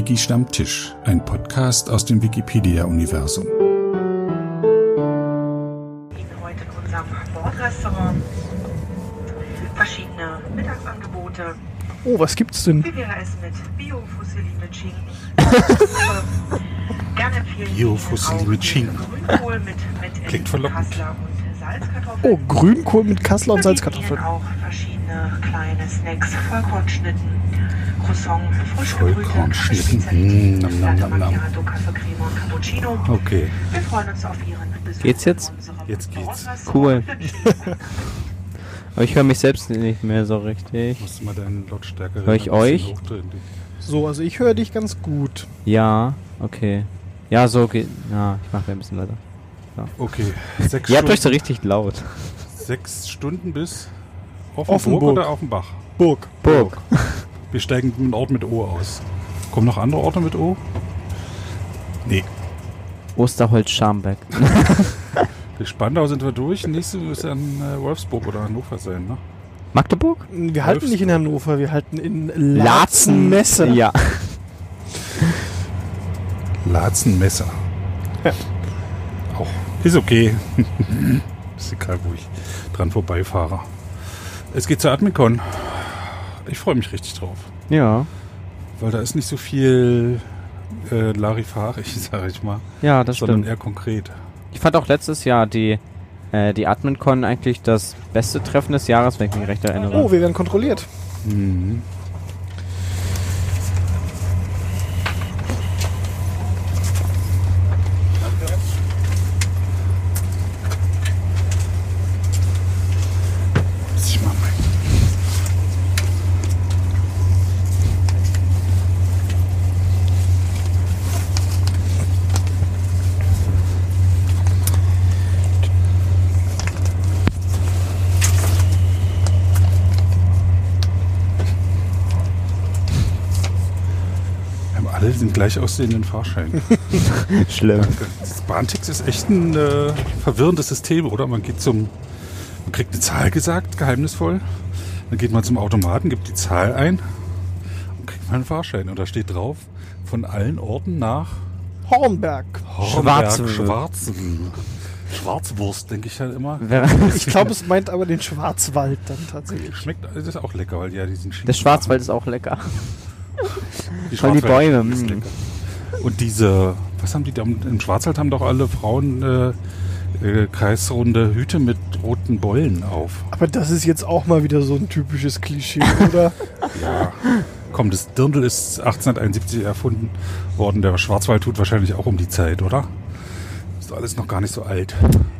Wiki Stammtisch, ein Podcast aus dem Wikipedia-Universum. Heute in unserem Bordrestaurant verschiedene Mittagsangebote. Oh, was gibt's denn? Wie wäre es mit Bio-Fusilli mit Schinken? Gerne empfehlen Bio-Fusilli mit Schinken. Grünkohl mit, mit Klingt verlockend. Kassler und Salzkartoffeln. Oh, Grünkohl mit Kassler und Salzkartoffeln. Auch verschiedene kleine Snacks, Vollkornschnitten, Vollkornschnitten. Mm, nam, nam, nam. Okay, Wir freuen uns auf Ihren Besuch. Geht's jetzt? Jetzt geht's. Cool. Aber ich höre mich selbst nicht mehr so richtig. musst du mal deinen Lautstärke Hör ich euch? So, also ich höre dich ganz gut. Ja, okay. Ja, so geht. Ja, ich mache ein bisschen weiter. Okay, sechs Ihr habt euch so richtig laut. sechs Stunden bis Offenburg, Offenburg. oder Offenbach? Burg. Burg. Wir steigen einen Ort mit O aus. Kommen noch andere Orte mit O? Nee. Osterholz Scharmbeck. Bis Spandau sind wir durch. Nächste muss dann äh, Wolfsburg oder Hannover sein, ne? Magdeburg? Wir halten Wolfsburg. nicht in Hannover, wir halten in Latzenmesse. Ja. Latzenmesser. Ja. Auch. Ist okay. ist egal, wo ich dran vorbeifahre. Es geht zur Admicon. Ich freue mich richtig drauf. Ja. Weil da ist nicht so viel äh, Larifarig, sag ich mal. Ja, das sondern stimmt. eher konkret. Ich fand auch letztes Jahr die, äh, die AdminCon eigentlich das beste Treffen des Jahres, wenn ich mich recht erinnere. Oh, wir werden kontrolliert. Mhm. Gleich aussehenden Fahrschein. Schlimm. Danke. Das Bahntix ist echt ein äh, verwirrendes System, oder? Man geht zum, man kriegt eine Zahl gesagt, geheimnisvoll. Dann geht man zum Automaten, gibt die Zahl ein und kriegt man einen Fahrschein. Und da steht drauf, von allen Orten nach Hornberg. Hornberg, Schwarzenberg. Schwarzen. Schwarzwurst, denke ich halt immer. Ich glaube, es meint aber den Schwarzwald dann tatsächlich. Schmeckt, das ist auch lecker, weil die ja diesen Schinken Der Schwarzwald ist auch lecker. Die Voll die Schwarzwald Bäume, ist mm. Und diese, was haben die da? Im Schwarzwald haben doch alle Frauen äh, äh, kreisrunde Hüte mit roten Bollen auf. Aber das ist jetzt auch mal wieder so ein typisches Klischee, oder? Ja. Komm, das Dirndl ist 1871 erfunden worden. Der Schwarzwald tut wahrscheinlich auch um die Zeit, oder? Ist doch alles noch gar nicht so alt.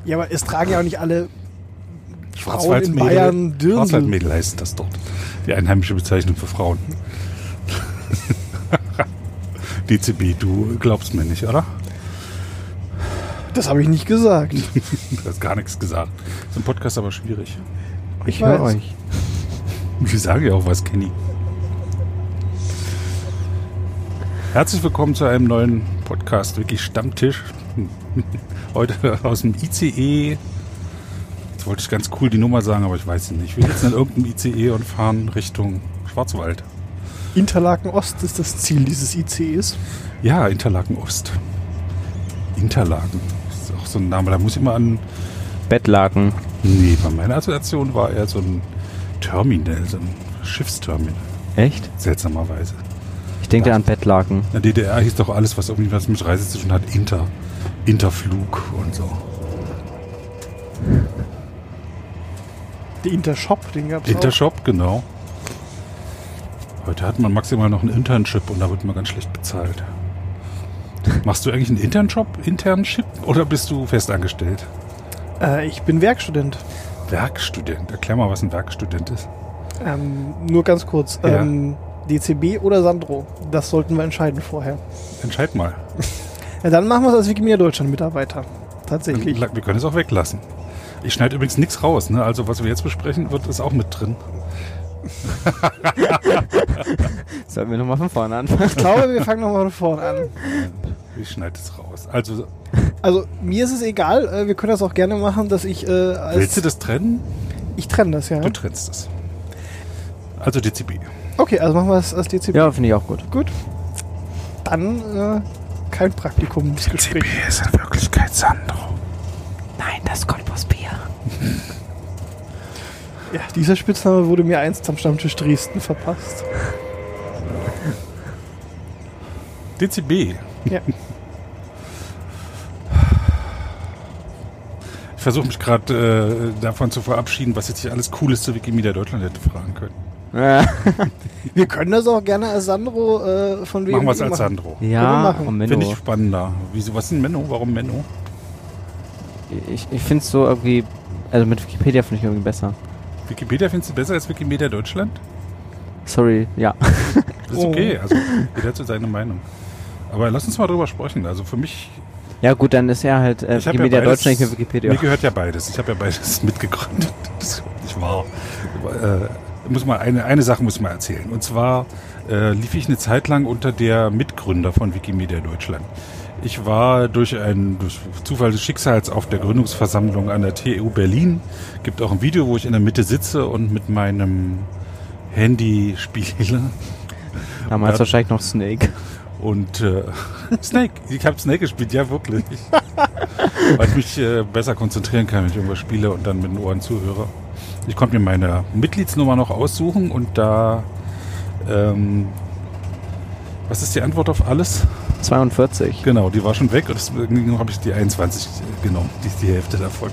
ja, aber es tragen ja auch nicht alle Frauen in Schwarzwaldmädel- Bayern Dirndl. Schwarzwaldmädel heißt das dort. Die einheimische Bezeichnung für Frauen. DCB, du glaubst mir nicht, oder? Das habe ich nicht gesagt. Du hast gar nichts gesagt. Ist im Podcast aber schwierig. Ich Ich höre euch. Ich sage ja auch was, Kenny. Herzlich willkommen zu einem neuen Podcast, wirklich Stammtisch. Heute aus dem ICE. Jetzt wollte ich ganz cool die Nummer sagen, aber ich weiß sie nicht. Wir sitzen in irgendeinem ICE und fahren Richtung Schwarzwald. Interlaken Ost ist das Ziel dieses ICEs. Ja, Interlaken Ost. Interlaken. Das ist auch so ein Name, da muss ich immer an. Bettlaken. Nee, bei meiner Assoziation war er so ein Terminal, so ein Schiffsterminal. Echt? Seltsamerweise. Ich denke an Bettlaken. In der DDR hieß doch alles, was irgendwie was mit Reise zu tun hat, Inter. Interflug und so. Der Intershop, den gab es auch. Intershop, genau. Heute hat man maximal noch einen Internship und da wird man ganz schlecht bezahlt. Machst du eigentlich einen Internship, Internship oder bist du festangestellt? Äh, ich bin Werkstudent. Werkstudent. Erklär mal, was ein Werkstudent ist. Ähm, nur ganz kurz. Ja. Ähm, DCB oder Sandro? Das sollten wir entscheiden vorher. Entscheid mal. Ja, dann machen wir es als Wikimedia Deutschland Mitarbeiter. Tatsächlich. Wir können es auch weglassen. Ich schneide übrigens nichts raus. Ne? Also was wir jetzt besprechen, wird ist auch mit drin. Sollten wir nochmal von vorne anfangen? Ich glaube, wir fangen nochmal von vorne an. Ich schneide es raus. Also Also mir ist es egal, äh, wir können das auch gerne machen, dass ich äh, als willst du das trennen? ich trenne das ja. Du trennst es. Also DCB. Okay, also machen wir es als DCB. Ja, finde ich auch gut. Gut. dann äh, kein Praktikumsgespräch. CB ist in Wirklichkeit Sandro. Nein, das Cottbus-Bier. Ja, dieser Spitzname wurde mir einst am Stammtisch Dresden verpasst. DCB. Ja. Ich versuche mich gerade äh, davon zu verabschieden, was jetzt hier alles Cooles zu Wikimedia Deutschland hätte fragen können. Ja, Wir können das auch gerne als Sandro äh, von Machen wir es WMI als Sandro. ja Finde ich spannender. Wieso, was ist ein Menno? Warum Menno? Ich, ich finde es so irgendwie, also mit Wikipedia finde ich irgendwie besser. Wikipedia findest du besser als Wikimedia Deutschland? Sorry, ja. Das ist Oh. okay, also jeder hat so seine Meinung. Aber lass uns mal drüber sprechen. Also für mich, Ja gut, dann ist ja halt äh, ich habe Wikimedia ja beides, Deutschland nicht mehr Wikipedia. Mir gehört ja beides. Ich habe ja beides mitgegründet. Das ist nicht wahr. Äh, muss mal eine, eine Sache muss mal erzählen. Und zwar äh, lief ich eine Zeit lang unter der Mitgründer von Wikimedia Deutschland. Ich war durch ein durch Zufall des Schicksals auf der Gründungsversammlung an der TU Berlin. Gibt auch ein Video, wo ich in der Mitte sitze und mit meinem Handy spiele. Damals Ja. wahrscheinlich noch Snake. Und äh, Snake, ich habe Snake gespielt, ja wirklich. Weil ich mich äh, besser konzentrieren kann, wenn ich irgendwas spiele und dann mit den Ohren zuhöre. Ich konnte mir meine Mitgliedsnummer noch aussuchen und da, ähm, was ist die Antwort auf alles? 42. Genau, die war schon weg und deswegen habe ich die 21 genommen, die ist die Hälfte davon.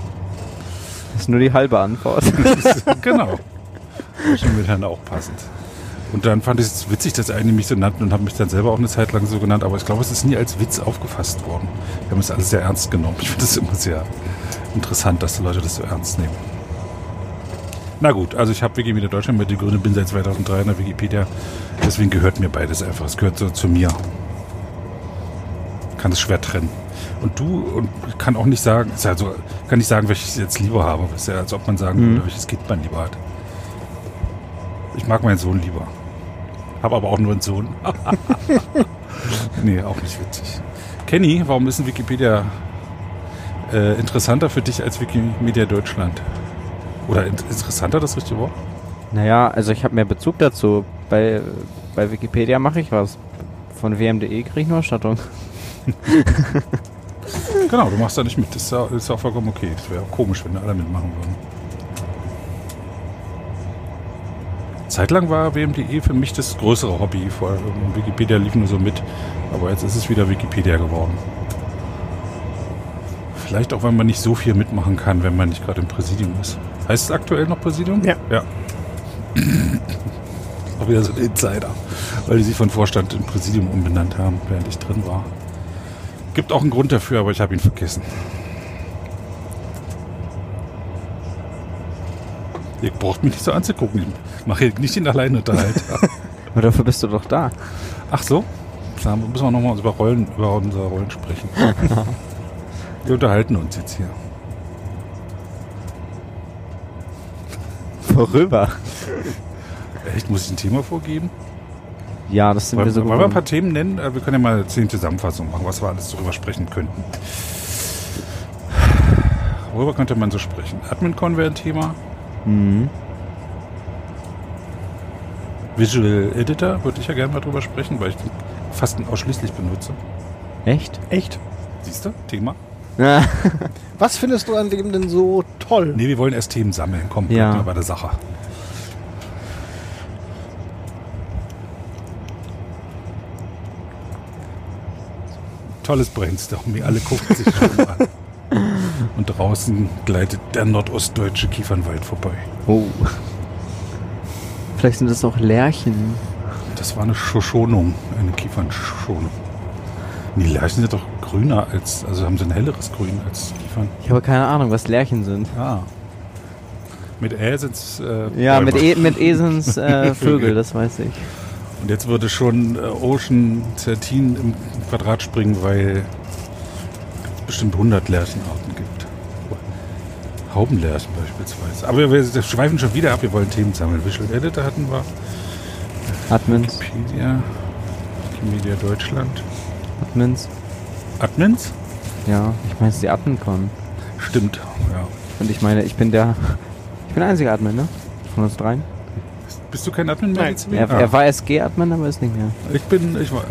Das ist nur die halbe Antwort. genau. War schon mit Herrn auch passend. Und dann fand ich es witzig, dass einige mich so nannten und habe mich dann selber auch eine Zeit lang so genannt, aber ich glaube, es ist nie als Witz aufgefasst worden. Wir haben es alles sehr ernst genommen. Ich finde es immer sehr interessant, dass die Leute das so ernst nehmen. Na gut, also ich habe Wikimedia Deutschland mit die Gründe, bin seit 2003 in der Wikipedia. Deswegen gehört mir beides einfach. Es gehört so zu mir. Kann es schwer trennen. Und du, und kann auch nicht sagen, ist also, kann nicht sagen, welches ich jetzt lieber habe. Es ist ja, als ob man sagen Mhm. würde, welches Kind man lieber hat. Ich mag meinen Sohn lieber. Habe aber auch nur einen Sohn. nee, auch nicht witzig. Kenny, warum ist ein Wikipedia äh, interessanter für dich als Wikimedia Deutschland? Oder in interessanter das richtige Wort? naja, also ich habe mehr Bezug dazu. Bei, bei Wikipedia mache ich was. Von wm.de kriege ich nur Erstattung. Genau, du machst da nicht mit. Das ist ja, ist ja auch vollkommen okay. Das wäre komisch, wenn da alle mitmachen würden. Zeitlang war WMDE für mich das größere Hobby. Vor allem Wikipedia lief nur so mit. Aber jetzt ist es wieder Wikipedia geworden. Vielleicht auch, weil man nicht so viel mitmachen kann, wenn man nicht gerade im Präsidium ist. Heißt es aktuell noch Präsidium? Ja. Ja. auch wieder so ein Insider. Weil die sich von Vorstand in Präsidium umbenannt haben, während ich drin war. Gibt auch einen Grund dafür, aber ich habe ihn vergessen. Ihr braucht mich nicht so anzugucken. Ich mache hier nicht den Alleinunterhalter. Aber dafür bist du doch da. Ach so? Da müssen wir nochmal über Rollen, über unsere Rollen sprechen. Wir unterhalten uns jetzt hier. Worüber? Echt, muss ich ein Thema vorgeben? Ja, das sind Wollen, wir so wollen wir ein paar Themen nennen? Äh, Wir können ja mal zehn Zusammenfassungen machen, was wir alles darüber sprechen könnten. Worüber könnte man so sprechen? AdminCon wäre ein Thema. Mhm. Visual Editor würde ich ja gerne mal drüber sprechen, weil ich den fast ausschließlich benutze. Echt? Echt? Siehst du? Thema? Ja. Was findest du an dem denn so toll? Nee, wir wollen erst Themen sammeln. Komm, Ja. mal bei der Sache. Tolles Brainstorming. Alle gucken sich schon an. Und draußen gleitet der nordostdeutsche Kiefernwald vorbei. Oh. Vielleicht sind das auch Lärchen. Das war eine Schonung, eine Kiefernschonung. Die Lerchen sind doch grüner als, also haben sie ein helleres Grün als Kiefern. Ich habe keine Ahnung, was Lärchen sind. Ah. Mit Ä sind es äh, Ja, mit, e mit E äh, Vögel, das weiß ich. Und jetzt würde schon äh, Ocean 13 im Quadrat springen, weil es bestimmt 100 Lärchenarten gibt. Haubenlärchen beispielsweise. Aber wir, wir schweifen schon wieder ab, wir wollen Themen sammeln. Visual Editor hatten wir, Admins, Wikipedia, Wikimedia Deutschland. Admins. Admins? Ja, ich meine, es ist die AdminCon. Stimmt, ja. Und ich meine, ich bin der, ich bin der einzige Admin, ne? Von uns dreien. Bist du kein Admin mehr? Nein. Er, Ah. er war SG-Admin, aber ist nicht mehr. Ich bin, ich war,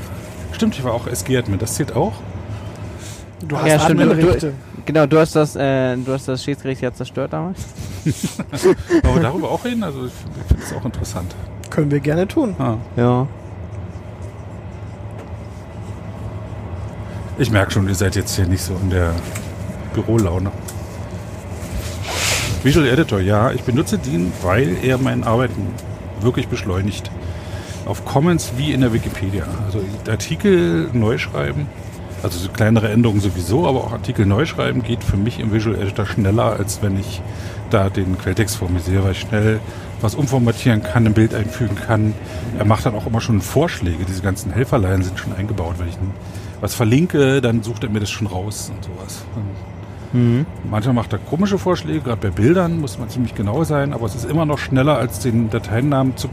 Stimmt, ich war auch SG-Admin, das zählt auch. Du hast Ja, stimmt, du-. Genau, du hast das, äh, du hast das Schiedsgericht ja zerstört damals. Aber darüber auch reden, also ich finde es auch interessant. Können wir gerne tun. Ah. Ja. Ich merke schon, ihr seid jetzt hier nicht so in der Bürolaune. Visual Editor, ja, ich benutze den, weil er mein Arbeiten wirklich beschleunigt. Auf Comments wie in der Wikipedia. Also Artikel neu schreiben, also so kleinere Änderungen sowieso, aber auch Artikel neu schreiben geht für mich im Visual Editor schneller, als wenn ich da den Quelltext vor mir sehe, weil ich schnell was umformatieren kann, ein Bild einfügen kann. Er macht dann auch immer schon Vorschläge. Diese ganzen Helferlein sind schon eingebaut. Wenn ich was verlinke, dann sucht er mir das schon raus und sowas. Mhm. Manchmal macht er komische Vorschläge, gerade bei Bildern muss man ziemlich genau sein, aber es ist immer noch schneller, als den Dateinamen zu,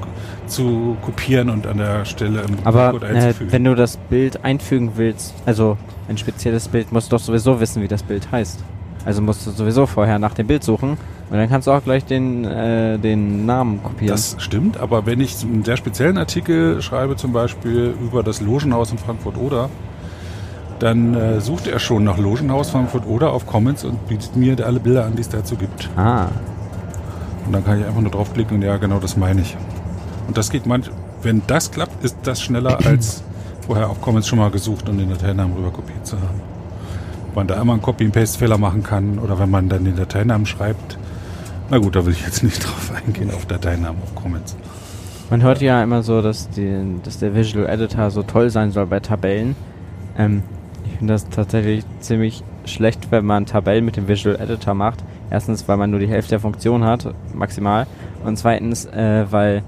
zu kopieren und an der Stelle im Aber Code äh, einzufügen. wenn du das Bild einfügen willst, also ein spezielles Bild, musst du doch sowieso wissen, wie das Bild heißt. Also musst du sowieso vorher nach dem Bild suchen und dann kannst du auch gleich den, äh, den Namen kopieren. das stimmt, aber wenn ich einen sehr speziellen Artikel schreibe, zum Beispiel über das Logenhaus in Frankfurt-Oder, dann äh, sucht er schon nach Logenhaus Frankfurt-Oder auf Comments und bietet mir alle Bilder an, die es dazu gibt. ah, Und dann kann ich einfach nur draufklicken und ja, genau das meine ich. Und das geht manch, wenn das klappt, ist das schneller als vorher auf Comments schon mal gesucht und den Dateinamen rüber kopiert zu haben. Man da immer einen Copy-and-Paste-Fehler machen kann oder wenn man dann den Dateinamen schreibt. Na gut, da will ich jetzt nicht drauf eingehen, auf Dateinamen, auf Comments. man hört ja immer so, dass, die, dass der Visual Editor so toll sein soll bei Tabellen. Ähm, ich finde das tatsächlich ziemlich schlecht, wenn man Tabellen mit dem Visual Editor macht. Erstens, weil man nur die Hälfte der Funktion hat, maximal. Und zweitens, äh, weil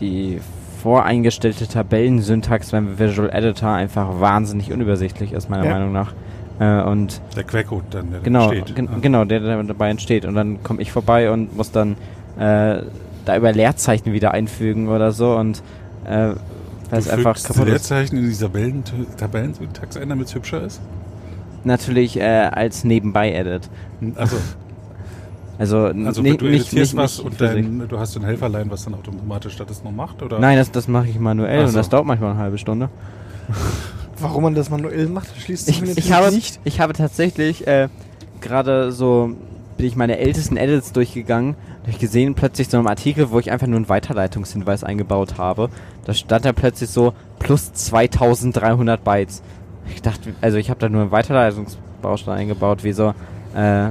die voreingestellte Tabellensyntax beim Visual Editor einfach wahnsinnig unübersichtlich ist, meiner Ja. Meinung nach. Äh, und Der Quellcode dann, der genau, steht. gen Ja. genau, der, der dabei entsteht. Und dann komme ich vorbei und muss dann äh, da über Leerzeichen wieder einfügen oder so und äh, weil Du es einfach kaputt ist. Leerzeichen in die Tabellen, Tabellensyntax ein, damit es hübscher ist? Natürlich äh, als Nebenbei-Edit. Also, Also, also ni- du nicht, editierst nicht, was nicht und dann, du hast so ein Helferlein, was dann automatisch das noch macht? Oder? Nein, das, das mache ich manuell Ach und so. das dauert manchmal eine halbe Stunde. Warum man das manuell macht, schließt sich Ich, mir ich, habe, nicht. ich habe tatsächlich äh, gerade so, bin ich meine ältesten Edits durchgegangen ich gesehen, plötzlich so einem Artikel, wo ich einfach nur einen Weiterleitungshinweis eingebaut habe. Da stand da plötzlich so plus 2300 Bytes. Ich dachte, also ich habe da nur einen Weiterleitungsbaustein eingebaut, wieso, äh,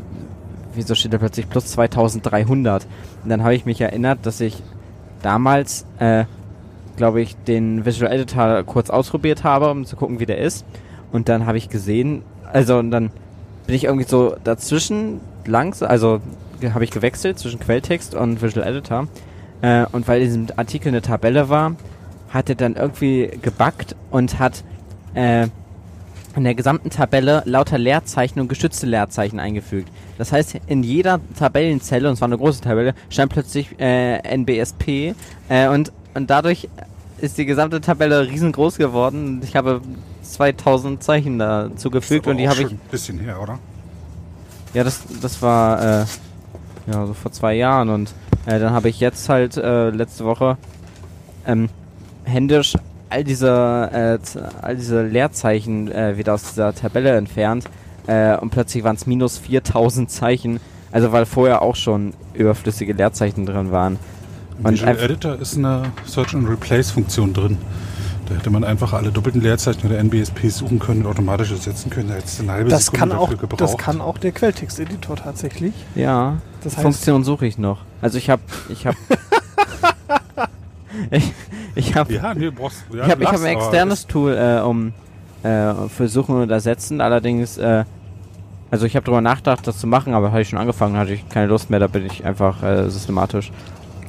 wieso steht da plötzlich plus 2300? Und dann habe ich mich erinnert, dass ich damals, äh, glaube ich, den Visual Editor kurz ausprobiert habe, um zu gucken, wie der ist. Und dann habe ich gesehen, also und dann bin ich irgendwie so dazwischen langs, also habe ich gewechselt zwischen Quelltext und Visual Editor. Äh, und weil in diesem Artikel eine Tabelle war, hat er dann irgendwie gebackt und hat äh, in der gesamten Tabelle lauter Leerzeichen und geschützte Leerzeichen eingefügt. Das heißt, in jeder Tabellenzelle, und es war eine große Tabelle, stand plötzlich äh, NBSP äh, und, und dadurch ist die gesamte Tabelle riesengroß geworden ich habe 2000 Zeichen dazu gefügt Aber und die habe ich ein bisschen her, oder? ja, das, das war äh, ja so vor zwei Jahren und äh, dann habe ich jetzt halt äh, letzte Woche ähm, händisch all diese äh, all diese Leerzeichen äh, wieder aus dieser Tabelle entfernt äh, und plötzlich waren es minus 4000 Zeichen, also weil vorher auch schon überflüssige Leerzeichen drin waren. Und Visual Editor ist eine Search and Replace Funktion drin. Da hätte man einfach alle doppelten Leerzeichen oder NBSPs suchen können und automatisch ersetzen können. Da hättest du eine halbe Das Sekunde kann, auch, dafür gebraucht. das kann auch der Quelltexteditor tatsächlich. Ja, Das heißt, Funktion suche ich noch. Also ich habe ich habe ich, ich habe Ja, nee, brauchst ja, ich habe du ich hab ein externes Tool, äh, um äh, für Suchen und Ersetzen. Allerdings, äh, also ich habe darüber nachgedacht, das zu machen, aber habe ich schon angefangen, hatte ich keine Lust mehr. Da bin ich einfach äh, systematisch.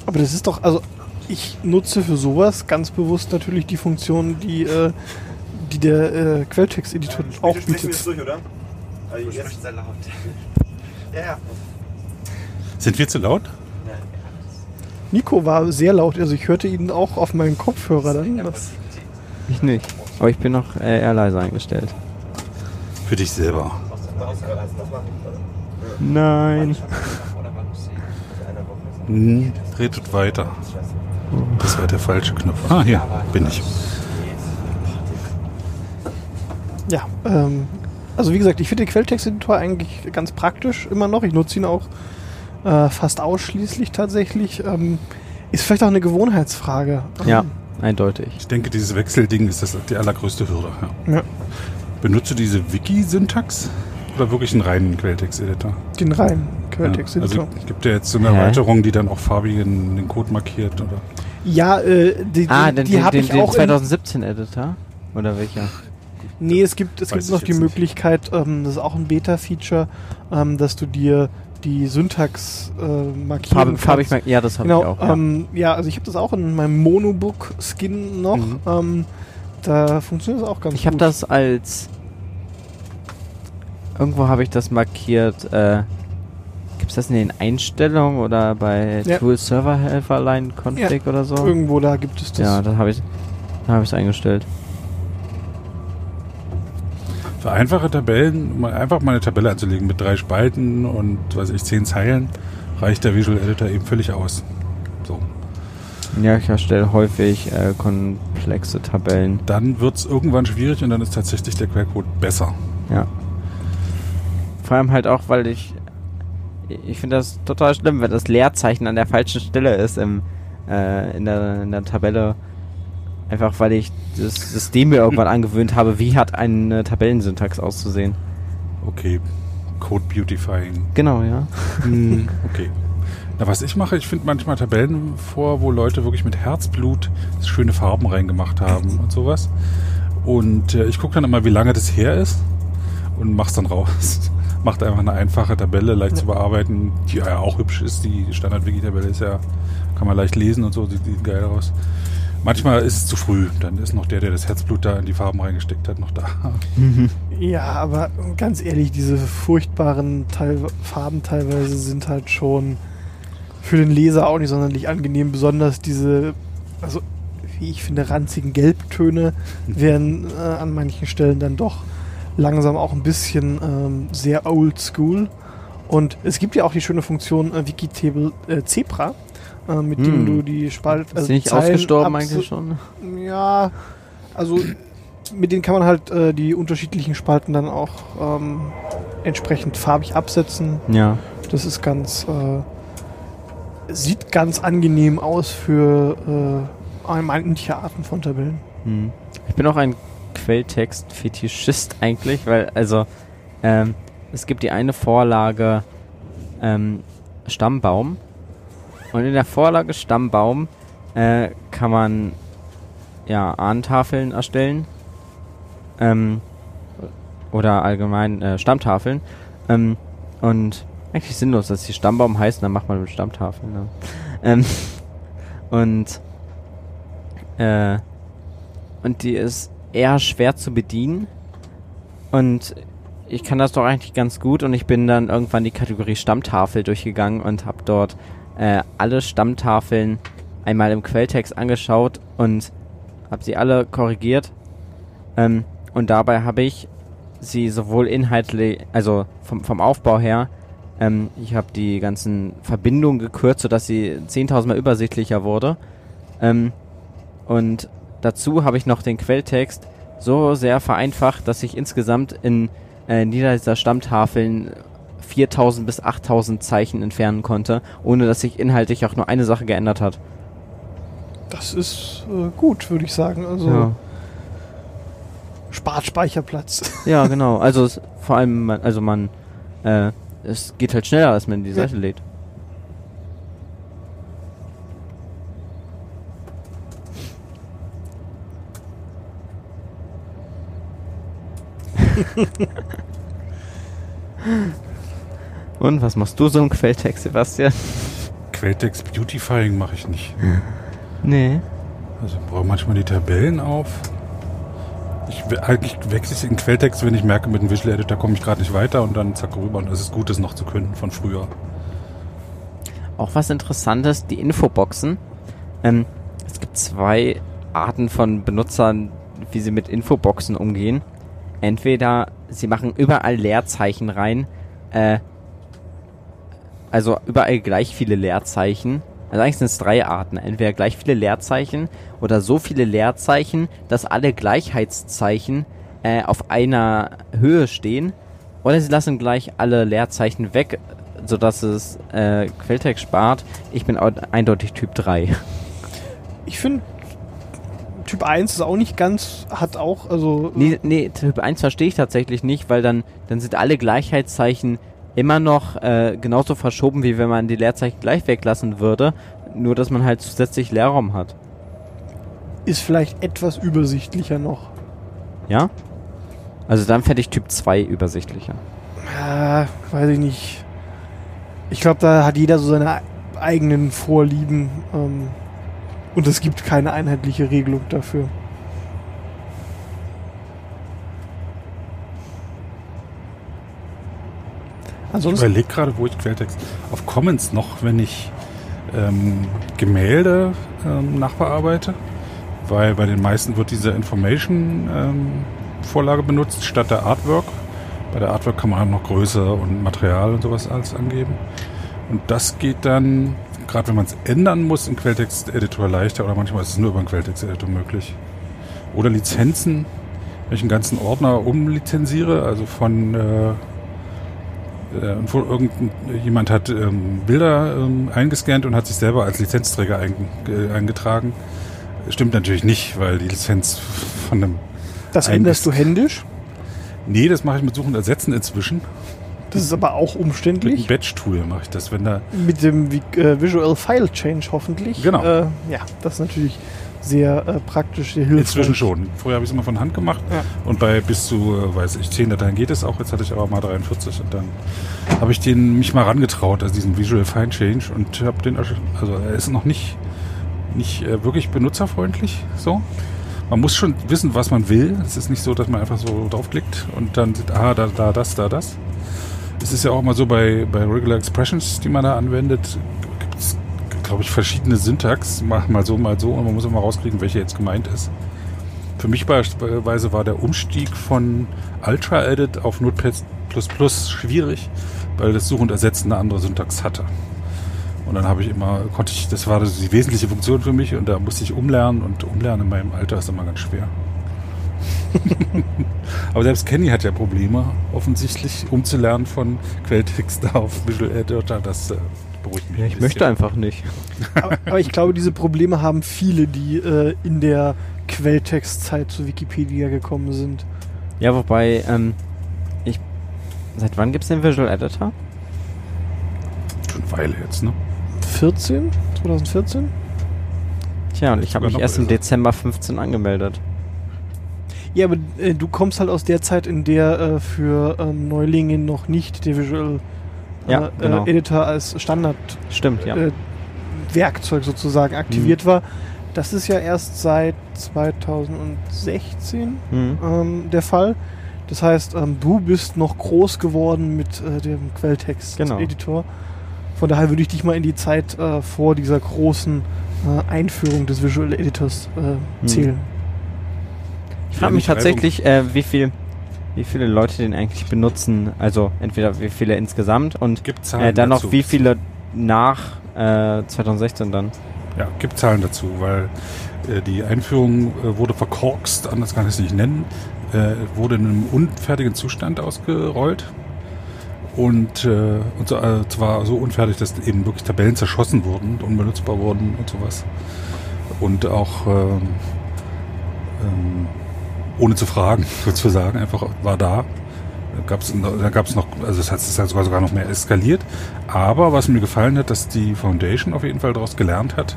aber das ist doch, also ich nutze für sowas ganz bewusst natürlich die Funktion, die, äh, die der äh, Quelltexteditor auch wir jetzt bietet. durch, oder? Also jetzt sehr laut. ja, ja. Sind wir zu laut? Nico war sehr laut, also ich hörte ihn auch auf meinen Kopfhörer dann. Das, Ich nicht. Aber ich bin noch äh, eher leise eingestellt. Für dich selber. Nein. Hm, redet weiter. Das war der falsche Knopf. Ah, hier bin ich. Ja, ähm, also wie gesagt, ich finde den Quelltexteditor eigentlich ganz praktisch immer noch. Ich nutze ihn auch äh, fast ausschließlich tatsächlich. Ähm, ist vielleicht auch eine Gewohnheitsfrage. Ja, Ähm, eindeutig. Ich denke, dieses Wechselding ist das die allergrößte Hürde. Ja. Ja. Benutzt du diese Wiki-Syntax oder wirklich einen reinen Quelltext-Editor? Den reinen Ja, Quelltexteditor. also es gibt ja jetzt so eine Hä? Erweiterung, die dann auch farbig in den Code markiert. Oder? Ja, äh, die, Ah, die, den, die den, habe den, ich den auch. in- 2017-Editor? Oder welcher? Nee, es gibt, es Weiß gibt ich noch die. Möglichkeit, ähm, das ist auch ein Beta-Feature, ähm, dass du dir die Syntax äh, markieren Farbe, farbig, kannst. mag- ja, das habe Genau, ich auch. Ja. ähm, ja, also ich habe das auch in meinem Monobook-Skin noch. Mhm. Ähm, da funktioniert das auch ganz Ich habe gut. das als. Irgendwo habe ich das markiert. Äh, Gibt es das in den Einstellungen oder bei Ja. Tool Server Helferline Config oder so? Irgendwo da gibt es das. Ja, da habe ich da habe ich es eingestellt. Für einfache Tabellen, mal einfach mal eine Tabelle anzulegen mit drei Spalten und weiß ich, zehn Zeilen, reicht der Visual Editor eben völlig aus. So. Ja, ich erstelle häufig äh, komplexe Tabellen. Dann wird es irgendwann schwierig und dann ist tatsächlich der Quellcode besser. Ja. Vor allem halt auch, weil ich. Ich finde das total schlimm, wenn das Leerzeichen an der falschen Stelle ist im, äh, in, der, in der Tabelle. Einfach weil ich das System mir irgendwann angewöhnt habe, wie hat eine Tabellensyntax auszusehen. Okay. Code Beautifying. Genau, ja. Hm, okay. Na, was ich mache, ich finde manchmal Tabellen vor, wo Leute wirklich mit Herzblut schöne Farben reingemacht haben und sowas. Und äh, ich gucke dann immer, wie lange das her ist und mach's dann raus. Macht einfach eine einfache Tabelle, leicht zu bearbeiten, die ja auch hübsch ist. Die Standard-Wiki-Tabelle ist ja, kann man leicht lesen und so, sieht, sieht geil aus. Manchmal ist es zu früh. Dann ist noch der, der das Herzblut da in die Farben reingesteckt hat, noch da. Ja, aber ganz ehrlich, diese furchtbaren Teil Farben teilweise sind halt schon für den Leser auch nicht sonderlich angenehm. Besonders diese, also wie ich finde, ranzigen Gelbtöne werden äh, an manchen Stellen dann doch langsam auch ein bisschen ähm, sehr old school. Und es gibt ja auch die schöne Funktion äh, Wikitable äh, Zebra, äh, mit dem Hm. du die Spalt. Ist also die nicht Zeilen ausgestorben eigentlich schon? ja, also mit denen kann man halt äh, die unterschiedlichen Spalten dann auch ähm, entsprechend farbig absetzen. Ja. Das ist ganz, äh, sieht ganz angenehm aus für äh, manche Arten von Tabellen. Hm. Ich bin auch ein Quelltext-Fetischist eigentlich, weil, also, ähm, es gibt die eine Vorlage ähm, Stammbaum. Und in der Vorlage Stammbaum äh, kann man ja Ahnentafeln erstellen. Ähm, oder allgemein äh, Stammtafeln. Ähm, und eigentlich sinnlos, dass die Stammbaum heißen, dann macht man mit Stammtafeln. Ne? Ähm, und äh, und die ist eher schwer zu bedienen. Und ich kann das doch eigentlich ganz gut und ich bin dann irgendwann die Kategorie Stammtafel durchgegangen und habe dort äh, alle Stammtafeln einmal im Quelltext angeschaut und habe sie alle korrigiert. Ähm, und dabei habe ich sie sowohl inhaltlich, also vom, vom Aufbau her, ähm, ich habe die ganzen Verbindungen gekürzt, sodass sie 10.000 Mal übersichtlicher wurde. Ähm, und dazu habe ich noch den Quelltext so sehr vereinfacht, dass ich insgesamt in äh, jeder dieser Stammtafeln 4000 bis 8000 Zeichen entfernen konnte, ohne dass sich inhaltlich auch nur eine Sache geändert hat. Das ist äh, gut, würde ich sagen. Also Ja, spart Speicherplatz. ja genau. Also es, vor allem, man, also man, äh, es geht halt schneller, als man die Ja. Seite lädt. Und was machst du so im Quelltext, Sebastian? Quelltext Beautifying mache ich nicht. Nee. Also ich brauche manchmal die Tabellen auf. Ich, eigentlich wechsle ich in Quelltext, wenn ich merke, mit dem Visual Editor komme ich gerade nicht weiter und dann zack rüber. Und es ist gut, das noch zu können von früher. Auch was Interessantes, die Infoboxen. Ähm, es gibt zwei Arten von Benutzern, wie sie mit Infoboxen umgehen. Entweder sie machen überall Leerzeichen rein, äh, also überall gleich viele Leerzeichen. Also eigentlich sind es drei Arten. Entweder gleich viele Leerzeichen oder so viele Leerzeichen, dass alle Gleichheitszeichen äh, auf einer Höhe stehen. Oder sie lassen gleich alle Leerzeichen weg, sodass es äh, Quelltext spart. Ich bin eindeutig Typ 3. Ich finde, Typ 1 ist auch nicht ganz, hat auch, also. Nee, nee, Typ 1 verstehe ich tatsächlich nicht, weil dann, dann sind alle Gleichheitszeichen immer noch äh, genauso verschoben, wie wenn man die Leerzeichen gleich weglassen würde. Nur, dass man halt zusätzlich Leerraum hat. ist vielleicht etwas übersichtlicher noch. Ja? Also dann fände ich Typ 2 übersichtlicher. Ja, weiß ich nicht. Ich glaube, da hat jeder so seine eigenen Vorlieben. Ähm, und es gibt keine einheitliche Regelung dafür. Ich Ansonsten, überlege gerade, wo ich Quelltext auf Commons noch, wenn ich ähm, Gemälde ähm, nachbearbeite, weil bei den meisten wird diese Information-Vorlage benutzt statt der Artwork. Bei der Artwork kann man halt noch Größe und Material und sowas alles angeben. Und das geht dann, gerade wenn man es ändern muss, im Quelltext-Editor leichter oder manchmal ist es nur über den Quelltext-Editor möglich. Oder Lizenzen, wenn ich einen ganzen Ordner umlizenziere, also von äh, äh, wo irgendein, jemand hat ähm, Bilder ähm, eingescannt und hat sich selber als Lizenzträger ein, äh, eingetragen. Stimmt natürlich nicht, weil die Lizenz von einem. das änderst du händisch. Nee, das mache ich mit Suchen und Ersetzen inzwischen. Das ist aber auch Mit einem umständlich. Batch-Tool mache ich das, wenn da. Mit dem äh, Visual File Change hoffentlich. Genau. Äh, ja, das ist natürlich sehr äh, praktisch, sehr hilfreich. Inzwischen schon. Vorher habe ich es immer von Hand gemacht Ja. und bei bis zu, äh, weiß ich, 10 Dateien geht es auch. Jetzt hatte ich aber mal 43 und dann habe ich den mich mal rangetraut, also diesen Visual Fine Change und habe den, also er ist noch nicht, nicht äh, wirklich benutzerfreundlich so. Man muss schon wissen, was man will. Es ist nicht so, dass man einfach so draufklickt und dann sieht, ah, da, da, das, da, das. Es ist ja auch mal so bei, bei Regular Expressions, die man da anwendet, gibt es, glaube ich, verschiedene Syntax. Mal so, mal so und man muss immer rauskriegen, welche jetzt gemeint ist. Für mich beispielsweise war der Umstieg von Ultra Edit auf Notepad schwierig, weil das Suchen und Ersetzen eine andere Syntax hatte. Und dann habe ich immer, konnte ich, das war die wesentliche Funktion für mich und da musste ich umlernen und umlernen in meinem Alter ist immer ganz schwer. Aber selbst Kenny hat ja Probleme, offensichtlich umzulernen von Quelltext auf Visual Editor. Das äh, beruhigt mich. Ja, ein ich bisschen. möchte einfach nicht. aber, aber ich glaube, diese Probleme haben viele, die äh, in der Quelltextzeit zu Wikipedia gekommen sind. Ja, wobei, ähm, ich. Seit wann gibt's den Visual Editor? Schon eine Weile jetzt, ne? 14? 2014? Tja, und ich habe mich erst im. Dezember 15 angemeldet. Ja, aber äh, du kommst halt aus der Zeit, in der äh, für ähm, Neulinge noch nicht der Visual äh, Ja, genau. äh, Editor als Standard Stimmt, ja. äh, Werkzeug sozusagen aktiviert war. Das ist ja erst seit 2016 Hm. ähm, der Fall. Das heißt, ähm, du bist noch groß geworden mit äh, dem Quelltext-Editor. Von daher würde ich dich mal in die Zeit vor dieser großen Einführung des Visual Editors äh, zählen. Ich frage mich tatsächlich, äh, wie viel, wie viele Leute den eigentlich benutzen. Also entweder wie viele insgesamt und äh, dann noch wie viele nach äh, 2016 dann. Ja, gibt Zahlen dazu, weil äh, die Einführung äh, wurde verkorkst, anders kann ich es nicht nennen, äh, wurde in einem unfertigen Zustand ausgerollt und, äh, und so, zwar so unfertig, dass eben wirklich Tabellen zerschossen wurden unbenutzbar wurden und sowas. Und auch ähm, ähm, ohne zu fragen, sozusagen, einfach war da. Da gab es noch, also es hat es hat sogar, sogar noch mehr eskaliert. Aber was mir gefallen hat, dass die Foundation auf jeden Fall daraus gelernt hat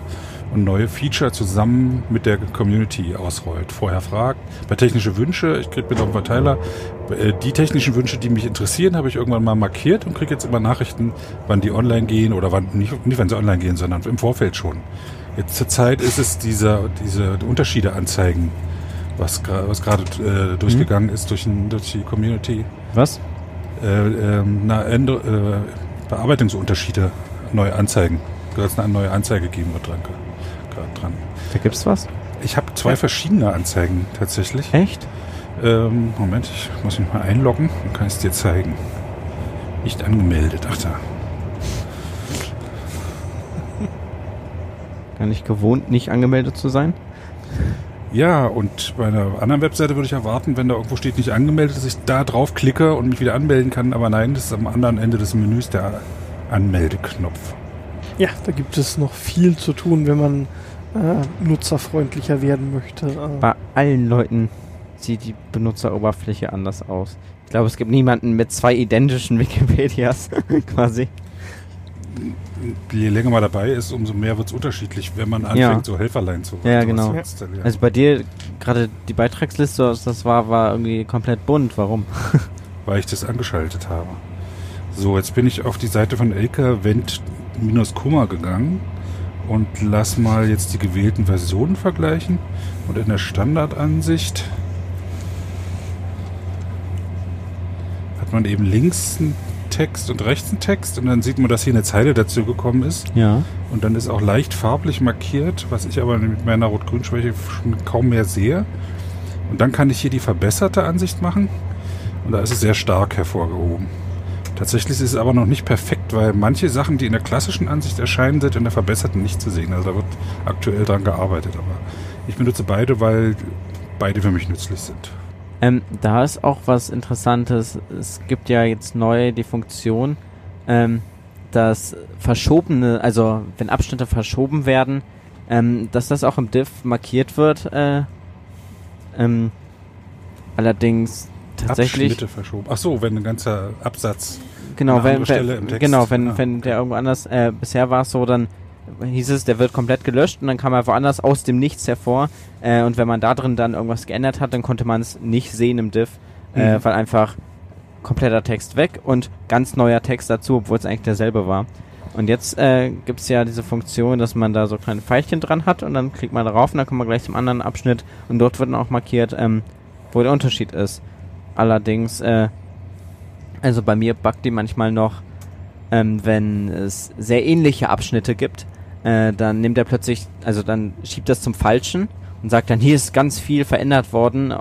und neue Feature zusammen mit der Community ausrollt. Vorher fragt, bei technische Wünsche, ich krieg mit auf dem Verteiler, äh, die technischen Wünsche, die mich interessieren, habe ich irgendwann mal markiert und kriege jetzt immer Nachrichten, wann die online gehen oder wann, nicht, nicht wann sie online gehen, sondern im Vorfeld schon. Jetzt zur Zeit ist es dieser, diese Unterschiede anzeigen, was, was gerade äh, durchgegangen ist durch, durch die Community. Was? Äh, ähm, na, Änder, äh, Bearbeitungsunterschiede neu anzeigen. Da soll es eine neue Anzeige geben wird dran. Gerade dran. Da gibt's was? Ich habe zwei verschiedene Anzeigen tatsächlich. Echt? Ähm, Moment, ich muss mich mal einloggen, dann kann ich es dir zeigen. Nicht angemeldet, ach da. Gar nicht gewohnt, nicht angemeldet zu sein? Ja, und bei einer anderen Webseite würde ich erwarten, wenn da irgendwo steht nicht angemeldet, dass ich da drauf klicke und mich wieder anmelden kann. Aber nein, das ist am anderen Ende des Menüs der Anmeldeknopf. Ja, da gibt es noch viel zu tun, wenn man äh, nutzerfreundlicher werden möchte. Äh, Bei allen Leuten sieht die Benutzeroberfläche anders aus. Ich glaube, es gibt niemanden mit zwei identischen Wikipedias quasi. Je länger man dabei ist, umso mehr wird es unterschiedlich, wenn man anfängt, Ja. so Helferlein zu Ja, sowas genau. installieren. Also bei dir, gerade die Beitragsliste, das war, war irgendwie komplett bunt. Warum? weil ich das angeschaltet habe. So, jetzt bin ich auf die Seite von Elke Wendt-Kummer gegangen und lass mal jetzt die gewählten Versionen vergleichen. Und in der Standardansicht hat man eben links einen Text und rechts einen Text und dann sieht man, dass hier eine Zeile dazu gekommen ist. Ja. Und dann ist auch leicht farblich markiert, was ich aber mit meiner Rot-Grün-Schwäche schon kaum mehr sehe. Und dann kann ich hier die verbesserte Ansicht machen. Und da ist es sehr stark hervorgehoben. Tatsächlich ist es aber noch nicht perfekt, weil manche Sachen, die in der klassischen Ansicht erscheinen, sind in der verbesserten nicht zu sehen. Also da wird aktuell dran gearbeitet. Aber ich benutze beide, weil beide für mich nützlich sind. Ähm, da ist auch was Interessantes. Es gibt ja jetzt neu die Funktion, ähm, dass verschobene, also wenn Abschnitte verschoben werden, ähm, dass das auch im Diff markiert wird. Äh, ähm, allerdings tatsächlich. Abschnitte verschoben. Ach so, wenn ein ganzer Absatz. Genau, wenn, wenn, genau, wenn, Ah, wenn der irgendwo anders, äh, bisher war es so, dann hieß es, der wird komplett gelöscht und dann kam er woanders aus dem Nichts hervor. Äh, und wenn man da drin dann irgendwas geändert hat, dann konnte man es nicht sehen im Diff, äh, Mhm. weil einfach kompletter Text weg und ganz neuer Text dazu, obwohl es eigentlich derselbe war. Und jetzt äh, gibt es ja diese Funktion, dass man da so kleine Pfeilchen dran hat und dann klickt man darauf und dann kommt man gleich zum anderen Abschnitt und dort wird dann auch markiert, ähm, wo der Unterschied ist. Allerdings, äh, also bei mir buggt die manchmal noch, ähm, wenn es sehr ähnliche Abschnitte gibt, äh, dann nimmt er plötzlich, also dann schiebt das zum Falschen und sagt dann, hier ist ganz viel verändert worden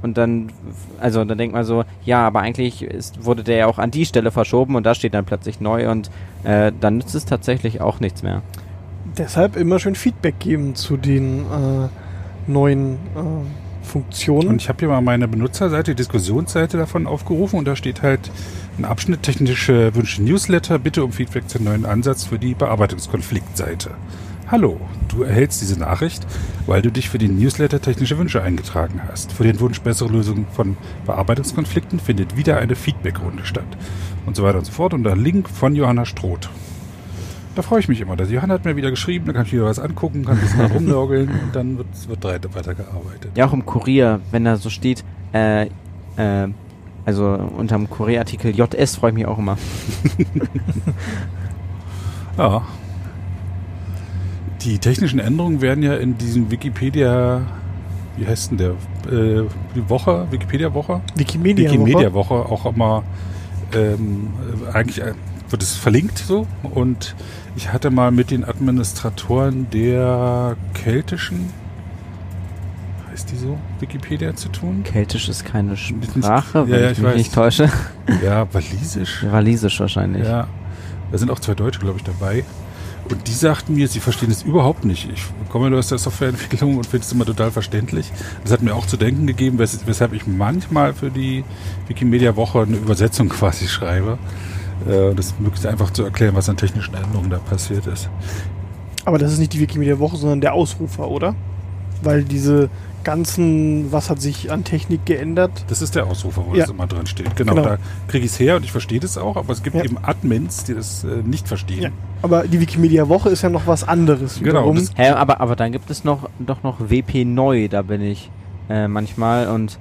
und dann, also dann denkt man so, ja, aber eigentlich ist, wurde der ja auch an die Stelle verschoben und da steht dann plötzlich neu und äh, dann nützt es tatsächlich auch nichts mehr. deshalb immer schön Feedback geben zu den äh, neuen äh, Funktionen. Und ich habe hier mal meine Benutzerseite, die Diskussionsseite davon aufgerufen und da steht halt ein Abschnitt technische Wünsche Newsletter, bitte um Feedback zum neuen Ansatz für die Bearbeitungskonfliktseite. Hallo, du erhältst diese Nachricht, weil du dich für den Newsletter technische Wünsche eingetragen hast. Für den Wunsch bessere Lösung von Bearbeitungskonflikten findet wieder eine Feedbackrunde statt. Und so weiter und so fort. Und der Link von Johanna Stroth. Da freue ich mich immer. Also Johanna hat mir wieder geschrieben, da kann ich wieder was angucken, kann ein bisschen rumnörgeln und dann wird, wird weiter- weitergearbeitet. Ja, auch im Kurier, wenn da so steht, äh, äh, also unterm Kurierartikel JS freue ich mich auch immer. Ja. Die technischen Änderungen werden ja in diesem Wikipedia, wie heißt denn der, äh, die Woche, Wikipedia-Woche? Wikimedia. Wikimedia-Woche auch immer, ähm, äh, eigentlich äh, wird es verlinkt so und ich hatte mal mit den Administratoren der keltischen, heißt die so, Wikipedia zu tun? Keltisch ist keine Ja, Sprache, wenn ja, ich ich mich weiß. nicht täusche. Ja, walisisch. Walisisch wahrscheinlich. Ja, da sind auch zwei Deutsche, glaube ich, dabei. Und die sagten mir, sie verstehen es überhaupt nicht. Ich komme nur aus der Softwareentwicklung und finde es immer total verständlich. Das hat mir auch zu denken gegeben, wes weshalb ich manchmal für die Wikimedia-Woche eine Übersetzung quasi schreibe. Äh, Das möglichst einfach zu erklären, was an technischen Änderungen da passiert ist. Aber das ist nicht die Wikimedia-Woche, sondern der Ausrufer, oder? Weil diese ganzen, was hat sich an Technik geändert? Das ist der Ausrufer, wo Ja. das immer drin steht. Genau, Genau. da kriege ich es her und ich verstehe das auch, aber es gibt Ja. eben Admins, die das äh, nicht verstehen. Ja. Aber die Wikimedia-Woche ist ja noch was anderes. Genau, Hä, aber, aber dann gibt es noch doch noch WP neu, da bin ich äh, manchmal und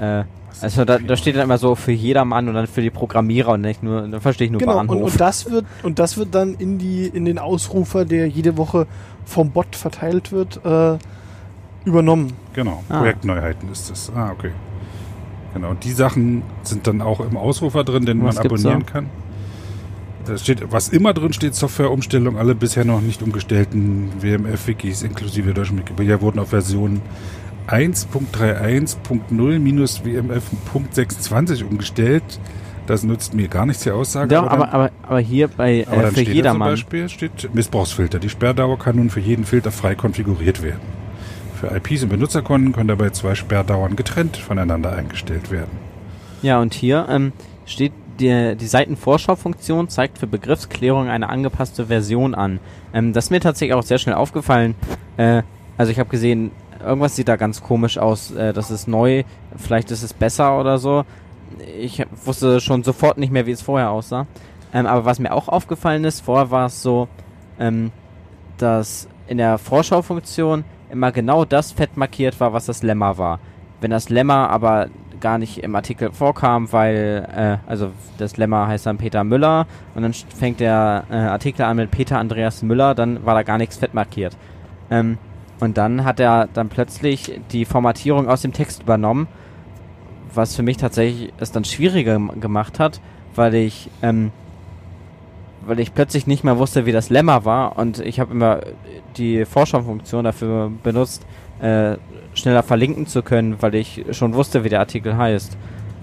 äh, also da, da steht dann immer so für jedermann und dann für die Programmierer und nicht nur, dann verstehe ich nur Genau, und, Bahnhof. und das wird und das wird dann in die in den Ausrufer, der jede Woche vom Bot verteilt wird, äh, übernommen. Genau, Ah. Projektneuheiten ist das. Ah, okay. Genau, und die Sachen sind dann auch im Ausrufer drin, den Was man abonnieren da? kann. Da steht, was immer drin steht, Softwareumstellung, alle bisher noch nicht umgestellten WMF-Wikis inklusive deutschen Wikipedia wurden auf Version 1.31.0-WMF.26 umgestellt. Das nutzt mir gar nichts, die Aussage. Doch, dann- aber, aber, aber hier bei aber äh, für da zum jedermann. Beispiel steht Missbrauchsfilter. Die Sperrdauer kann nun für jeden Filter frei konfiguriert werden. Für IPs und Benutzerkonten können dabei zwei Sperrdauern getrennt voneinander eingestellt werden. Ja, und hier ähm, steht, die, die Seitenvorschau-Funktion zeigt für Begriffsklärung eine angepasste Version an. Ähm, das ist mir tatsächlich auch sehr schnell aufgefallen. Äh, also ich habe gesehen, irgendwas sieht da ganz komisch aus. Äh, das ist neu, vielleicht ist es besser oder so. Ich wusste schon sofort nicht mehr, wie es vorher aussah. Ähm, aber was mir auch aufgefallen ist, vorher war es so, ähm, dass in der Vorschau-Funktion immer genau das fett markiert war, was das Lemma war. Wenn das Lemma aber gar nicht im Artikel vorkam, weil, äh, also das Lemma heißt dann Peter Müller und dann fängt der äh, Artikel an mit Peter Andreas Müller, dann war da gar nichts fett markiert. Ähm, und dann hat er dann plötzlich die Formatierung aus dem Text übernommen, was für mich tatsächlich es dann schwieriger gem- gemacht hat, weil ich, ähm, weil ich plötzlich nicht mehr wusste, wie das Lemma war und ich habe immer die Vorschau-Funktion dafür benutzt, äh, schneller verlinken zu können, weil ich schon wusste, wie der Artikel heißt.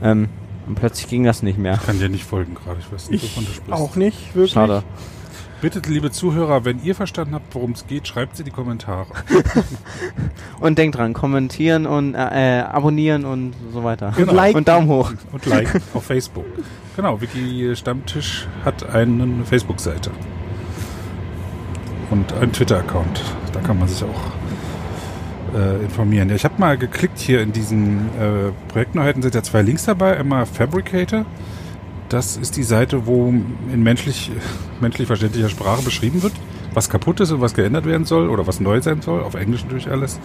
Ähm, und plötzlich ging das nicht mehr. Ich kann dir nicht folgen gerade. Ich weiß nicht, wovon du Ich sprichst. auch nicht, wirklich. Schade. Bitte, liebe Zuhörer, wenn ihr verstanden habt, worum es geht, schreibt sie in die Kommentare. Und denkt dran, kommentieren und äh, äh, abonnieren und so weiter. Genau. liken. Und Daumen hoch. Und like auf Facebook. Genau, Wiki Stammtisch hat eine Facebook-Seite. Und einen Twitter-Account. Da kann man sich auch äh, informieren. Ja, ich habe mal geklickt hier in diesen äh, Projektneuheiten, sind ja zwei Links dabei. Einmal Fabricator. Das ist die Seite, wo in menschlich, menschlich verständlicher Sprache beschrieben wird, was kaputt ist und was geändert werden soll oder was neu sein soll. Auf Englisch natürlich alles.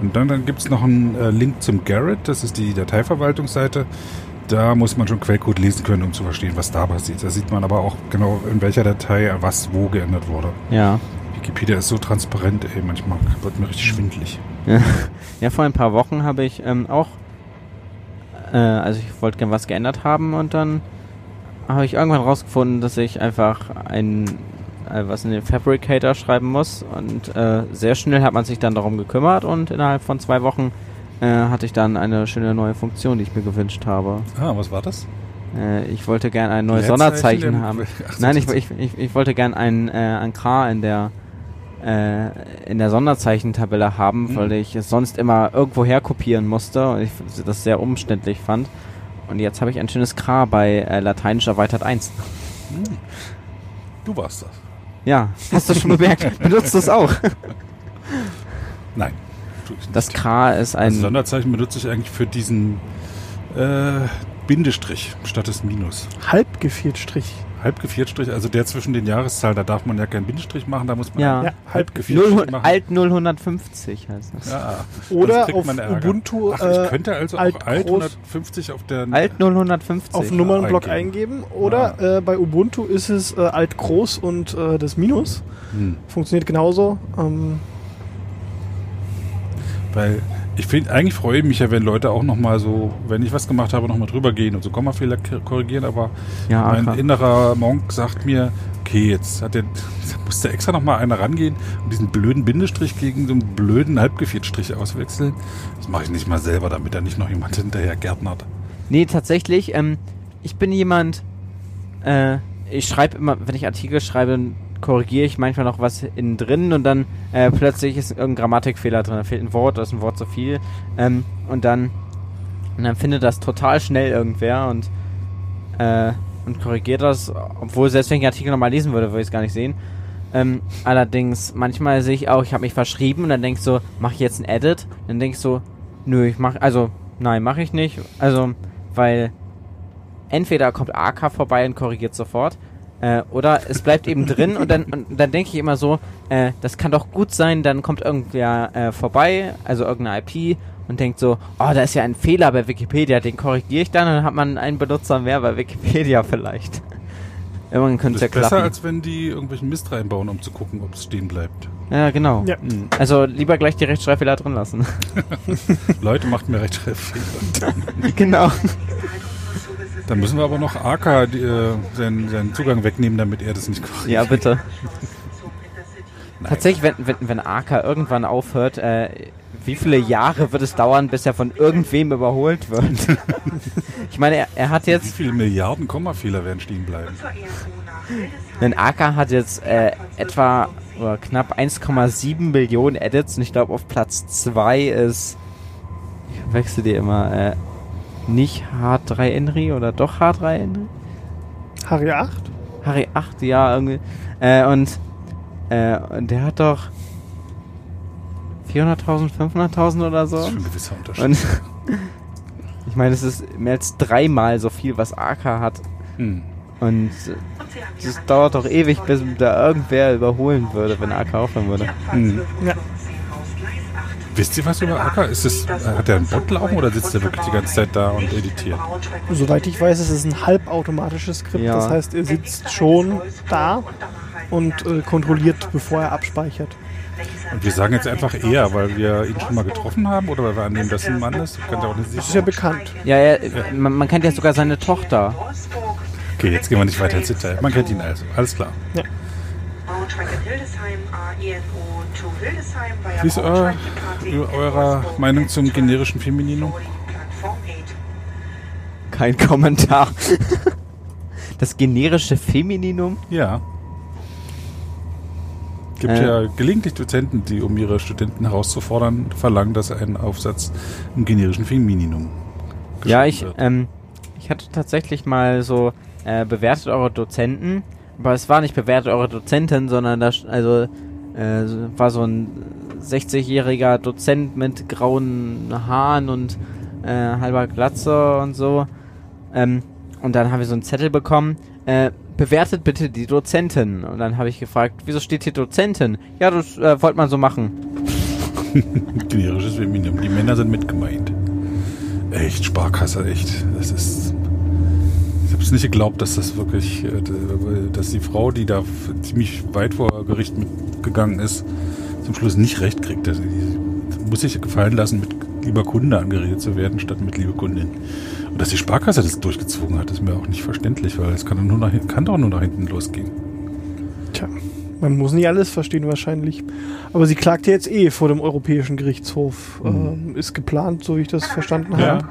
Und dann, dann gibt es noch einen äh, Link zum Garrett. Das ist die Dateiverwaltungsseite. Da muss man schon Quellcode lesen können, um zu verstehen, was da passiert. Da sieht man aber auch genau, in welcher Datei was wo geändert wurde. Ja. Wikipedia ist so transparent, ey, manchmal wird mir richtig schwindlig. Ja, vor ein paar Wochen habe ich ähm, auch, äh, also ich wollte gern was geändert haben und dann habe ich irgendwann rausgefunden, dass ich einfach ein äh, was in den Fabricator schreiben muss und äh, sehr schnell hat man sich dann darum gekümmert und innerhalb von zwei Wochen äh, hatte ich dann eine schöne neue Funktion, die ich mir gewünscht habe. Ah, was war das? Äh, ich wollte gern ein neues Sonderzeichen haben. Ach Nein, ich, ich, ich, ich wollte gern ein, äh, ein K in der äh, in der Sonderzeichentabelle haben, Mhm. weil ich es sonst immer irgendwo her kopieren musste und ich das sehr umständlich fand. Und jetzt habe ich ein schönes K bei äh, Lateinisch erweitert 1. Du warst das. Ja, hast du schon bemerkt. Benutzt du es auch? Nein. tu ich nicht. Das K ist ein... also Sonderzeichen benutze ich eigentlich für diesen äh, Bindestrich statt des Minus. Halb gefehlt Strich. Halbgeviertstrich, also der zwischen den Jahreszahlen, da darf man ja keinen Bindestrich machen, da muss man Ja. Ja, Halbgeviertstrich 0, machen. Alt 0150 heißt das. Ja, Oder kriegt auf. Ubuntu Ach, äh, ich könnte also alt auch Alt groß- 150 auf der Alt 0150. auf den Nummernblock eingeben. eingeben. Oder äh, bei Ubuntu ist es äh, alt groß und äh, das Minus. Hm. Funktioniert genauso. Ähm, Weil ich finde, eigentlich freue ich mich ja, wenn Leute auch nochmal so, wenn ich was gemacht habe, nochmal drüber gehen und so Kommafehler korrigieren, aber Ja, mein AK. innerer Monk sagt mir, okay, jetzt hat der, muss da extra nochmal einer rangehen und diesen blöden Bindestrich gegen so einen blöden Halbgeviertstrich auswechseln. Das mache ich nicht mal selber, damit da nicht noch jemand hinterher gärtnert. Nee, tatsächlich, ähm, ich bin jemand, äh, ich schreibe immer, wenn ich Artikel schreibe, korrigiere ich manchmal noch was innen drin und dann äh, plötzlich ist irgendein Grammatikfehler drin, da fehlt ein Wort, da ist ein Wort zu viel ähm, und dann und dann findet das total schnell irgendwer und äh, und korrigiert das, obwohl selbst wenn ich den Artikel nochmal lesen würde, würde ich es gar nicht sehen. Ähm, allerdings, manchmal sehe ich auch, ich habe mich verschrieben und dann denk ich so, mache ich jetzt ein Edit? Dann denk ich so, nö, ich mach, also, nein, mache ich nicht. Also, weil entweder kommt AK vorbei und korrigiert sofort, äh, oder es bleibt eben drin und dann, und dann denke ich immer so, äh, das kann doch gut sein, dann kommt irgendwer äh, vorbei, also irgendeine IP und denkt so, oh, da ist ja ein Fehler bei Wikipedia, den korrigiere ich dann und dann hat man einen Benutzer mehr bei Wikipedia vielleicht. Irgendwann könnte Das es ist ja besser, klappen. als wenn die irgendwelchen Mist reinbauen, um zu gucken, ob es stehen bleibt. Ja, genau. Ja. Mhm. Also lieber gleich die Rechtschreibfehler drin lassen. Leute, macht mir recht Fehler. genau. Dann müssen wir aber noch AK äh, seinen, seinen Zugang wegnehmen, damit er das nicht korrigiert. Ja, bitte. Tatsächlich, wenn, wenn, wenn AK irgendwann aufhört, äh, wie viele Jahre wird es dauern, bis er von irgendwem überholt wird? ich meine, er, er hat Wie jetzt, viele Milliarden Kommafehler werden stehen bleiben? Denn AK hat jetzt äh, etwa oder knapp 1,7 Millionen Edits und ich glaube auf Platz 2 ist, ich wechsle dir immer, äh, nicht H3 Henry oder doch H3 Henry? Harry 8? Harry 8, ja, irgendwie. Äh, und, äh, und der hat doch 400.000, 500.000 oder so. Das ist schon ein gewisser Unterschied. Und ich meine, es ist mehr als dreimal so viel, was AK hat. Hm. Und das dauert doch ewig, bis da irgendwer überholen würde, wenn AK aufhören würde. Hm. Ja. Wisst ihr was über Acker? Ist es, hat er einen Bot laufen oder sitzt er wirklich die ganze Zeit da und editiert? Soweit ich weiß, ist es ein halbautomatisches Skript. Ja. Das heißt, er sitzt schon da und äh, kontrolliert, bevor er abspeichert. Und wir sagen jetzt einfach eher, weil wir ihn schon mal getroffen haben oder weil wir annehmen, dass er ein Mann ist? Kann ja auch nicht Das ist ja bekannt. Ja, er, man, man kennt ja sogar seine Tochter. Okay, jetzt gehen wir nicht weiter ins Detail. Man kennt ihn also. Alles klar. Wie ist euer, eurer Meinung zum generischen Femininum? Kein Kommentar. Das generische Femininum? Ja. Gibt Äh. ja gelegentlich Dozenten, die, um ihre Studenten herauszufordern, verlangen, dass ein Aufsatz im generischen Femininum Ja, geschrieben ich, wird. ähm, ich hatte tatsächlich mal so äh, bewertet eure Dozenten, aber es war nicht bewertet eure Dozentin, sondern das, also äh, war so ein 60-jähriger Dozent mit grauen Haaren und äh, halber Glatze und so. Ähm, und dann haben wir so einen Zettel bekommen. Äh, bewertet bitte die Dozentin. Und dann habe ich gefragt, wieso steht hier Dozentin? Ja, das äh, wollte man so machen. Generisches Femininum. Die Männer sind mit gemeint. Echt, Sparkasse, echt. Das ist. Ich habe es nicht geglaubt, dass das wirklich, äh, dass die Frau, die da ziemlich weit vor Gericht mitgegangen ist, zum Schluss nicht recht kriegt. Also die muss sich gefallen lassen, mit lieber Kunde angeredet zu werden, statt mit liebe Kundin. Und dass die Sparkasse das durchgezogen hat, ist mir auch nicht verständlich, weil es kann doch nur nach, kann doch nur nach hinten losgehen. Tja, man muss nicht alles verstehen wahrscheinlich. Aber sie klagt ja jetzt eh vor dem Europäischen Gerichtshof. Ähm, ist geplant, so wie ich das verstanden Ja. habe.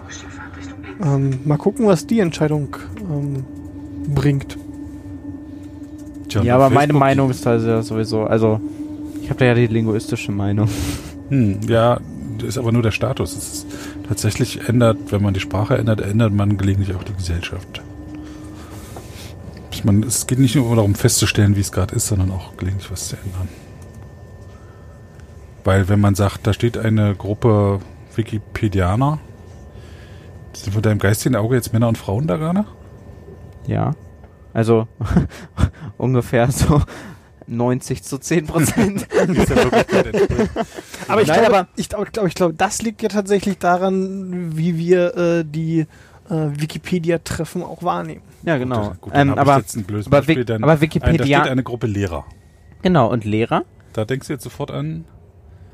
Ähm, mal gucken, was die Entscheidung ähm, bringt. Tja, ja, aber meine Meinung ist also ja sowieso, also ich habe da ja die linguistische Meinung. Hm, ja, das ist aber nur der Status. Es ist tatsächlich ändert, wenn man die Sprache ändert, ändert man gelegentlich auch die Gesellschaft. Ich meine, es geht nicht nur darum festzustellen, wie es gerade ist, sondern auch gelegentlich was zu ändern. Weil wenn man sagt, da steht eine Gruppe Wikipedianer, sind von deinem geistigen Auge jetzt Männer und Frauen da gerade? Ja. Also ungefähr so 90 zu 10 Prozent. Aber ich Nein, glaube, aber- ich glaube, ich glaube, ich glaube, das liegt ja tatsächlich daran, wie wir äh, die äh, Wikipedia-Treffen auch wahrnehmen. ja, genau. Gut, ähm, aber, aber, Beispiel. Wik- Dann aber ein, da Wikipedia, steht eine Gruppe Lehrer. genau, und Lehrer, Da denkst du jetzt sofort an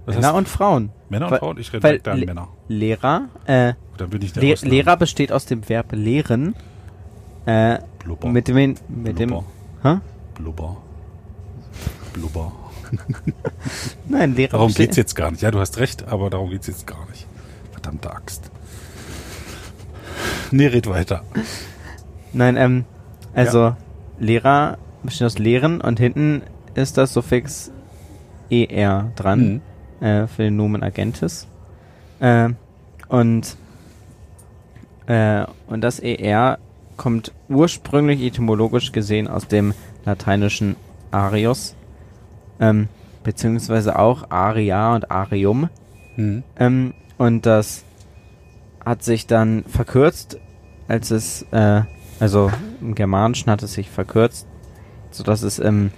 was Männer du? und Frauen. Männer und weil- Frauen? Ich rede direkt an Le- Männer. Lehrer, äh, Dann bin ich der Le Ausnahme. Lehrer besteht aus dem Verb lehren, äh, Blubber. mit dem, mit dem, Blubber. hä? Blubber. Blubber. Nein, Lehrer Darum besteht- geht's jetzt gar nicht. Ja, du hast recht, aber darum geht's jetzt gar nicht. Verdammte Axt. Nee, red weiter. Nein, ähm, also Lehrer besteht aus Lehren und hinten ist das Suffix er dran Mhm. äh, für den Nomen Agentis. Äh, und äh, und das er kommt ursprünglich etymologisch gesehen aus dem lateinischen Arius, ähm, beziehungsweise auch Aria und Arium. Mhm. Ähm, und das hat sich dann verkürzt, als es, äh, also im Germanischen hat es sich verkürzt, sodass es im,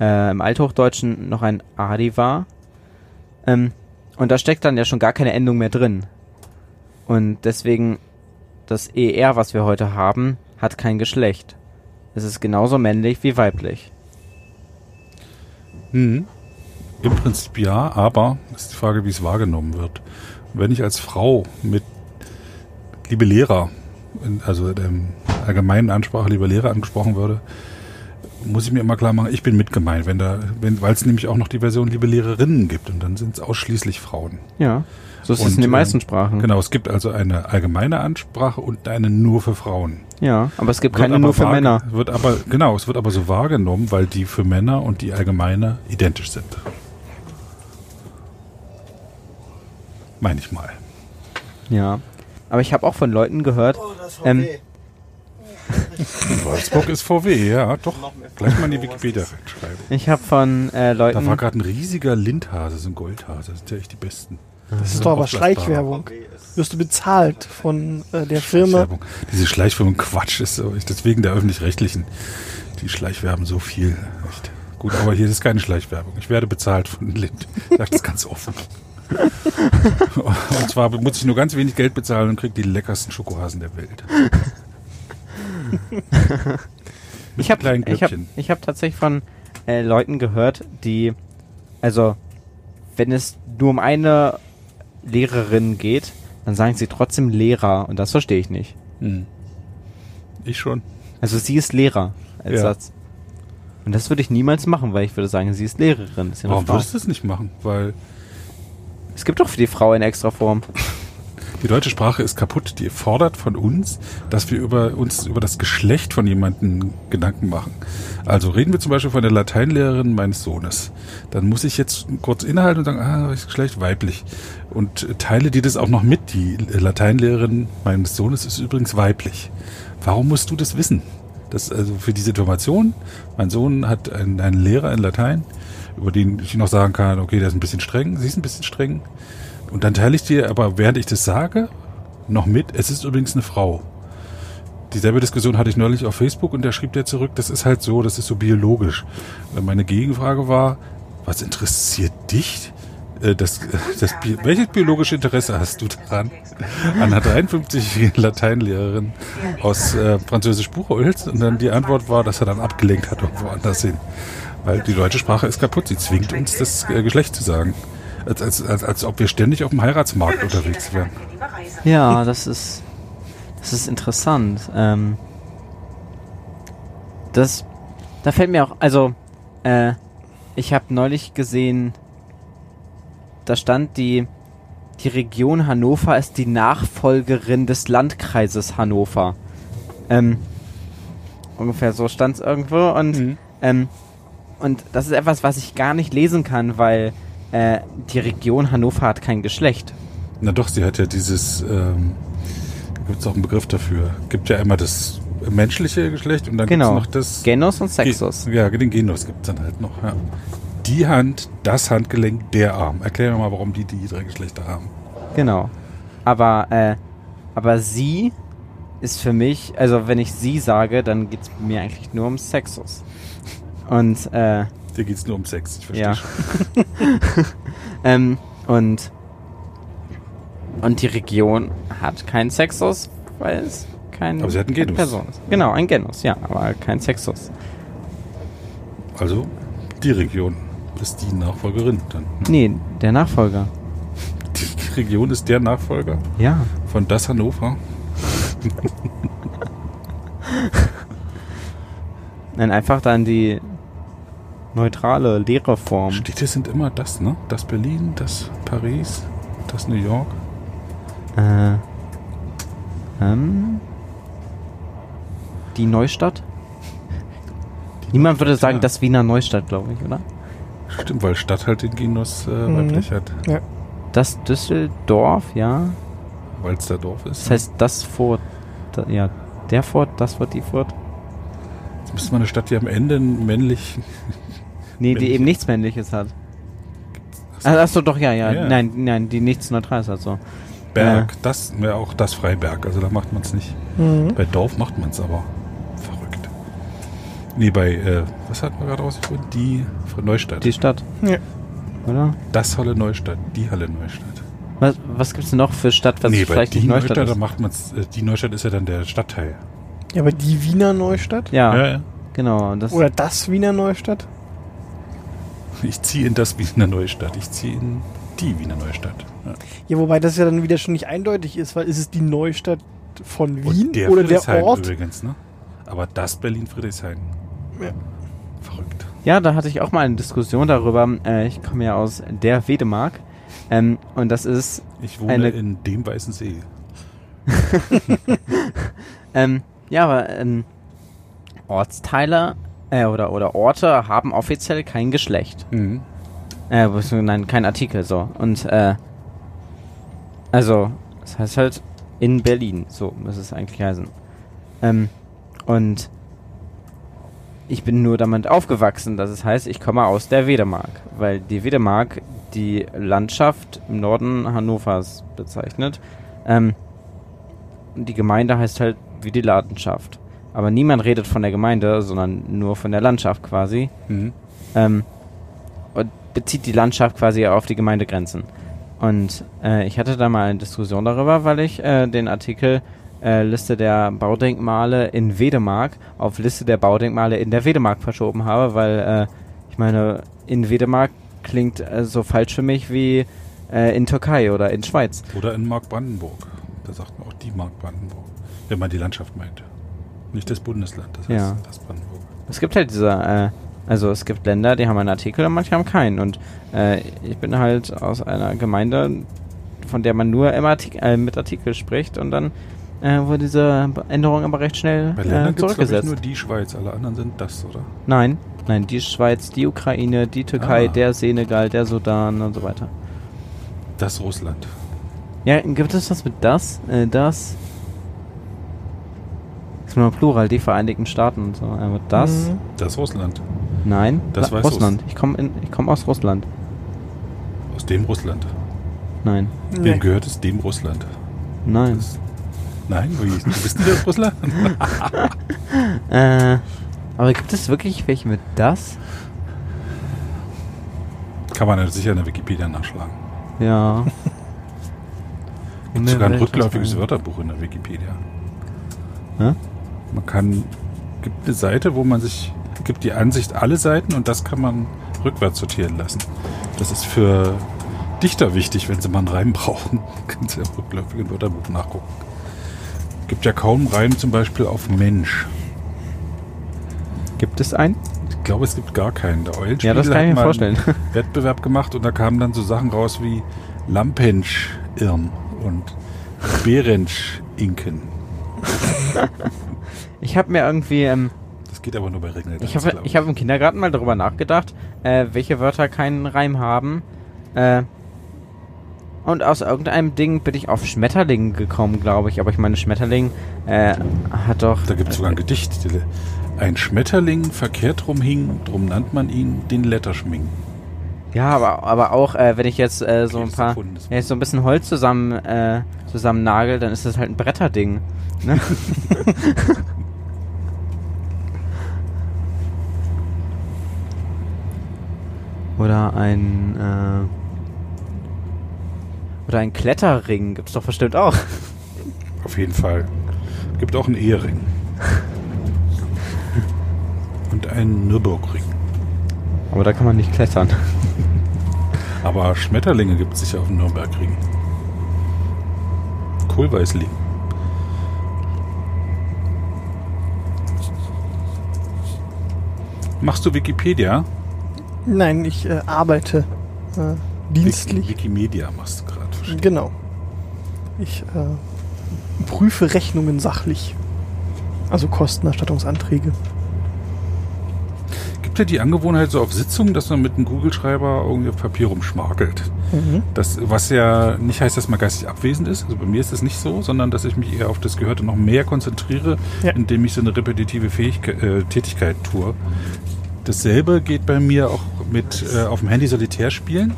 äh, im Althochdeutschen noch ein Adi war. Ähm, und da steckt dann ja schon gar keine Endung mehr drin. Und deswegen das ER, was wir heute haben, hat kein Geschlecht. Es ist genauso männlich wie weiblich. Mhm. Im Prinzip ja, aber ist die Frage, wie es wahrgenommen wird. Wenn ich als Frau mit liebe Lehrer, also der allgemeinen Ansprache liebe Lehrer angesprochen würde, muss ich mir immer klar machen, ich bin mit gemeint, wenn da, wenn, weil es nämlich auch noch die Version liebe Lehrerinnen gibt und dann sind es ausschließlich Frauen. Ja. So ist es Und, in den ähm, meisten Sprachen. Genau, es gibt also eine allgemeine Ansprache und eine nur für Frauen. Ja, aber es gibt Wird keine nur für Männer. Wird aber, genau, es wird aber so wahrgenommen, weil die für Männer und die allgemeine identisch sind. Meine ich mal. Ja. Aber ich habe auch von Leuten gehört, Oh, das Ähm, Wolfsburg ist VW, ja, doch. Gleich mal in die Wikipedia reinschreiben. ich habe von äh, Da war Leuten, gerade ein riesiger Lindhase, so ein Goldhase. Das sind ja echt die besten. Das ist doch aber. Schleichwerbung. Wirst du bezahlt von äh, der Firma? Diese Schleichwerbung Quatsch ist so. Deswegen der öffentlich-rechtlichen. Die Schleichwerben so viel. Echt. Gut, aber hier ist keine Schleichwerbung. Ich werde bezahlt von Lind. Ich sag das ganz offen. Und zwar muss ich nur ganz wenig Geld bezahlen und kriege die leckersten Schokohasen der Welt. ich habe kleinen ich hab, ich hab tatsächlich von äh, Leuten gehört, die, also wenn es nur um eine Lehrerin geht, dann sagen sie trotzdem Lehrer und das verstehe ich nicht. Hm. Ich schon. Also sie ist Lehrer als Ja. Satz. Und das würde ich niemals machen, weil ich würde sagen, sie ist Lehrerin. Ist ja Warum Frau. würdest du das nicht machen? Weil Es gibt doch für die Frau eine extra Form. Die deutsche Sprache ist kaputt. Die fordert von uns, dass wir über uns über das Geschlecht von jemandem Gedanken machen. Also reden wir zum Beispiel von der Lateinlehrerin meines Sohnes. Dann muss ich jetzt kurz innehalten und sagen, ah, das Geschlecht weiblich. Und teile dir das auch noch mit. Die Lateinlehrerin meines Sohnes ist übrigens weiblich. Warum musst du das wissen? Das also für die Situation. Mein Sohn hat einen, einen Lehrer in Latein, über den ich noch sagen kann, okay, der ist ein bisschen streng, sie ist ein bisschen streng. Und dann teile ich dir, aber während ich das sage, noch mit, es ist übrigens eine Frau. Dieselbe Diskussion hatte ich neulich auf Facebook und da schrieb der zurück, das ist halt so, das ist so biologisch. Meine Gegenfrage war, was interessiert dich? Äh, Das, das, Bi- welches biologische Interesse hast du daran, an einer 53-jährigen Lateinlehrerin aus äh, Französisch Buchholz? Und dann die Antwort war, dass er dann abgelenkt hat irgendwo anders hin. Weil die deutsche Sprache ist kaputt, sie zwingt uns, das äh, Geschlecht zu sagen. Als, als, als, als ob wir ständig auf dem Heiratsmarkt unterwegs wären. Ja, das ist, das ist interessant. Ähm, das, da fällt mir auch, also, äh, ich habe neulich gesehen, da stand die, die Region Hannover ist die Nachfolgerin des Landkreises Hannover. Ähm, ungefähr so stand es irgendwo und, Mhm. ähm, und das ist etwas, was ich gar nicht lesen kann, weil äh, die Region Hannover hat kein Geschlecht. Na doch, sie hat ja dieses, ähm, gibt es auch einen Begriff dafür. Gibt ja einmal das menschliche Geschlecht und dann Genau. gibt's noch das Genus und Sexus. Ge- Ja, den Genus gibt's dann halt noch. Ja. Die Hand, das Handgelenk, der Arm. Erklär mir mal, warum die die drei Geschlechter haben. Genau. Aber, äh, aber sie ist für mich, also wenn ich sie sage, dann geht's mir eigentlich nur um Sexus. Und, äh, Dir geht's nur um Sex, ich verstehe ja. schon. ähm, und, und die Region hat keinen Sexus, weil es kein Aber sie hat einen keine Genus. Person ist. Genau, ein Genus, ja, aber kein Sexus. Also, die Region ist die Nachfolgerin dann. Nee, der Nachfolger. Die Region ist der Nachfolger Ja. von das Hannover. Nein, einfach dann die neutrale, leere Form. Städte sind immer das, ne? Das Berlin, das Paris, das New York. Äh, ähm, die Neustadt? Niemand würde sagen, Ja. das Wiener Neustadt, glaube ich, oder? Stimmt, weil Stadt halt den Genus äh, Mhm. weiblich hat, Das Düsseldorf, ja. weil es der Dorf ist. Das heißt, das Fort, da, ja, der Fort, das Fort, die Fort. Jetzt müsste man eine Stadt, die am Ende einen männlichen. Nee, die eben nichts Männliches hat. Ach, achso, doch, ja, ja, Ja. Nein, nein, die nichts Neutrales hat, so. Berg, das wäre auch das Freiberg, also da macht man es nicht. Mhm. Bei Dorf macht man es aber. Verrückt. Nee, bei, äh, was hatten wir gerade rausgefunden? Die von Neustadt. Die Stadt. Ja. Oder? das Halle Neustadt, die Halle Neustadt. Was, was gibt's denn noch für Stadt, was nee, bei vielleicht die nicht Neustadt Neustadt, da ist? macht man's, äh, die Neustadt ist ja dann der Stadtteil. Ja, aber die Wiener Neustadt? Ja, ja. genau. und Das, Oder das Wiener Neustadt? Ich ziehe in das Wiener Neustadt. Ich ziehe in die Wiener Neustadt. Ja. Ja, wobei das ja dann wieder schon nicht eindeutig ist, weil ist es die Neustadt von Wien der oder der Friedrichshain Ort? übrigens, ne? Aber das Berlin-Friedrichshain. Ja. Ja, da hatte ich auch mal eine Diskussion darüber. Äh, ich komme ja aus der Wedemark. Ähm, und das ist, Ich wohne Eine- in dem Weißen See. ähm, ja, aber ähm, Ortsteile äh, oder, oder Orte haben offiziell kein Geschlecht. Mhm. Äh, nein, kein Artikel, so. Und, äh, also, das heißt halt in Berlin, so muss es eigentlich heißen. Ähm, und ich bin nur damit aufgewachsen, dass es heißt, ich komme aus der Wedemark, weil die Wedemark die Landschaft im Norden Hannovers bezeichnet. Ähm, und die Gemeinde heißt halt wie die Landschaft. Aber niemand redet von der Gemeinde, sondern nur von der Landschaft quasi. Mhm. Ähm, und bezieht die Landschaft quasi auf die Gemeindegrenzen. Und äh, ich hatte da mal eine Diskussion darüber, weil ich äh, den Artikel äh, Liste der Baudenkmale in Wedemark auf Liste der Baudenkmale in der Wedemark verschoben habe, weil äh, ich meine, in Wedemark klingt äh, so falsch für mich wie äh, in Türkei oder in Schweiz. Oder in Mark Brandenburg. Da sagt man auch die Mark Brandenburg. Wenn man die Landschaft meint. Nicht das Bundesland, das heißt Ja. das Brandenburg. Es gibt halt diese, äh, also es gibt Länder, die haben einen Artikel und manche haben keinen. Und äh, ich bin halt aus einer Gemeinde, von der man nur im Artik äh, mit Artikel spricht und dann äh, wurde diese Änderung aber recht schnell Bei äh, Ländern es zurückgesetzt. nur die Schweiz, alle anderen sind das, oder? Nein, nein, die Schweiz, die Ukraine, die Türkei, Ah. der Senegal, der Sudan und so weiter. Das Russland. Ja, gibt es das mit das? Äh, das? Ist nur Plural, die Vereinigten Staaten und so. Aber das? Mhm. Das Russland. Nein, Das La- weiß Russland. Ich komme ich komm aus Russland. Aus dem Russland. Nein, Wem Nee. gehört es? Dem Russland. nein. Das, nein, wie, du bist nicht aus Russland? Äh, aber gibt es wirklich welche mit das? Kann man ja sicher in der Wikipedia nachschlagen. Ja. Gibt sogar ein rückläufiges Wörterbuch in der Wikipedia. Hä? Man kann, gibt eine Seite, wo man sich, gibt die Ansicht alle Seiten und das kann man rückwärts sortieren lassen. Das ist für Dichter wichtig, wenn sie mal einen Reim brauchen. Können sie im rückläufigen Wörterbuch nachgucken. Gibt ja kaum Reim zum Beispiel auf Mensch. Gibt es einen? Ich glaube, es gibt gar keinen. Der Eulenspiegel Ja, das kann hat ich mir vorstellen. einen Wettbewerb gemacht und da kamen dann so Sachen raus wie Lampensch-Irn und Berensch-Inken. Ich habe mir irgendwie, ähm, Das geht aber nur bei Ringeln. ich habe ich hab im Kindergarten mal darüber nachgedacht, äh, welche Wörter keinen Reim haben. Äh, und aus irgendeinem Ding bin ich auf Schmetterling gekommen, glaube ich. Aber ich meine, Schmetterling äh, hat doch. Da gibt es sogar ein Gedicht. Ein Schmetterling verkehrt rumhing, drum nannt man ihn den Letterschming. Ja, aber, aber auch, äh, wenn ich jetzt äh, so ein paar. Ja, jetzt so ein bisschen Holz zusammen, äh, zusammen nagel, dann ist das halt ein Bretterding. Ne? Oder ein, äh, oder ein Kletterring gibt's doch bestimmt auch. Auf jeden Fall. Gibt auch einen Ehering. Und einen Nürburgring. Aber da kann man nicht klettern. Aber Schmetterlinge gibt es sicher auf dem Nürnbergring. Kohlweißling. Machst du Wikipedia? Nein, ich äh, arbeite äh, dienstlich. Wiki Wikimedia machst du gerade. Genau. Ich äh, prüfe Rechnungen sachlich. Also Kostenerstattungsanträge. Gibt ja die Angewohnheit so auf Sitzungen, dass man mit einem Google-Schreiber irgendwie auf Papier rumschmakelt. Mhm. Das, was ja nicht heißt, dass man geistig abwesend ist. Also bei mir ist es nicht so, sondern dass ich mich eher auf das Gehörte noch mehr konzentriere, Ja. indem ich so eine repetitive Fähigkeit, äh, Tätigkeit tue. Dasselbe geht bei mir auch mit äh, auf dem Handy Solitär spielen.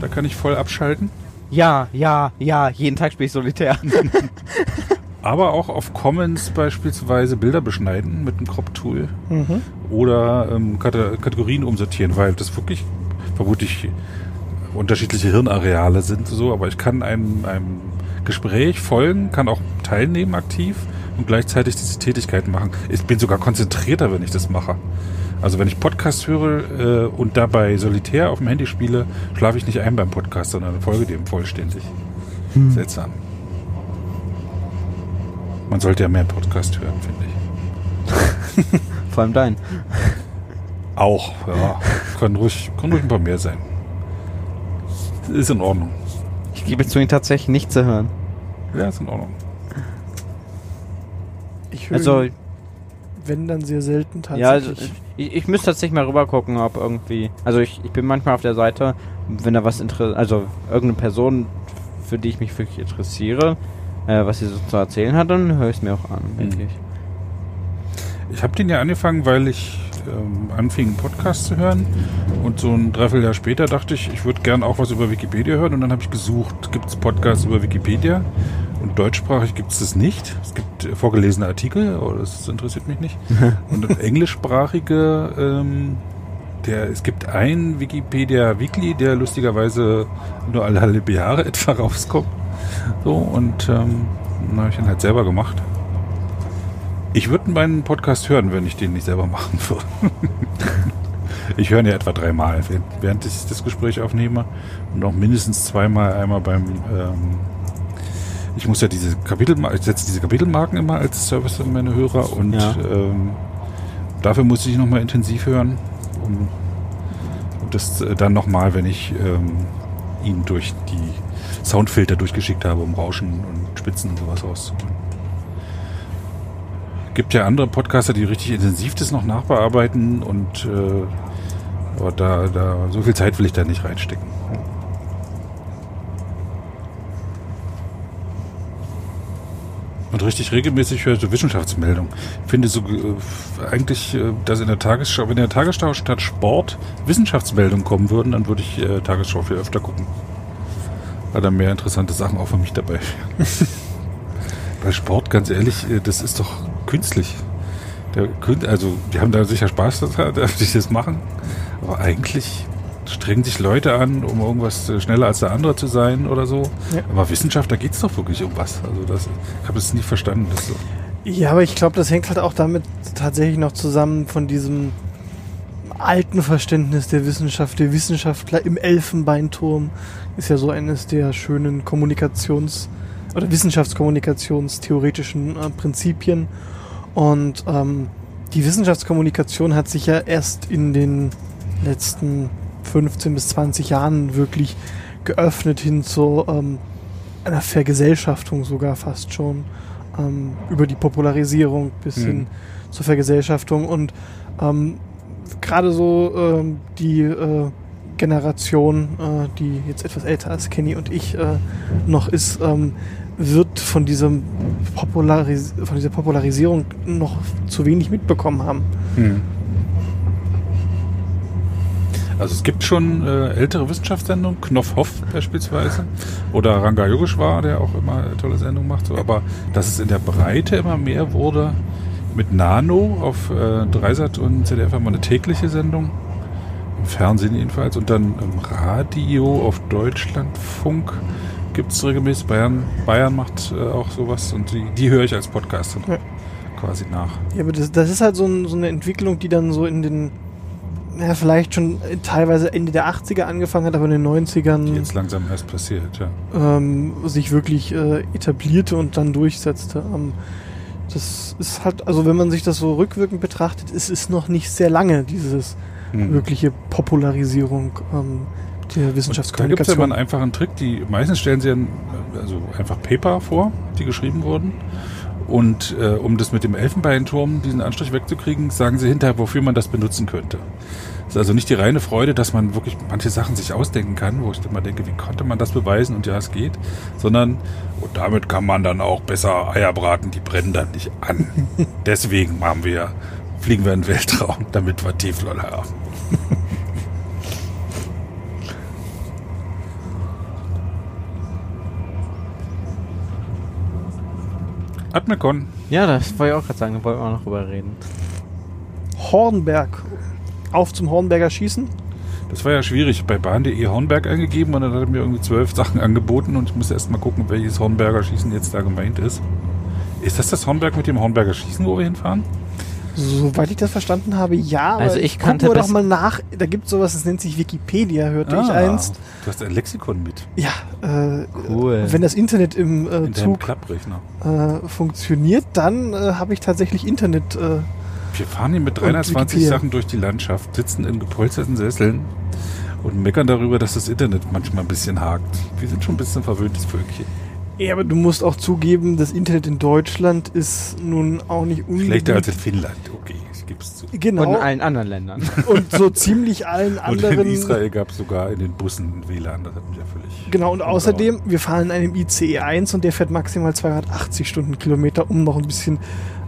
Da kann ich voll abschalten. Ja, ja, ja, jeden Tag spiele ich Solitär. Aber auch auf Commons beispielsweise Bilder beschneiden mit einem Crop-Tool Mhm. oder ähm, Kate Kategorien umsortieren, weil das wirklich vermutlich unterschiedliche Hirnareale sind so, aber ich kann einem, einem Gespräch folgen, kann auch teilnehmen aktiv und gleichzeitig diese Tätigkeit machen. Ich bin sogar konzentrierter, wenn ich das mache. Also wenn ich Podcast höre äh, und dabei solitär auf dem Handy spiele, schlafe ich nicht ein beim Podcast, sondern folge dem vollständig. Seltsam. Man sollte ja mehr Podcast hören, finde ich. Vor allem dein. Auch, ja. Können ruhig, können ruhig ein paar mehr sein. Ist in Ordnung. Ich gebe zu, ihn tatsächlich nicht zu hören. Ja, ist in Ordnung. Ich höre Also, ihn, wenn dann sehr selten ja, also, tatsächlich. ich, ich müsste tatsächlich mal rüber gucken, ob irgendwie. Also, ich, ich bin manchmal auf der Seite, wenn da was interessiert, also irgendeine Person, für die ich mich wirklich interessiere, äh, was sie so zu erzählen hat, dann höre ich es mir auch an, denke Mhm. ich. Ich habe den ja angefangen, weil ich ähm, anfing, einen Podcast zu hören. Und so ein Dreivierteljahr später dachte ich, ich würde gern auch was über Wikipedia hören. Und dann habe ich gesucht, gibt es Podcasts über Wikipedia? Und deutschsprachig gibt es das nicht. Es gibt äh, vorgelesene Artikel, aber das interessiert mich nicht. Und englischsprachige, ähm, der, es gibt ein Wikipedia Weekly, der lustigerweise nur alle halbe Jahre etwa rauskommt. So, und ähm, dann habe ich ihn halt selber gemacht. Ich würde meinen Podcast hören, wenn ich den nicht selber machen würde. ich höre ihn ja etwa dreimal, während- während ich das Gespräch aufnehme. Und auch mindestens zweimal, einmal beim. Ähm, ich muss ja diese Kapitel, ich setze diese Kapitelmarken immer als Service an meine Hörer und Ja. ähm, dafür muss ich nochmal intensiv hören. Um, und das äh, dann nochmal, wenn ich ähm, ihn durch die Soundfilter durchgeschickt habe, um Rauschen und Spitzen und sowas rauszuholen gibt ja andere Podcaster, die richtig intensiv das noch nachbearbeiten und äh, aber da, da so viel Zeit will ich da nicht reinstecken. Und richtig regelmäßig höre so Wissenschaftsmeldungen. Ich finde so äh, eigentlich, äh, dass in der Tagesschau, wenn in der Tagesschau statt Sport Wissenschaftsmeldungen kommen würden, dann würde ich äh, Tagesschau viel öfter gucken. Weil da mehr interessante Sachen auch für mich dabei wären. Bei Sport, ganz ehrlich, äh, das ist doch künstlich. Der, also, die haben da sicher Spaß, dass die das machen. Aber eigentlich strengen sich Leute an, um irgendwas äh, schneller als der andere zu sein oder so. Ja. Aber Wissenschaft, da geht es doch wirklich um was. Also, das, ich habe es nie verstanden. Das so. Ja, aber ich glaube, das hängt halt auch damit tatsächlich noch zusammen von diesem alten Verständnis der Wissenschaft. Der Wissenschaftler im Elfenbeinturm ist ja so eines der schönen Kommunikations- oder Wissenschaftskommunikationstheoretischen äh, Prinzipien. Und ähm, die Wissenschaftskommunikation hat sich ja erst in den letzten 15 bis 20 Jahren wirklich geöffnet hin zu ähm, einer Vergesellschaftung sogar fast schon ähm, über die Popularisierung bis Mhm. hin zur Vergesellschaftung und ähm, gerade so ähm, die äh, Generation, äh, die jetzt etwas älter als Kenny und ich äh, noch ist, ähm, wird von diesem Popularis von dieser Popularisierung noch zu wenig mitbekommen haben. Hm. Also es gibt schon äh, ältere Wissenschaftssendungen, Knopfhoff beispielsweise, oder Ranga Yogeshwar, der auch immer eine tolle Sendung macht, so, aber dass es in der Breite immer mehr wurde, mit Nano auf äh, Dreisat und ZDF haben wir eine tägliche Sendung, im Fernsehen jedenfalls, und dann im Radio auf Deutschlandfunk gibt es regelmäßig, Bayern, Bayern macht äh, auch sowas und die, die höre ich als Podcast dann Ja. quasi nach. Ja, aber das, das ist halt so, ein, so eine Entwicklung, die dann so in den, ja, vielleicht schon teilweise Ende der 80er angefangen hat, aber in den 90ern Die jetzt langsam erst passiert, ja. ähm, sich wirklich äh, etablierte und dann durchsetzte. Ähm, das ist halt, also wenn man sich das so rückwirkend betrachtet, es ist noch nicht sehr lange, dieses Hm. wirkliche Popularisierung ähm, der Da gibt es Wissenschaftskommunikation. aber einen einfachen Trick. Die meistens stellen sie dann, also einfach Paper vor, die geschrieben wurden. Und äh, um das mit dem Elfenbeinturm, diesen Anstrich wegzukriegen, sagen sie hinterher, wofür man das benutzen könnte. Es ist also nicht die reine Freude, dass man wirklich manche Sachen sich ausdenken kann, wo ich immer denke, wie konnte man das beweisen und ja, es geht, sondern und damit kann man dann auch besser Eier braten, die brennen dann nicht an. Deswegen machen wir, fliegen wir in den Weltraum, damit wir Teflon haben. Admecon. Ja, das wollte ich auch gerade sagen, da wollten wir auch noch drüber reden. Hornberg. Auf zum Hornberger Schießen. Das war ja schwierig. Bei bahn.de Hornberg eingegeben und dann hat er mir irgendwie zwölf Sachen angeboten und ich musste erst mal gucken, welches Hornberger Schießen jetzt da gemeint ist. Ist das das Hornberg mit dem Hornberger Schießen, wo wir hinfahren? Soweit ich das verstanden habe, ja. Also ich gucken kannte wir doch mal nach. Da gibt es sowas, das nennt sich Wikipedia, hörte ich einst. Du hast ein Lexikon mit. Ja, äh, Cool. wenn das Internet im äh, In Zug Klapprechner. äh, funktioniert, dann äh, habe ich tatsächlich Internet äh, Wir fahren hier mit Und 320 Wikipedia. Sachen durch die Landschaft, sitzen in gepolsterten Sesseln und meckern darüber, dass das Internet manchmal ein bisschen hakt. Wir sind schon ein bisschen verwöhntes Völkchen. Ja, aber du musst auch zugeben, das Internet in Deutschland ist nun auch nicht unbedingt... Schlechter als in Finnland, okay, ich gebe es zu. Genau. Und in allen anderen Ländern. und so ziemlich allen Und anderen. in Israel gab es sogar in den Bussen WLAN, das hat mich ja völlig... Genau, und außerdem, wir fahren in einem ICE 1 und der fährt maximal 280 Stundenkilometer, um noch ein bisschen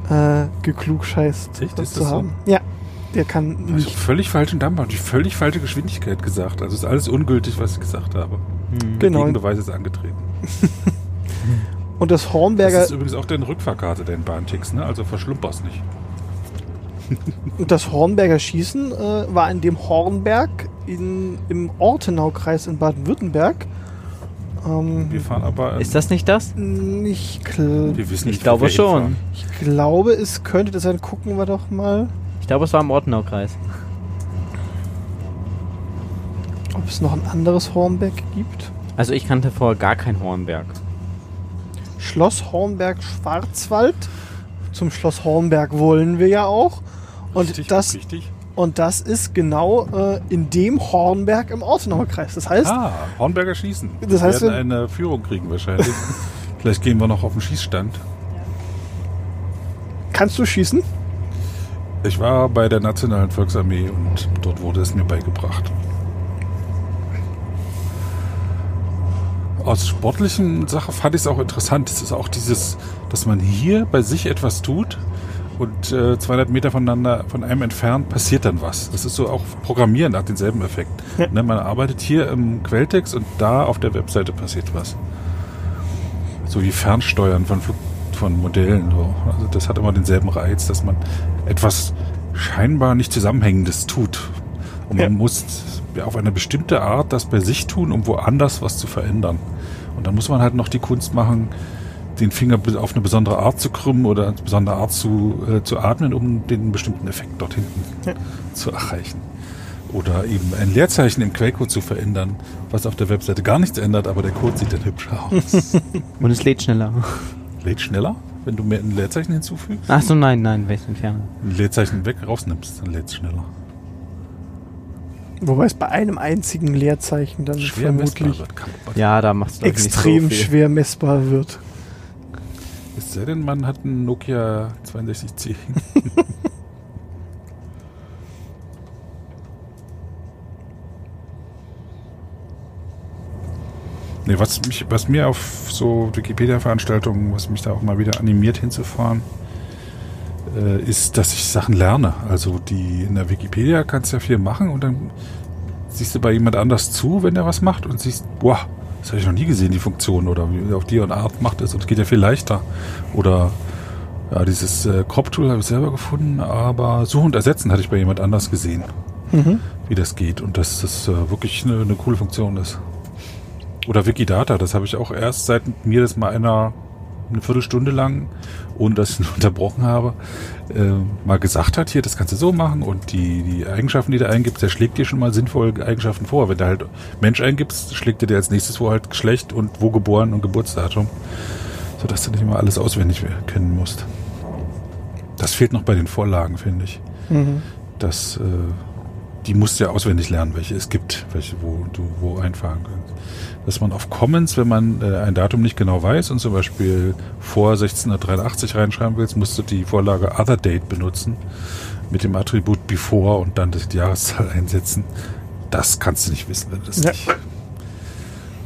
äh, geklugscheißt Echt? Ist zu das so? haben. Ja, der kann Ich habe nicht. völlig falschen Dampfer und die völlig falsche Geschwindigkeit gesagt. Also ist alles ungültig, was ich gesagt habe. Hm. Genau. Gegenbeweis ist angetreten. Und das Hornberger, Das ist übrigens auch deine Rückfahrkarte, dein Bahntix, ne? Also verschlumper's nicht. und das Hornberger Schießen äh, war in dem Hornberg in, im Ortenaukreis in Baden-Württemberg. Ähm, Wir fahren aber... Ist das nicht das? nicht klar. wir wissen Ich nicht, glaube wo wir schon. hinfahren. Ich glaube, es könnte das sein. Gucken wir doch mal, Ich glaube, es war im Ortenaukreis. ob es noch ein anderes Hornberg gibt. Also ich kannte vorher gar kein Hornberg. Schloss Hornberg Schwarzwald. Zum Schloss Hornberg wollen wir ja auch. Und Richtig, das Richtig. und das ist genau äh, in dem Hornberg im Ortenauer Kreis. Das heißt, Ah, Hornberger Schießen. Das heißt, wir werden eine Führung kriegen wahrscheinlich. Vielleicht gehen wir noch auf den Schießstand. kannst du schießen? Ich war bei der Nationalen Volksarmee und dort wurde es mir beigebracht. Aus sportlichen Sachen fand ich es auch interessant. Es ist auch dieses, dass man hier bei sich etwas tut und äh, 200 Meter voneinander, von einem entfernt passiert dann was. Das ist so auch Programmieren hat denselben Effekt. Ja. Ne, man arbeitet hier im Quelltext und da auf der Webseite passiert was. So wie Fernsteuern von, Flug von Modellen. So. Also das hat immer denselben Reiz, dass man etwas scheinbar nicht Zusammenhängendes tut. Und man Ja. muss auf eine bestimmte Art das bei sich tun, um woanders was zu verändern. Und dann muss man halt noch die Kunst machen, den Finger auf eine besondere Art zu krümmen oder eine besondere Art zu, äh, zu atmen, um den bestimmten Effekt dort hinten Ja. zu erreichen. Oder eben ein Leerzeichen im Quellcode zu verändern, was auf der Webseite gar nichts ändert, aber der Code sieht dann hübsch aus. Und es lädt schneller. Lädt schneller, wenn du mehr ein Leerzeichen hinzufügst. Ach so, nein, nein, welches entfernen. Ein Leerzeichen weg rausnimmst, dann lädt es schneller. Wobei es bei einem einzigen Leerzeichen dann Schwer vermutlich wird. Ja, da machst du extrem nicht so viel. schwer messbar wird. Es sei denn, man hat einen Nokia 6210. nee, was, mich, was mir auf so Wikipedia-Veranstaltungen, was mich da auch mal wieder animiert hinzufahren, äh, ist, dass ich Sachen lerne. Also die in der Wikipedia kannst du ja viel machen und dann siehst du bei jemand anders zu, wenn der was macht und siehst, boah, das habe ich noch nie gesehen, die Funktion oder wie auf die und Art macht es und es geht ja viel leichter. Oder ja, dieses äh, Crop-Tool habe ich selber gefunden, aber Suchen und Ersetzen hatte ich bei jemand anders gesehen, Mhm. wie das geht und dass das äh, wirklich eine, eine coole Funktion ist. Oder Wikidata, das habe ich auch erst seit mir das mal einer eine Viertelstunde lang, ohne dass ich ihn unterbrochen habe, äh, mal gesagt hat, hier, das kannst du so machen und die, die Eigenschaften, die du eingibst, der schlägt dir schon mal sinnvolle Eigenschaften vor. Wenn du halt Mensch eingibst, schlägt er dir als nächstes vor halt Geschlecht und wo geboren und Geburtsdatum, sodass du nicht immer alles auswendig kennen musst. Das fehlt noch bei den Vorlagen, finde ich. Mhm. Das, äh, die musst du ja auswendig lernen, welche es gibt, welche, wo du wo einfahren kannst. Dass man auf Commons, wenn man äh, ein Datum nicht genau weiß und zum Beispiel vor 1683 reinschreiben willst, musst du die Vorlage Other Date benutzen mit dem Attribut Before und dann die Jahreszahl einsetzen. Das kannst du nicht wissen, wenn du das Ja. nicht.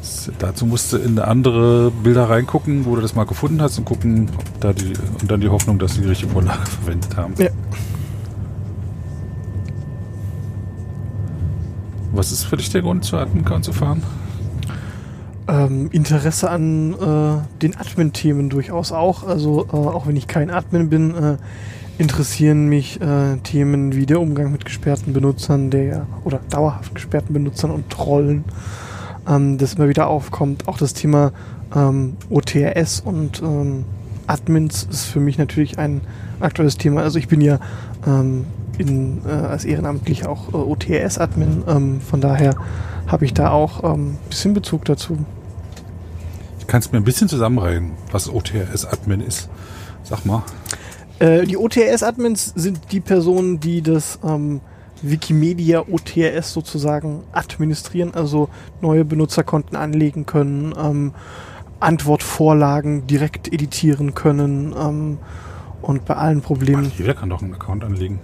Das, dazu musst du in andere Bilder reingucken, wo du das mal gefunden hast und gucken, ob da die und dann die Hoffnung, dass sie die richtige Vorlage verwendet haben. Ja. Was ist für dich der Grund, zu Admin zu fahren? Ähm, Interesse an äh, den Admin-Themen durchaus auch. Also äh, auch wenn ich kein Admin bin, äh, interessieren mich äh, Themen wie der Umgang mit gesperrten Benutzern, der oder dauerhaft gesperrten Benutzern und Trollen, ähm, das immer wieder aufkommt. Auch das Thema ähm, OTRS und ähm, Admins ist für mich natürlich ein aktuelles Thema. Also ich bin ja ähm, in, äh, als Ehrenamtlicher auch äh, OTRS-Admin. Ähm, von daher habe ich da auch ein ähm, bisschen Bezug dazu. Ich kann es mir ein bisschen zusammenreihen, was OTRS-Admin ist. Sag mal. Äh, die OTRS-Admins sind die Personen, die das ähm, Wikimedia OTRS sozusagen administrieren, also neue Benutzerkonten anlegen können, ähm, Antwortvorlagen direkt editieren können ähm, und bei allen Problemen. Ach, jeder kann doch einen Account anlegen.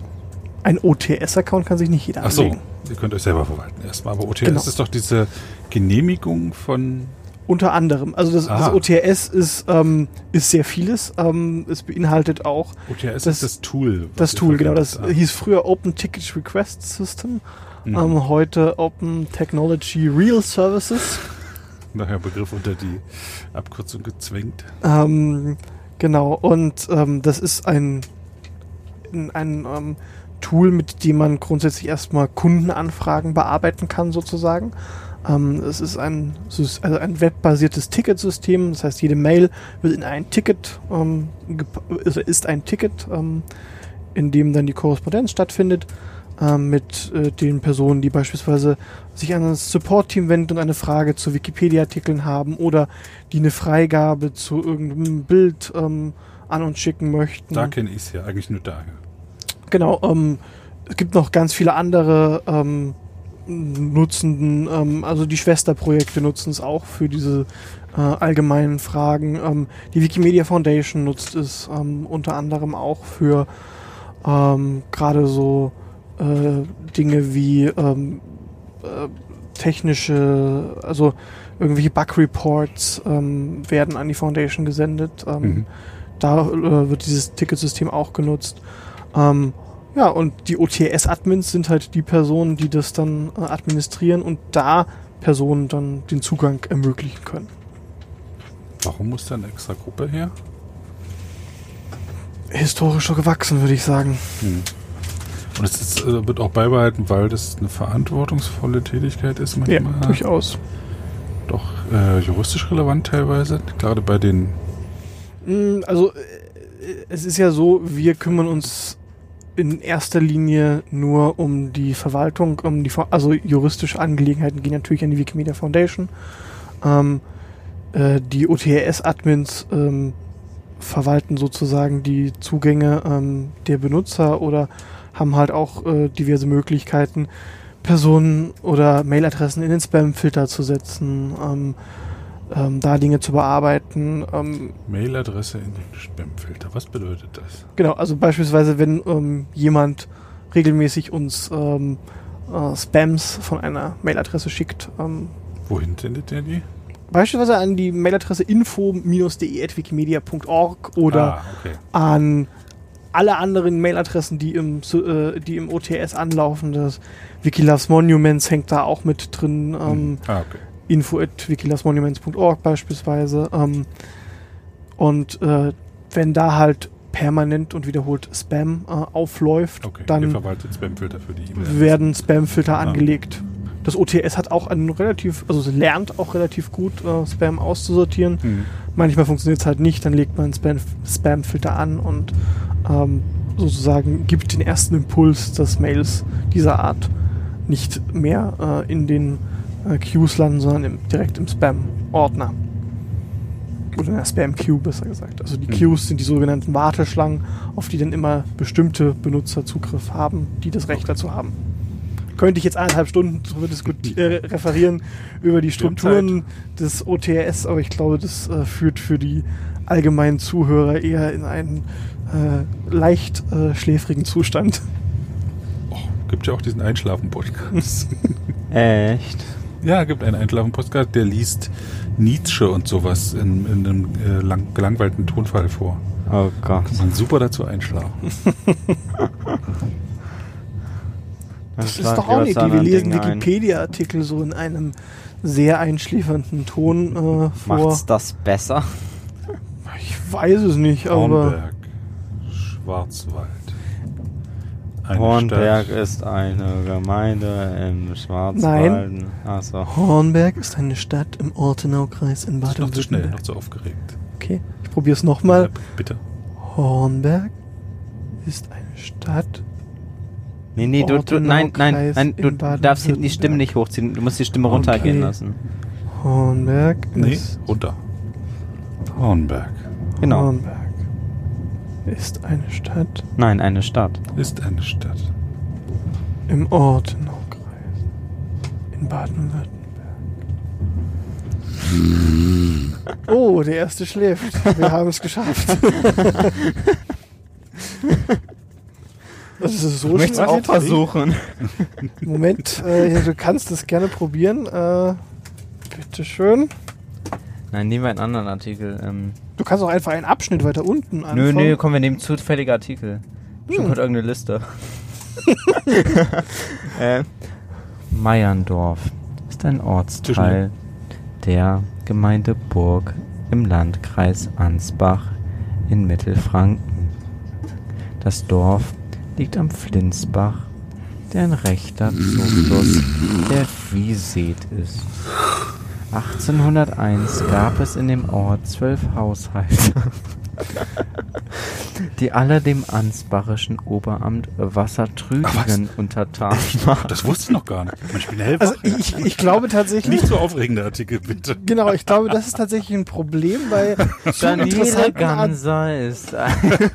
Ein OTS-Account kann sich nicht jeder Ach so, anlegen. ihr könnt euch selber verwalten erstmal. Aber OTS Genau. ist doch diese Genehmigung von. Unter anderem. Also das, das. OTS ist, ähm, ist sehr vieles. Ähm, es beinhaltet auch OTS Das- ist das Tool. das Tool, genau. Das verwendet. hieß früher Open Ticket Request System. Mhm. Ähm, heute Open Technology Real Services. Daher Begriff unter die Abkürzung gezwängt. Ähm, genau, und ähm, das ist ein, ein, ein ähm, Tool, mit dem man grundsätzlich erstmal Kundenanfragen bearbeiten kann, sozusagen. Ähm, es ist ein, also ein webbasiertes Ticketsystem, das heißt, jede Mail wird in ein Ticket, ähm, also ist ein Ticket, ähm, in dem dann die Korrespondenz stattfindet. ähm, mit äh, den Personen, die beispielsweise sich an das Support-Team wenden und eine Frage zu Wikipedia-Artikeln haben oder die eine Freigabe zu irgendeinem Bild ähm, an uns schicken möchten. Da kenne ich es ja eigentlich nur daher. Genau, ähm, es gibt noch ganz viele andere ähm, Nutzenden, ähm, also die Schwesterprojekte nutzen es auch für diese äh, allgemeinen Fragen. Ähm, die Wikimedia Foundation nutzt es ähm, unter anderem auch für ähm, gerade so äh, Dinge wie ähm, äh, technische, also irgendwelche Bug-Reports ähm, werden an die Foundation gesendet. Ähm, Mhm. Da äh, wird dieses Ticketsystem auch genutzt. Ähm, ja, und die OTS-Admins sind halt die Personen, die das dann äh, administrieren und da Personen dann den Zugang ermöglichen können. Warum muss da eine extra Gruppe her? Historisch so gewachsen, würde ich sagen. Hm. Und es ist, äh, wird auch beibehalten, weil das eine verantwortungsvolle Tätigkeit ist Ja, manchmal. durchaus. Doch äh, juristisch relevant teilweise. Gerade bei den Mm, Also, äh, es ist ja so, wir kümmern uns in erster Linie nur um die Verwaltung, um die, also juristische Angelegenheiten gehen natürlich an die Wikimedia Foundation. Ähm, äh, die OTRS-Admins ähm, verwalten sozusagen die Zugänge ähm, der Benutzer oder haben halt auch äh, diverse Möglichkeiten, Personen oder Mailadressen in den Spam-Filter zu setzen, ähm, ähm, da Dinge zu bearbeiten. Ähm, Mailadresse in den Spamfilter. Was bedeutet das? Genau, also beispielsweise, wenn ähm, jemand regelmäßig uns ähm, äh, Spams von einer Mailadresse schickt, ähm, Wohin sendet der die? beispielsweise an die Mailadresse info-de.wikimedia.org oder ah, okay. an alle anderen Mailadressen, die im, äh, die im OTS anlaufen. Das Wikiloves Monuments hängt da auch mit drin. Ähm, Hm. ah, okay. Info at wikilovesmonuments.org beispielsweise. Ähm, und äh, wenn da halt permanent und wiederholt Spam äh, aufläuft, okay. Dann Spamfilter werden Spamfilter Ah. angelegt. Das OTS hat auch einen relativ, also lernt auch relativ gut, äh, Spam auszusortieren. Hm. Manchmal funktioniert es halt nicht, dann legt man einen Spam- Spamfilter an und ähm, sozusagen gibt den ersten Impuls, dass Mails dieser Art nicht mehr äh, in den äh, Queues landen, sondern im, direkt im Spam-Ordner. Oder in der Spam-Queue besser gesagt. Also die Mhm. Queues sind die sogenannten Warteschlangen, auf die dann immer bestimmte Benutzer Zugriff haben, die das Recht dazu haben. Könnte ich jetzt eineinhalb Stunden diskuti- äh, referieren über die Strukturen des OTRS, aber ich glaube, das äh, führt für die allgemeinen Zuhörer eher in einen äh, leicht äh, schläfrigen Zustand. Oh, gibt ja auch diesen Einschlafen-Podcast. Echt? Ja, gibt einen Einschlafen-Podcast, der liest Nietzsche und sowas in, in einem äh, lang, gelangweilten Tonfall vor. Oh Gott. Kann man super dazu einschlafen. Das ist schlag doch auch eine Idee. Wir lesen. Wikipedia-Artikel so in einem sehr einschläfernden Ton äh, vor. Macht's das besser? Ich weiß es nicht, aber Hornberg, Schwarzwald. Eine Hornberg Stadt. ist eine Gemeinde im Schwarzwald. Achso. Hornberg ist eine Stadt im Ortenaukreis in Das ist noch zu schnell, noch Baden-Württemberg. zu aufgeregt. Okay, ich probiere es nochmal. Ja, bitte. Hornberg ist eine Stadt. Nee, nee, du, du, nein, nein, nein, du darfst hinten die Stimme nicht hochziehen. Du musst die Stimme runtergehen Okay. lassen. Hornberg Nee, ist runter. Hornberg. Genau. Hornberg. Ist eine Stadt Nein, eine Stadt. Ist eine Stadt. im Ortenaukreis in Baden-Württemberg. Oh, der erste schläft. Wir haben es geschafft. Das ist so Möchtest du schnell. auch versuchen? Moment, äh, du kannst es gerne probieren. Äh, bitteschön. Nein, nehmen wir einen anderen Artikel. Ähm, Du kannst auch einfach einen Abschnitt weiter unten nö, anfangen. nö, komm, wir nehmen zufällige Artikel. Schon Hm. kommt irgendeine Liste. äh, Meierndorf ist ein Ortsteil der Gemeinde Burg im Landkreis Ansbach in Mittelfranken. Das Dorf liegt am Flinsbach, der ein rechter Zufluss der Wieseet ist. 1801 gab es in dem Ort zwölf Haushalte, die alle dem ansbachischen Oberamt Wassertrügen untertan waren. Das wusste ich noch gar nicht. Man spielt hellwach. Also ich, ich glaube tatsächlich, Nicht so aufregende Artikel, bitte. genau, ich glaube, das ist tatsächlich ein Problem bei so Daniele Ganser ist ein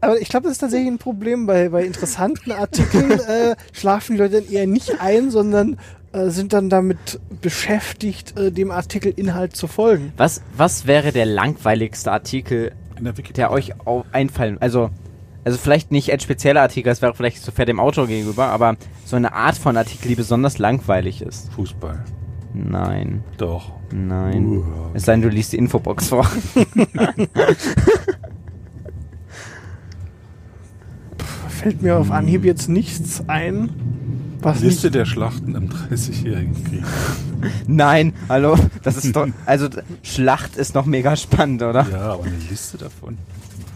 Aber ich glaube, das ist tatsächlich ein Problem. Bei, bei interessanten Artikeln äh, schlafen die Leute dann eher nicht ein, sondern äh, sind dann damit beschäftigt, äh, dem Artikelinhalt zu folgen. was, was wäre der langweiligste Artikel, In der der euch einfallen? Also, also vielleicht nicht ein spezieller Artikel, das wäre vielleicht so fair dem Autor gegenüber, aber so eine Art von Artikel, die besonders langweilig ist. Fußball. Nein, Doch. nein. Uh. Es sei denn, du liest die Infobox vor. Fällt mir auf Anhieb jetzt nichts ein, was Liste nicht... der Schlachten im 30-jährigen Krieg. Nein, hallo, das ist doch, also Schlacht ist noch mega spannend, oder? Ja, aber eine Liste davon.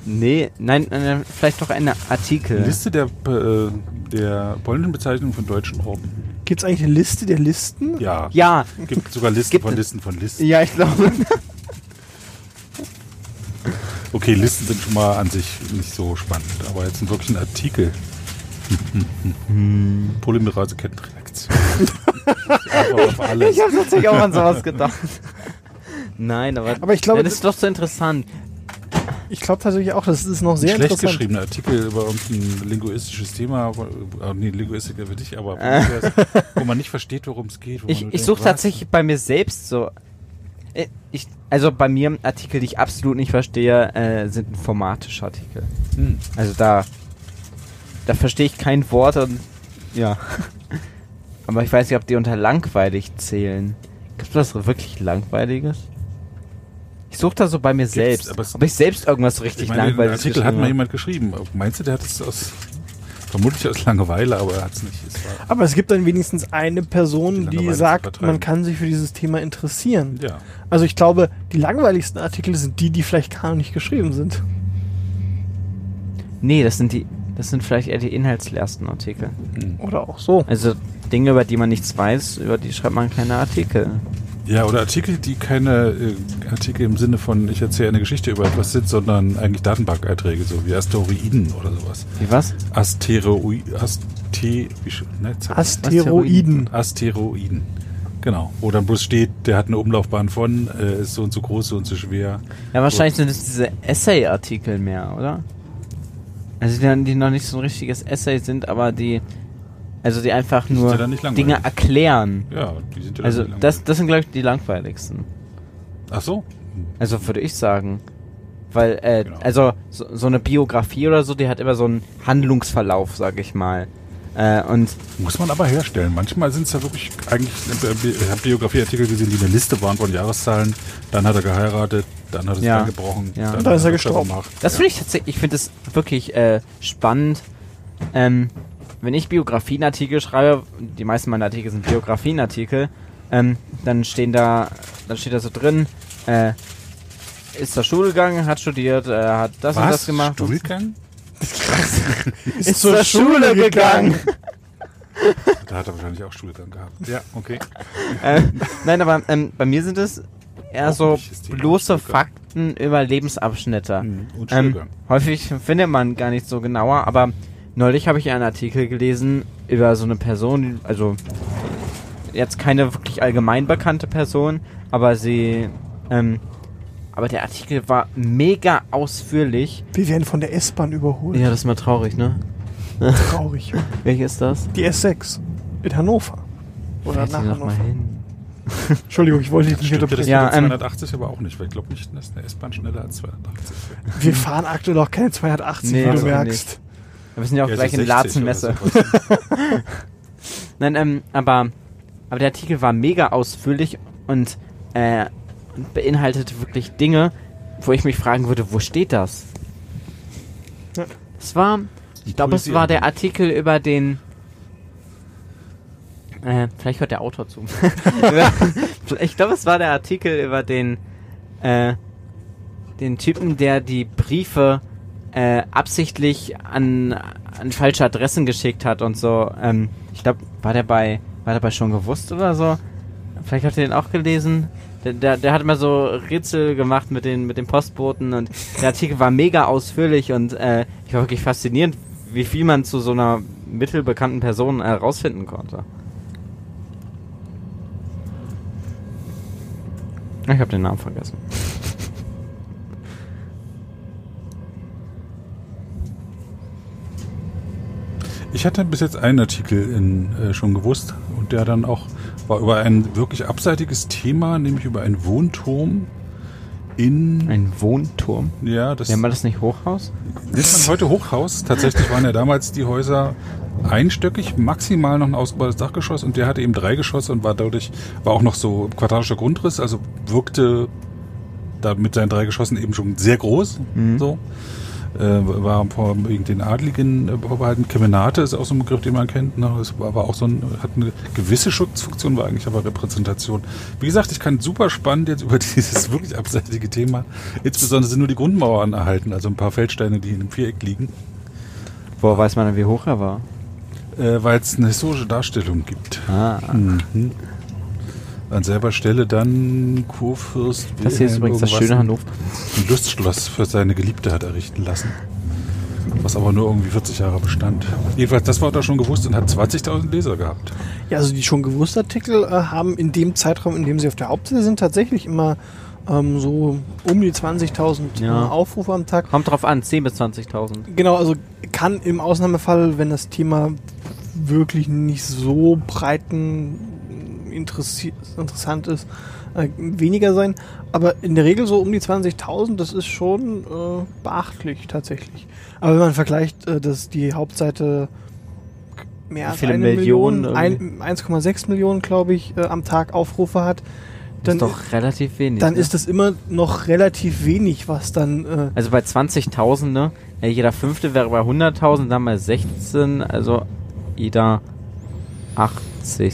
Nee, nein, nein, vielleicht doch ein Artikel. Eine Liste der, äh, der polnischen Bezeichnung von deutschen Orten. Gibt es eigentlich eine Liste der Listen? Ja. Ja, Gibt sogar Listen Gibt von. Listen von Listen. ja, ich glaube. Okay, Listen sind schon mal an sich nicht so spannend, aber jetzt sind wirklich ein Artikel. Polymerase-Kettenreaktion. Einfach auf alles. Ich habe tatsächlich auch an sowas gedacht. Nein, aber, Aber ich glaube, das ist doch so interessant. Ich glaube tatsächlich auch, das ist noch sehr Schlecht interessant. geschriebene Artikel über irgendein linguistisches Thema, äh, nee, Linguistik für dich, aber Äh. wo man nicht versteht, worum es geht. Ich, ich suche tatsächlich bei mir selbst so. Äh, Ich, also bei mir Artikel, die ich absolut nicht verstehe, äh, sind informatische Artikel. Hm. Also da, da verstehe ich kein Wort und ja. Aber ich weiß nicht, ob die unter langweilig zählen. Gibt es was wirklich langweiliges? Ich suche da so bei mir selbst, aber ob ich selbst irgendwas so richtig Ich meine, den langweiliges Artikel hat mal jemand geschrieben. Meinst du, der hat es aus, vermutlich aus Langeweile, aber er hat es nicht. Es Aber es gibt dann wenigstens eine Die Person, die zu sagt, man kann sich für dieses Thema interessieren. ja. Also ich glaube, die langweiligsten Artikel sind die, die vielleicht gar nicht geschrieben sind. Nee, das sind die, das sind vielleicht eher die inhaltsleersten Artikel. Hm. Oder auch so. Also Dinge, über die man nichts weiß, über die schreibt man keine Artikel. Ja, oder Artikel, die keine äh, Artikel im Sinne von, ich erzähle eine Geschichte über etwas sind, sondern eigentlich Datenbankeinträge, so wie Asteroiden oder sowas. Wie was? Asteroid, Aste, ne, Asteroiden. Asteroiden. Genau. Wo dann bloß steht, der hat eine Umlaufbahn von, äh, ist so und so groß, so und so schwer. Ja, wahrscheinlich sind es diese Essay-Artikel mehr, oder? Also die, die noch nicht so ein richtiges Essay sind, aber die, also die einfach Die nur ja. Dinge erklären. Ja, die sind ja Also das, das sind glaube ich die langweiligsten. Ach so. Also würde ich sagen. Weil, äh, Genau. also so, so eine Biografie oder so, die hat immer so einen Handlungsverlauf, sag ich mal. Äh, und Muss man aber herstellen. Manchmal sind es ja wirklich eigentlich, ich habe Biografieartikel gesehen, die eine Liste waren von Jahreszahlen. Dann hat er geheiratet, dann hat er es Ja. eingebrochen. Ja. Und dann ist er gestorben. gemacht. Das finde ich tatsächlich, ich finde es wirklich äh, spannend. Ähm, wenn ich Biografienartikel schreibe, die meisten meiner Artikel sind Biografienartikel, ähm, dann stehen da, dann steht da so drin, äh, ist zur Schule gegangen, hat studiert, äh, hat das und das Was? gemacht. Stuhlgang? Ist zur Schule gegangen. Da hat er wahrscheinlich auch Stuhlgang gehabt. Ja, okay. äh, nein, aber ähm, bei mir sind es eher so ist bloße. Fakten über Lebensabschnitte. Mhm. Und Ähm, häufig findet man gar nicht so genauer, aber neulich habe ich einen Artikel gelesen über so eine Person, also jetzt keine wirklich allgemein bekannte Person, aber sie ähm, aber der Artikel war mega ausführlich. Wir werden von der S-Bahn überholt. Ja, das ist mal traurig, ne? Traurig. Welche ist das? Die S6 in Hannover. Oder Fährt nach Hannover. mal hin. Entschuldigung, ich wollte dich nicht unterbrechen. Ja, ähm, 280 aber auch nicht, weil ich glaube nicht, dass eine S-Bahn schneller als 280 wäre. Wir fahren aktuell auch keine 280, Nee, wie du merkst. Wir sind ja auch Ja, gleich so in 60 oder Latzenmesse. sowas. Nein, ähm, aber, aber der Artikel war mega ausführlich und, äh, und beinhaltete wirklich Dinge, wo ich mich fragen würde, wo steht das? Ja. Es war, ich glaube, es war der Artikel über den. Äh, vielleicht hört der Autor zu. ich glaube, es war der Artikel über den, äh, den Typen, der die Briefe äh, absichtlich an, an falsche Adressen geschickt hat und so. Ähm, ich glaube, war der bei, war der bei schon gewusst oder so? Vielleicht habt ihr den auch gelesen. Der, der, der hat immer so Rätsel gemacht mit den, mit den Postboten und der Artikel war mega ausführlich und äh, ich war wirklich faszinierend, wie viel man zu so einer mittelbekannten Person herausfinden konnte. Ich habe den Namen vergessen. Ich hatte bis jetzt einen Artikel in, äh, schon gewusst und der dann auch war über ein wirklich abseitiges Thema, nämlich über einen Wohnturm in. Ein Wohnturm. ja, das Nennt man das nicht Hochhaus? nennt man heute Hochhaus. Tatsächlich waren ja damals die Häuser einstöckig, maximal noch ein ausgebautes Dachgeschoss und der hatte eben drei Geschosse und war dadurch, war auch noch so quadratischer Grundriss, also wirkte da mit seinen drei Geschossen eben schon sehr groß. Mhm. So. Äh, war vor wegen den Adligen äh, vorbehalten. Kemenate ist auch so ein Begriff, den man kennt. Ne? Das war, war auch so ein, hat eine gewisse Schutzfunktion, war eigentlich aber Repräsentation. Wie gesagt, ich kann super spannend jetzt über dieses wirklich abseitige Thema. Insbesondere sind nur die Grundmauern erhalten, also ein paar Feldsteine, die in einem Viereck liegen, Woher weiß man denn, wie hoch er war? äh, weil es eine historische Darstellung gibt. Ah. Mhm. An selber Stelle dann Kurfürst Das hier ist übrigens das schöne Hannover. ein Lustschloss für seine Geliebte hat errichten lassen. Was aber nur irgendwie 40 Jahre bestand. Jedenfalls, das war da schon gewusst und hat 20.000 Leser gehabt. Ja, also die schon gewusst Artikel äh, haben in dem Zeitraum, in dem sie auf der Hauptseite sind, tatsächlich immer ähm, so um die 20.000 Ja. äh, Aufrufe am Tag. Kommt drauf an, 10.000 bis 20.000. Genau, also kann im Ausnahmefall, wenn das Thema wirklich nicht so breiten interessant ist, äh, weniger sein. Aber in der Regel so um die 20.000, das ist schon äh, beachtlich tatsächlich. Aber wenn man vergleicht, äh, dass die Hauptseite mehr als eine Millionen Million, ein- 1,6 Millionen, glaube ich, äh, am Tag Aufrufe hat, Das dann, ist doch relativ wenig. dann ne? ist das immer noch relativ wenig, was dann äh, Also bei 20.000, ne? Jeder fünfte wäre bei 100.000, dann bei 16, also jeder 80.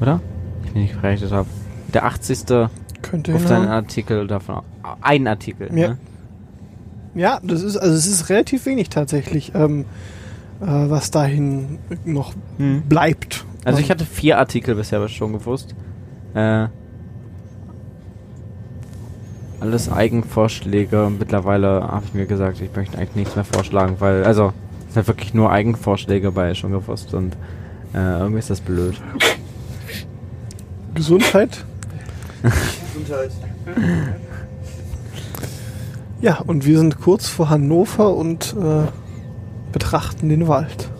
Oder? Ich bin nicht gerechnet habe. Der 80. könnte ruft hinhauen. einen Artikel davon. Ein Artikel. Ja. Ne? Ja, das ist, also es ist relativ wenig tatsächlich, ähm, äh, was dahin noch Hm. bleibt. Also ich hatte vier Artikel bisher schon gewusst. Äh, alles Eigenvorschläge. Mittlerweile habe ich mir gesagt, ich möchte eigentlich nichts mehr vorschlagen, weil, also, es sind wirklich nur Eigenvorschläge bei schon gewusst und äh, irgendwie ist das blöd. Gesundheit. Gesundheit. Ja, und wir sind kurz vor Hannover und äh, betrachten den Wald.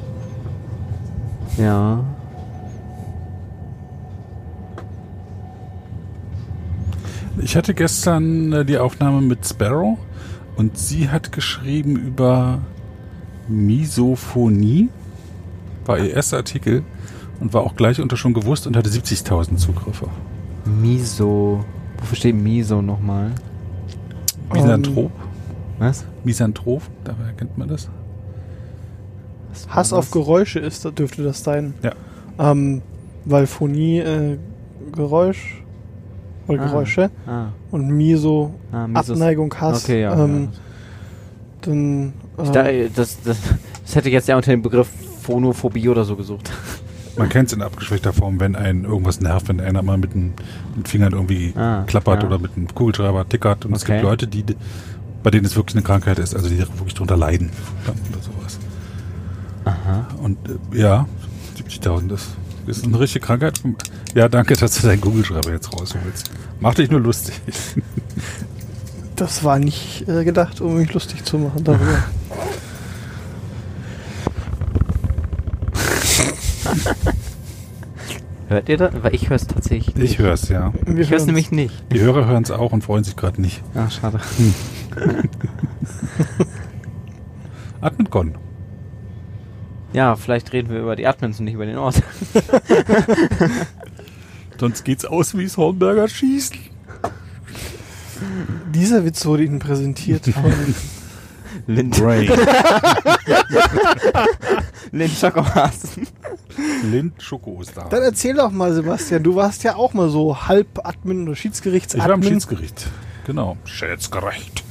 Ja. Ich hatte gestern äh, die Aufnahme mit Sparrow und sie hat geschrieben über Misophonie. War ihr erster Artikel und war auch gleich unter schon gewusst und hatte 70.000 Zugriffe. Miso. Wofür steht Miso nochmal? Misanthrop. Was? Misanthrop, daher kennt man das. Hass das? auf Geräusche ist, dürfte das sein. Ja. Ähm, weil Phonie äh, Geräusch oder Ah. Geräusche Ah, und Miso ah Miso. Abneigung, Hass. Okay, ja. ähm, ja. Dann, Ich äh, da, das, das, das hätte ich jetzt ja unter dem Begriff Phonophobie oder so gesucht. Man kennt es in abgeschwächter Form, wenn einen irgendwas nervt, wenn einer mal mit den mit Fingern irgendwie Ah, klappert ja. oder mit einem Kugelschreiber tickert. Und es Okay. gibt Leute, die, bei denen es wirklich eine Krankheit ist, also die wirklich drunter leiden. Oder sowas. Aha. Und äh, ja, 70.000 ist Ist das eine richtige Krankheit? Ja, danke, dass du deinen Google-Schreiber jetzt rausholst. Mach dich nur lustig. Das war nicht äh, gedacht, um mich lustig zu machen darüber. Hört ihr das? Weil ich höre es tatsächlich nicht. Ich höre es, ja. Wir Ich höre es nämlich nicht. Die Hörer hören es auch und freuen sich gerade nicht. Ach, schade. AdminCon. Ja, vielleicht reden wir über die Admins und nicht über den Ort. Sonst geht's aus wie das Hornberger Schießen. Dieser Witz wurde Ihnen präsentiert von Lind, Brain. Lind Schokohasen. Lind Schoko ist da. Dann erzähl doch mal, Sebastian, du warst ja auch mal so halb Admin oder Ich war am Schiedsgerichtsadmin. Schiedsgericht. Genau. Schiedsgericht.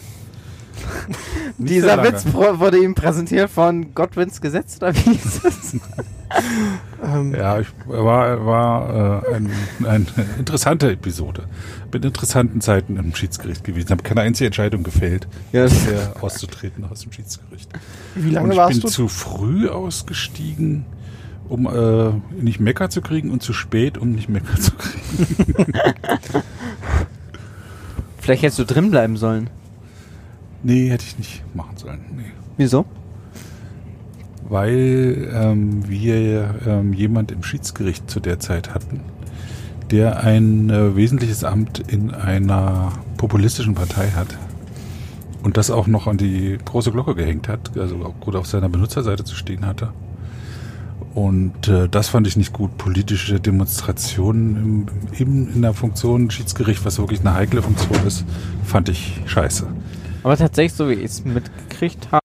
Dieser. Witz wurde ihm präsentiert von Godwins Gesetz, oder wie hieß es? ähm, Ja, ich war, war äh, ein, eine interessante Episode. Bin in interessanten Zeiten im Schiedsgericht gewesen. Habe keine einzige Entscheidung gefällt, bisher auszutreten aus dem Schiedsgericht. Wie Und lange ich warst bin du? zu früh ausgestiegen, um äh, nicht Mecker zu kriegen und zu spät, um nicht Mecker zu kriegen. Vielleicht hättest du drin bleiben sollen. Nee, hätte ich nicht machen sollen. Nee. Wieso? Weil ähm, wir ähm, jemand im Schiedsgericht zu der Zeit hatten, der ein äh, wesentliches Amt in einer populistischen Partei hat. Und das auch noch an die große Glocke gehängt hat, also auch gut auf seiner Benutzerseite zu stehen hatte. Und äh, das fand ich nicht gut. Politische Demonstrationen im, im, in der Funktion Schiedsgericht, was wirklich eine heikle Funktion ist, fand ich scheiße. Aber tatsächlich, so wie ich es mitgekriegt habe,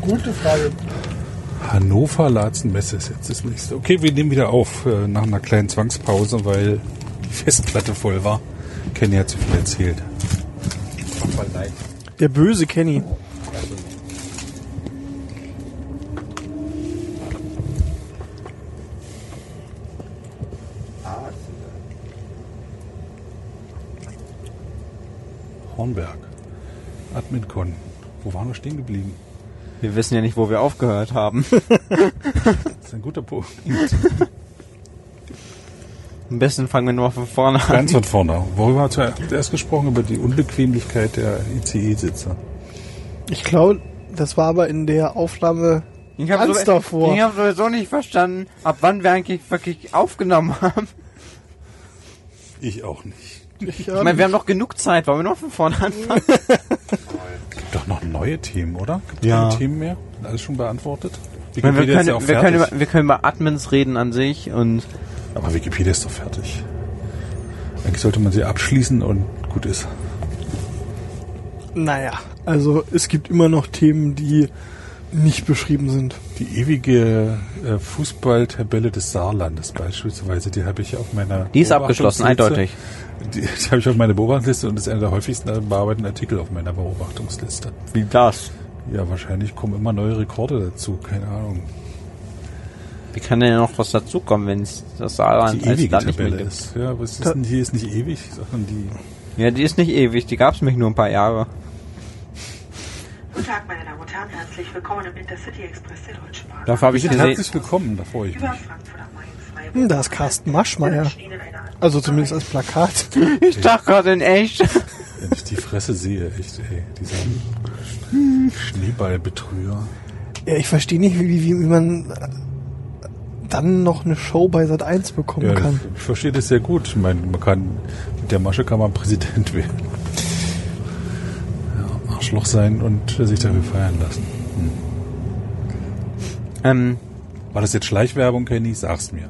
Gute Frage. Hannover Latzenmesse ist jetzt das nächste. Okay, wir nehmen wieder auf äh, nach einer kleinen Zwangspause, weil die Festplatte voll war. Kenny hat zu viel erzählt. Der böse Kenny. Hornberg. AdminCon. Wo waren wir stehen geblieben? wir wissen ja nicht, wo wir aufgehört haben. Das ist ein guter Punkt. Am besten fangen wir nur von vorne an. Ganz von vorne. Worüber hat er zuerst gesprochen? Über die Unbequemlichkeit der ICE-Sitze. Ich glaube, das war aber in der Aufnahme Ich hab ganz so- davor. Ich habe sowieso nicht verstanden, ab wann wir eigentlich wirklich aufgenommen haben. Ich auch nicht. Ich, Ich meine, wir haben noch genug Zeit. Wollen wir noch von vorne anfangen? Gibt doch noch neue Themen, oder? Gibt Ja. keine Themen mehr? Alles schon beantwortet? Ich meine, wir, Wikipedia ist ja können, auch wir, können fertig. über, wir können über Admins reden an sich und Aber Wikipedia ist doch fertig. Eigentlich sollte man sie abschließen und gut ist. naja, also es gibt immer noch Themen, die nicht beschrieben sind. Die ewige äh, Fußballtabelle des Saarlandes beispielsweise, die habe ich auf meiner die ist abgeschlossen, eindeutig. Die, die habe ich auf meiner Beobachtungsliste und ist einer der häufigsten bearbeiteten Artikel auf meiner Beobachtungsliste. Wie das? Ja, wahrscheinlich kommen immer neue Rekorde dazu, keine Ahnung. Wie kann denn noch was dazukommen, wenn es das Saarland Die als ewige Land nicht mehr gibt? ist. Ja, aber es ist, Da- die ist nicht ewig, sondern die. Ja, die ist nicht ewig, die gab es mich nur ein paar Jahre. Guten Tag, meine Damen und Herren. Herzlich willkommen im Intercity Express der Deutschen Bahn. Dafür habe ich gesehen. herzlich willkommen, da freue ich Über mich. Frankfurt am Main, Freiburg. Hm, da ist Carsten Maschmeyer. Eine Also zumindest als Plakat. Ich dachte gerade in echt. Wenn ich die Fresse sehe, echt, ey, dieser Schneeballbetrüger. Ja, ich verstehe nicht, wie, wie, wie man äh, dann noch eine Show bei Sat 1 bekommen Ja, kann. ich verstehe das sehr gut. Ich meine, man kann, mit der Masche kann man Präsident werden. Ja, Arschloch sein und sich dafür feiern lassen. ähm, War das jetzt Schleichwerbung, Kenny? Sag's mir.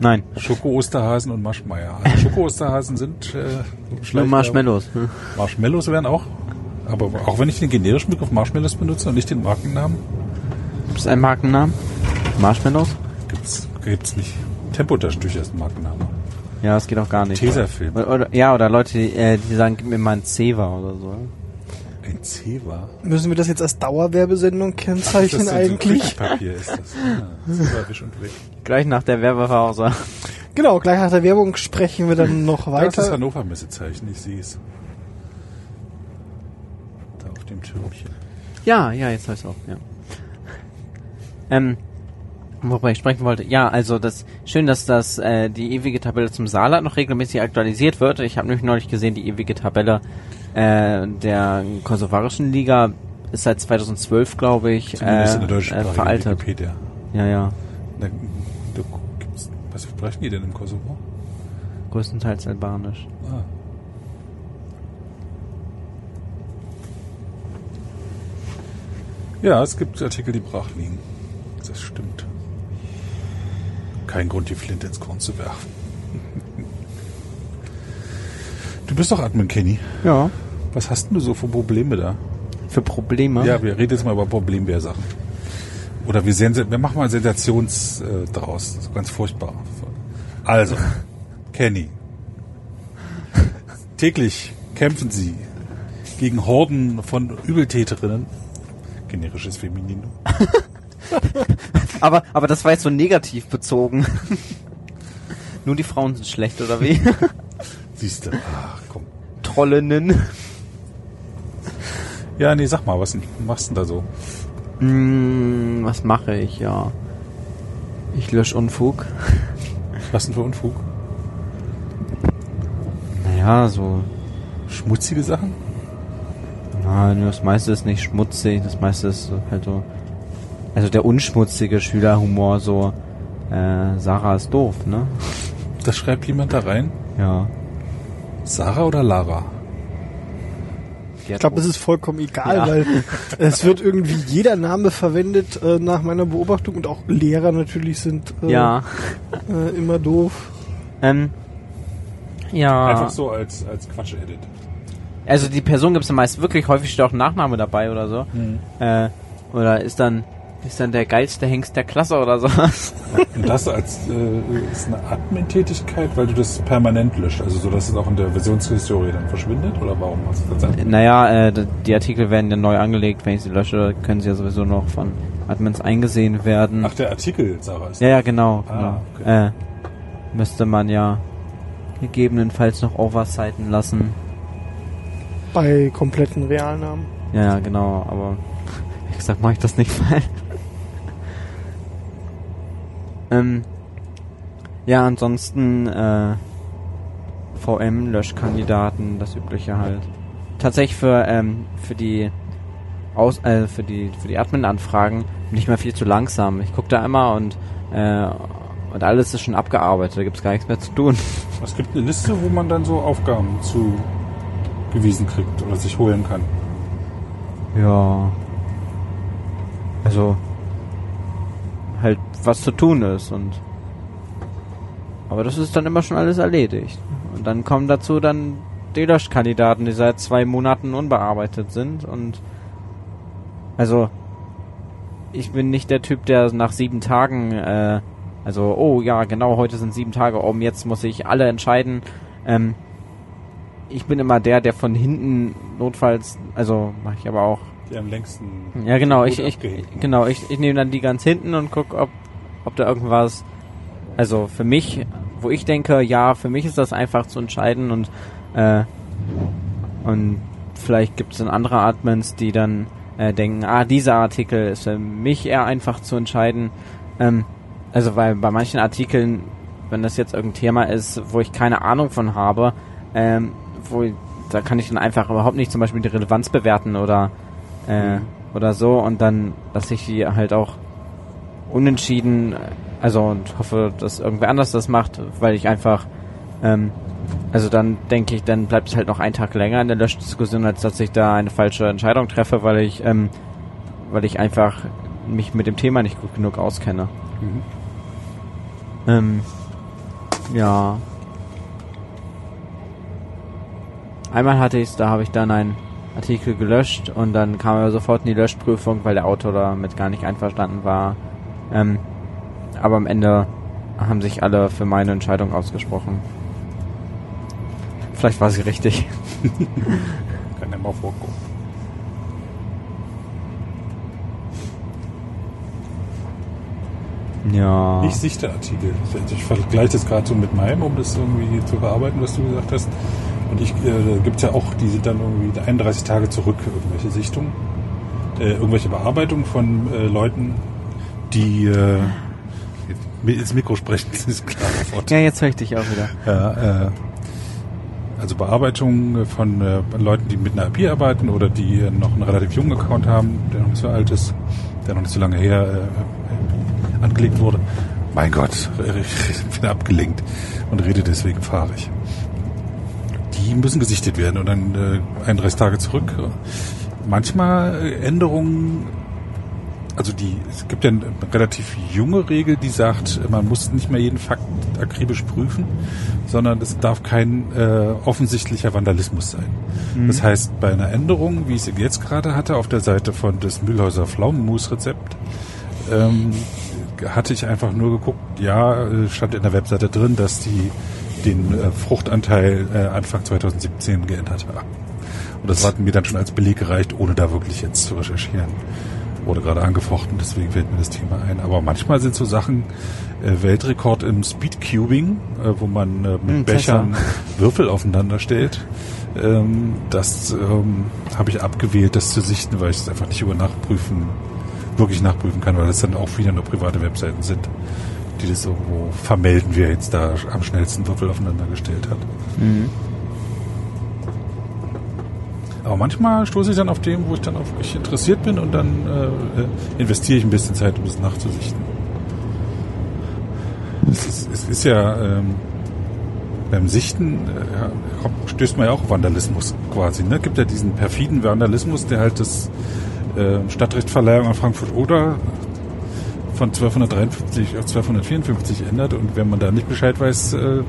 Nein. Schoko-Osterhasen und Maschmeier. Also Schoko-Osterhasen sind äh, Nur Schleichwerbung. Marshmallows. Hm. Marshmallows wären auch. Aber auch wenn ich den generischen Begriff Marshmallows benutze und nicht den Markennamen, Gibt es einen Markennamen? Marshmallows? gibt's, gibt's nicht. Tempotaschentücher ist ein Markenname. Ja, das geht auch gar nicht. Tesafilm. Oder, oder, ja, oder Leute, die, äh, die sagen, gib mir mal ein Zewa oder so. Ein Zewa. Müssen wir das jetzt als Dauerwerbesendung kennzeichnen Das ist eigentlich? So Papier ist das. Ja, Zewa wisch und weg. Gleich nach der Werbepause. Genau, gleich nach der Werbung sprechen wir dann noch Das ist weiter. Hannover Messezeichen, ich sehe es. Da auf dem Türmchen. Ja, ja, jetzt heißt auch, ja. Ähm, wobei ich sprechen wollte, ja, also das schön, dass das äh, die ewige Tabelle zum Saarland noch regelmäßig aktualisiert wird. Ich habe nämlich neulich gesehen, die ewige Tabelle äh, der kosovarischen Liga ist seit 2012, glaube ich, Zumindest in äh, der äh, deutschsprachigen veraltet. Wikipedia. Ja, ja, Da, da gibt's, was sprechen die denn im Kosovo? größtenteils albanisch. Ah. Ja, es gibt Artikel, die brach liegen. Das stimmt. Kein Grund, die Flinte ins Korn zu werfen. Du bist doch Admin, Kenny. Ja. Was hast denn du so für Probleme da? Für Probleme? Ja, wir reden jetzt mal über Problembär-Sachen. Oder wir, sehen, wir machen mal Sensations äh, draus. Das ist ganz furchtbar. Also, Kenny. Täglich kämpfen sie gegen Horden von Übeltäterinnen. Generisches Femininum. Aber, aber das war jetzt so negativ bezogen. Nur die Frauen sind schlecht, oder wie? Siehst du. Ach, komm. Trollinnen. Ja, nee, sag mal, was machst du denn da so? Hm, was mache ich, ja. Ich lösche Unfug. Was denn für Unfug? Naja, so. Schmutzige Sachen? Nein, das meiste ist nicht schmutzig, das meiste ist halt so. Also der unschmutzige Schülerhumor, so. Äh, Sarah ist doof, ne? Das schreibt jemand da rein? Ja. Sarah oder Lara? Ich glaube, es ist vollkommen egal, Ja. weil es wird irgendwie jeder Name verwendet äh, nach meiner Beobachtung und auch Lehrer natürlich sind äh, Ja. äh, immer doof. Ähm. Ja. Einfach so als, als Quatsch-Edit. Also die Person gibt es meist wirklich häufig steht auch ein Nachname dabei oder so. Äh, oder ist dann ist dann der geilste Hengst der Klasse oder sowas. Und das als äh, ist eine Admin-Tätigkeit, weil du das permanent löscht, also so, dass es auch in der Versionshistorie dann verschwindet? Oder warum hast du das? naja, äh, die Artikel werden ja neu angelegt. Wenn ich sie lösche, können sie ja sowieso noch von Admins eingesehen werden. Ach, der Artikel, Sarah, ist ja, ja, genau. Ah, genau. Äh, müsste man ja gegebenenfalls noch oversiten lassen. Bei kompletten Realnamen. Ja, ja, genau, aber wie gesagt, mache ich das nicht mal. Ähm, ja, ansonsten äh, VM-Löschkandidaten, das übliche halt. Tatsächlich für ähm, für die aus äh, für die für die Admin-Anfragen bin ich mal viel zu langsam. Ich gucke da immer und äh, und alles ist schon abgearbeitet, da gibt's gar nichts mehr zu tun. Es gibt eine Liste, wo man dann so Aufgaben zu gewiesen kriegt oder sich holen kann. Ja. Also halt was zu tun ist und aber das ist dann immer schon alles erledigt. Und dann kommen dazu dann die Löschkandidaten, die seit zwei Monaten unbearbeitet sind und also ich bin nicht der Typ, der nach sieben Tagen äh, also oh ja genau heute sind sieben Tage um jetzt muss ich alle entscheiden. Ähm, ich bin immer der, der von hinten notfalls also mache ich aber auch Die am längsten. ja, genau. Ich, ich, genau, ich, ich nehme dann die ganz hinten und guck, ob, ob da irgendwas, also für mich, wo ich denke, ja, für mich ist das einfach zu entscheiden und, äh, und vielleicht gibt es dann andere Admins, die dann äh, denken, ah, dieser Artikel ist für mich eher einfach zu entscheiden. Ähm, also weil bei manchen Artikeln, wenn das jetzt irgendein Thema ist, wo ich keine Ahnung von habe, ähm, wo da kann ich dann einfach überhaupt nicht zum Beispiel die Relevanz bewerten oder äh, oder so und dann lasse ich die halt auch unentschieden, also und hoffe, dass irgendwer anders das macht, weil ich einfach ähm, also dann denke ich, dann bleibt es halt noch einen Tag länger in der Löschdiskussion, als dass ich da eine falsche Entscheidung treffe, weil ich ähm, weil ich einfach mich mit dem Thema nicht gut genug auskenne. Mhm. Ähm, ja. Einmal hatte ich es, da habe ich dann einen Artikel gelöscht und dann kam er sofort in die Löschprüfung, weil der Autor damit gar nicht einverstanden war. Ähm, aber am Ende haben sich alle für meine Entscheidung ausgesprochen. Vielleicht war sie richtig. Kann ja mal vorkommen. Ja. Ich sichte Artikel. Ich vergleiche das gerade so mit meinem, um das irgendwie zu bearbeiten, was du gesagt hast. Und ich äh, gibt ja auch, die sind dann irgendwie 31 Tage zurück, irgendwelche Sichtungen. äh, irgendwelche Bearbeitungen von äh, Leuten, die äh, ins Mikro sprechen, das ist klar. Ja, jetzt höre ich dich auch wieder. Ja, äh, also Bearbeitung von äh, Leuten, die mit einer IP arbeiten oder die äh, noch einen relativ jungen Account haben, der noch nicht so alt ist, der noch nicht so lange her äh, äh, angelegt wurde. Mein Gott, ich bin abgelenkt und rede deswegen fahrig. Die müssen gesichtet werden und dann äh, 31 Tage zurück. Manchmal äh, Änderungen also die, es gibt ja eine relativ junge Regel, die sagt, man muss nicht mehr jeden Fakt akribisch prüfen, sondern es darf kein äh, offensichtlicher Vandalismus sein. Mhm. Das heißt, bei einer Änderung, wie ich sie jetzt gerade hatte, auf der Seite von des Mühlhäuser Pflaumenmus-Rezept, ähm, hatte ich einfach nur geguckt, ja, äh, stand in der Webseite drin, dass die den äh, Fruchtanteil äh, Anfang 2017 geändert haben. Und das hat mir dann schon als Beleg gereicht, ohne da wirklich jetzt zu recherchieren wurde gerade angefochten, deswegen fällt mir das Thema ein. Aber manchmal sind so Sachen äh, Weltrekord im Speedcubing, äh, wo man äh, mit Hm, Bechern Würfel aufeinander stellt. Ähm, das ähm, habe ich abgewählt, das zu sichten, weil ich es einfach nicht über Nachprüfen, wirklich nachprüfen kann, weil das dann auch wieder nur private Webseiten sind, die das irgendwo vermelden, wer jetzt da am schnellsten Würfel aufeinander gestellt hat. Mhm. Aber manchmal stoße ich dann auf dem, wo ich dann auch wirklich interessiert bin und dann äh, äh, investiere ich ein bisschen Zeit, um das nachzusichten. Es ist, es ist ja ähm, beim Sichten äh, stößt man ja auch auf Vandalismus quasi. Ne? gibt ja diesen perfiden Vandalismus, der halt das äh, Stadtrechtverleihung an Frankfurt oder von 1253 auf 1254 ändert und wenn man da nicht Bescheid weiß, äh,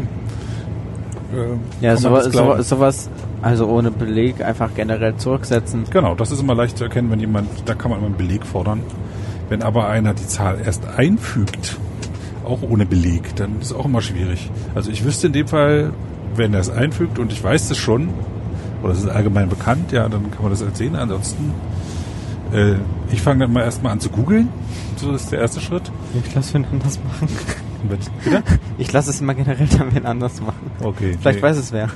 äh, Ja, man das sowas, glauben. sowas, sowas, also ohne Beleg einfach generell zurücksetzen. Genau, das ist immer leicht zu erkennen, wenn jemand, da kann man immer einen Beleg fordern. Wenn aber einer die Zahl erst einfügt, auch ohne Beleg, dann ist es auch immer schwierig. Also ich wüsste in dem Fall, wenn er es einfügt und ich weiß es schon, oder es ist allgemein bekannt, ja, dann kann man das erzählen. Ansonsten, äh, ich fange dann mal erstmal an zu googeln. So ist der erste Schritt. Ich lasse wen anders machen. Bitte? Ich lasse es immer generell dann wen anders machen. Okay. Vielleicht nee. weiß es wer.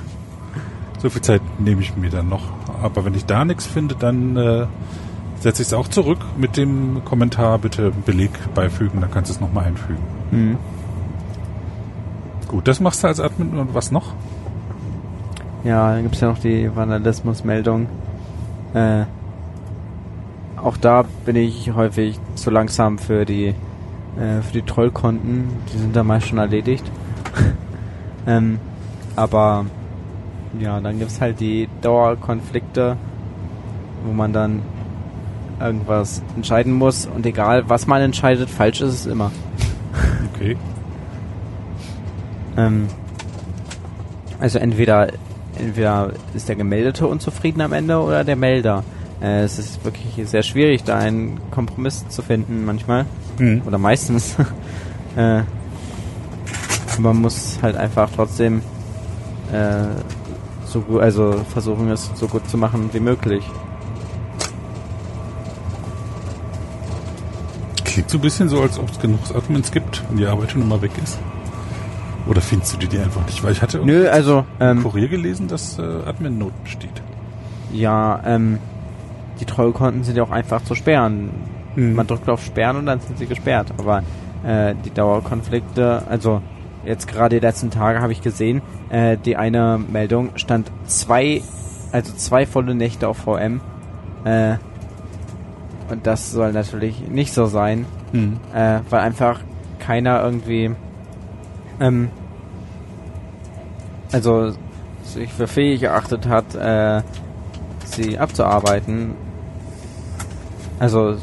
So viel Zeit nehme ich mir dann noch. Aber wenn ich da nichts finde, dann äh, setze ich es auch zurück mit dem Kommentar, bitte Beleg beifügen, dann kannst du es nochmal einfügen. Mhm. Gut, das machst du als Admin und was noch? Ja, dann gibt's ja noch die Vandalismusmeldung. Äh, auch da bin ich häufig zu langsam für die äh, für die Trollkonten. Die sind da meist schon erledigt. ähm, aber ja, dann gibt's halt die Dauerkonflikte, wo man dann irgendwas entscheiden muss und egal was man entscheidet, falsch ist es immer. Okay. Ähm, also entweder entweder ist der Gemeldete unzufrieden am Ende oder der Melder. Äh, es ist wirklich sehr schwierig, da einen Kompromiss zu finden manchmal Hm. oder meistens. äh, man muss halt einfach trotzdem äh, so gut, also versuchen es so gut zu machen wie möglich. Klingt so ein bisschen so, als ob es genug Admins gibt und die Arbeit schon immer weg ist. Oder findest du die, die einfach nicht? Weil ich hatte Nö, also ähm, Kurier gelesen, dass äh, Admin-Not besteht. ja, ähm, die Trollkonten sind ja auch einfach zu sperren. Mhm. Man drückt auf Sperren und dann sind sie gesperrt. Aber äh, die Dauerkonflikte, also jetzt gerade die letzten Tage habe ich gesehen, äh, die eine Meldung stand zwei, also zwei volle Nächte auf VM. Äh, und das soll natürlich nicht so sein, Hm. äh, weil einfach keiner irgendwie, ähm, also sich für fähig erachtet hat, äh, sie abzuarbeiten. Also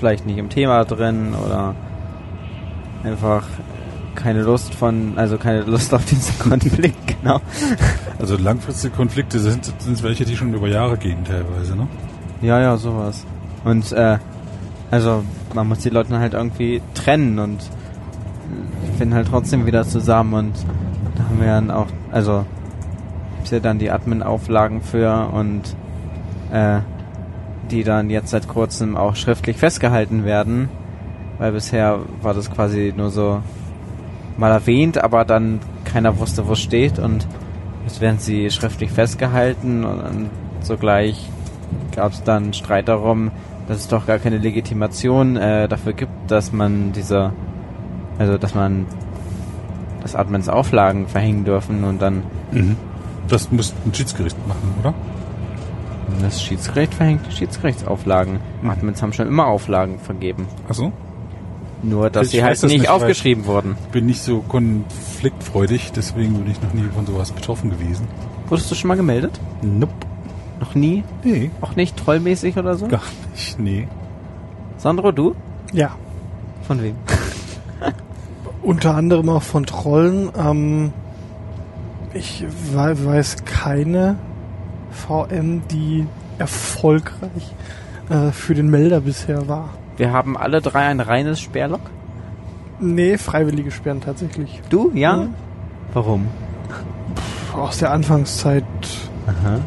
vielleicht nicht im Thema drin oder einfach keine Lust von, also keine Lust auf diesen Konflikt, genau. Also langfristige Konflikte sind, sind welche, die schon über Jahre gehen teilweise, ne? Ja, ja, sowas. Und äh, also man muss die Leute halt irgendwie trennen und finden halt trotzdem wieder zusammen und da haben wir dann auch, also gibt's ja dann die Admin-Auflagen für und äh, die dann jetzt seit kurzem auch schriftlich festgehalten werden, weil bisher war das quasi nur so mal erwähnt, aber dann keiner wusste, wo es steht und jetzt werden sie schriftlich festgehalten und sogleich gab es dann Streit darum, dass es doch gar keine Legitimation äh, dafür gibt, dass man diese, also dass man das Admins Auflagen verhängen dürfen und dann Mhm. Das ein Schiedsgericht machen, oder? Das Schiedsgericht verhängt Schiedsgerichtsauflagen. Mhm. Admins haben schon immer Auflagen vergeben. Achso. Nur, dass Ich sie halt das nicht, nicht, aufgeschrieben wurden. Bin nicht so konfliktfreudig, deswegen bin ich noch nie von sowas betroffen gewesen. Wurdest du schon mal gemeldet? Nope. Noch nie? Nee, Auch nicht trollmäßig oder so? gar nicht. Nee. Sandro, du? Ja. Von wem? Unter anderem auch von Trollen. Ähm, ich wei- weiß keine VM, die erfolgreich äh, für den Melder bisher war. Wir haben alle drei ein reines Sperrlock. Nee, freiwillige Sperren tatsächlich. Du? Ja? Mhm. Warum? Aus der Anfangszeit. Aha.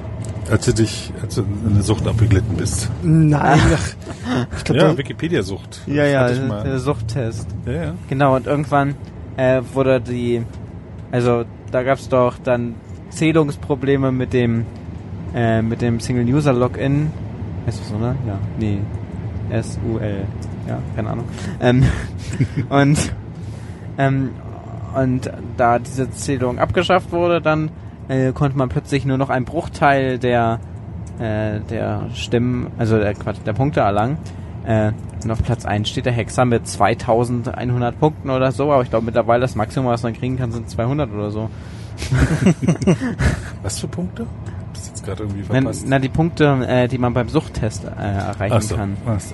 Als du dich, als du in eine Sucht abgeglitten bist. Nein, ach, ich glaube, Ja, Wikipedia-Sucht. Ja, ja, der. Suchttest. Ja, ja. Genau, und irgendwann äh, wurde die, also da gab's doch dann Zählungsprobleme mit dem, äh, mit dem Single-User-Login. Heißt das so, ne? Ja, nee. S-U-L. Ja, keine Ahnung. Ähm, und, ähm, und da diese Zählung abgeschafft wurde, dann äh, konnte man plötzlich nur noch einen Bruchteil der, äh, der Stimmen, also der, der Punkte erlangen. Äh, und auf Platz 1 steht der Hexer mit 2100 Punkten oder so, aber ich glaube mittlerweile das Maximum, was man kriegen kann, sind 200 oder so. Was für Punkte? Das ist jetzt gerade irgendwie Na, verpasst. na, die Punkte, äh, die man beim Suchttest äh, erreichen Ach so. kann. Ach so.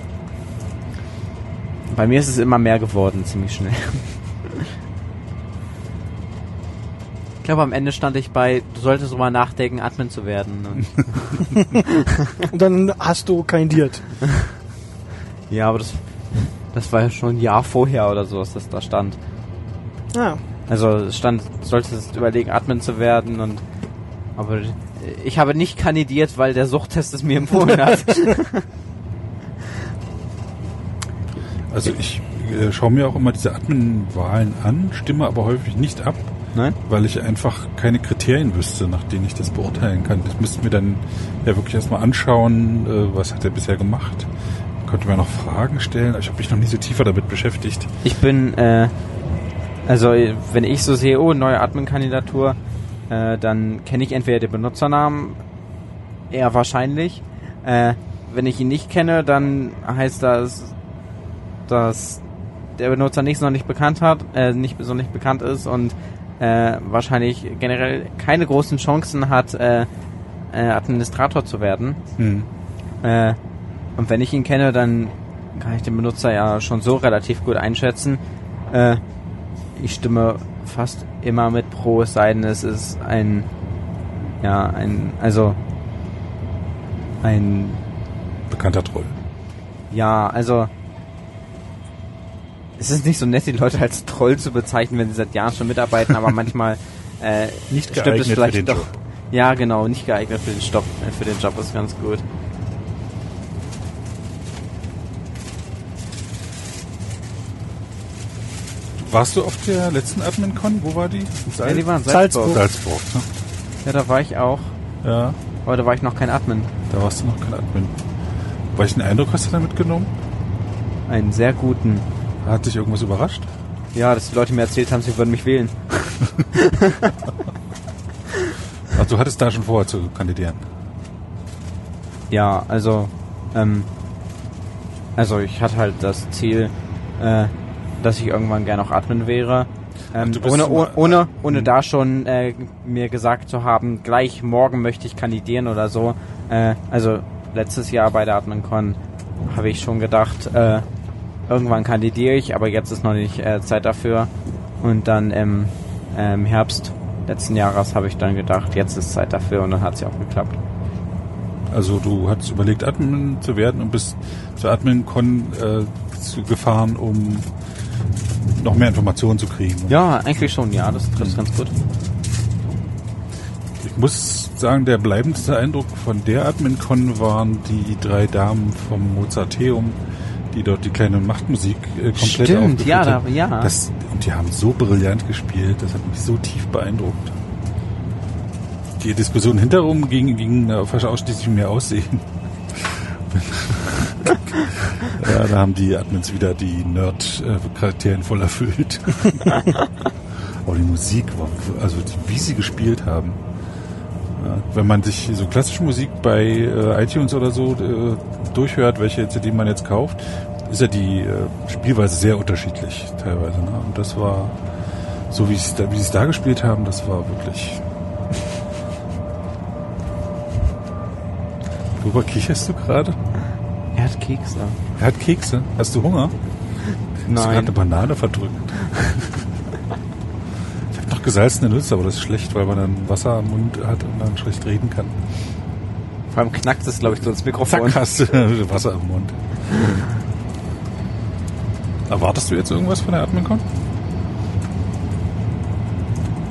Bei mir ist es immer mehr geworden, ziemlich schnell. Ich glaube, am Ende stand ich bei, du solltest drüber nachdenken, Admin zu werden. Und Und dann hast du kandidiert. ja, aber das, das war ja schon ein Jahr vorher oder so, dass das da stand. Ja. Also es stand, du solltest überlegen, Admin zu werden und aber ich habe nicht kandidiert, weil der Suchttest es mir empfohlen hat. Also ich äh, schaue mir auch immer diese Admin-Wahlen an, stimme aber häufig nicht ab, Nein? weil ich einfach keine Kriterien wüsste, nach denen ich das beurteilen kann. Das müsste mir dann ja wirklich erstmal anschauen, äh, was hat er bisher gemacht. Könnte mir noch Fragen stellen. Ich habe mich noch nie so tiefer damit beschäftigt. Ich bin, äh, also wenn ich so sehe, oh, neue Admin-Kandidatur, äh, dann kenne ich entweder den Benutzernamen, eher wahrscheinlich. Äh, wenn ich ihn nicht kenne, dann heißt das, dass der Benutzer nicht sonderlich bekannt hat, äh, nicht besonders bekannt ist und äh, wahrscheinlich generell keine großen Chancen hat, äh, äh, Administrator zu werden. Hm. Äh, und wenn ich ihn kenne, dann kann ich den Benutzer ja schon so relativ gut einschätzen. Äh, ich stimme fast immer mit Pro, es sei denn, es ist ein, ja, ein, also, ein, Bekannter Troll. ja, also, es ist nicht so nett, die Leute als Troll zu bezeichnen, wenn sie seit Jahren schon mitarbeiten, aber manchmal, äh, Nicht stimmt geeignet es für vielleicht den doch. Job. Ja, genau, nicht geeignet für den Job, äh, für den Job ist ganz gut. Warst du auf der letzten Admin-Con? Wo war die? Ja, die waren in Salzburg. Salzburg. Ne? Ja, da war ich auch, Ja, aber da war ich noch kein Admin. da warst du noch kein Admin. Welchen Eindruck hast du da mitgenommen? Einen sehr guten. Hat dich irgendwas überrascht? Ja, dass die Leute mir erzählt haben, sie würden mich wählen. Ach, du hattest da schon vorher zu kandidieren. Ja, also, ähm, also ich hatte halt das Ziel, äh, dass ich irgendwann gerne auch Admin wäre. Ähm, Ach, ohne, oh, ohne, ohne Hm. da schon äh, mir gesagt zu haben, gleich morgen möchte ich kandidieren oder so. Äh, also letztes Jahr bei der AdminCon habe ich schon gedacht, äh, irgendwann kandidiere ich, aber jetzt ist noch nicht äh, Zeit dafür. Und dann im ähm, Herbst letzten Jahres habe ich dann gedacht, jetzt ist Zeit dafür und dann hat es ja auch geklappt. Also du hattest überlegt, Admin zu werden und bist zur Admin-Con äh, zu- gefahren, um noch mehr Informationen zu kriegen. Ja, eigentlich schon, ja, das trifft ganz gut. Ich muss sagen, der bleibendste Eindruck von der Admin-Con waren die drei Damen vom Mozarteum, die dort die kleine Machtmusik äh, komplett Stimmt, ja, da, ja. Das, und die haben so brillant gespielt, das hat mich so tief beeindruckt. Die Diskussion hinterherum ging, ging äh, fast ausschließlich um ihr Aussehen. Ja, da haben die Admins wieder die Nerd-Kriterien voll erfüllt. Aber die Musik war, also wie sie gespielt haben. Wenn man sich so klassische Musik bei äh, iTunes oder so äh, durchhört, welche CD man jetzt kauft, ist ja die äh, Spielweise sehr unterschiedlich teilweise. Ne? Und das war, so wie, sie da, wie sie es da gespielt haben, das war wirklich... Worüber kicherst du gerade? Hat Kekse. Er hat Kekse. Hast du Hunger? Hast du gerade eine Banane verdrückt? ich habe noch gesalzene Nüsse, aber das ist schlecht, weil man dann Wasser am Mund hat und dann schlecht reden kann. Vor allem knackt es, glaube ich, so ins Mikrofon. Zack, hast du Wasser im Mund. Erwartest du jetzt irgendwas von der AdminCon?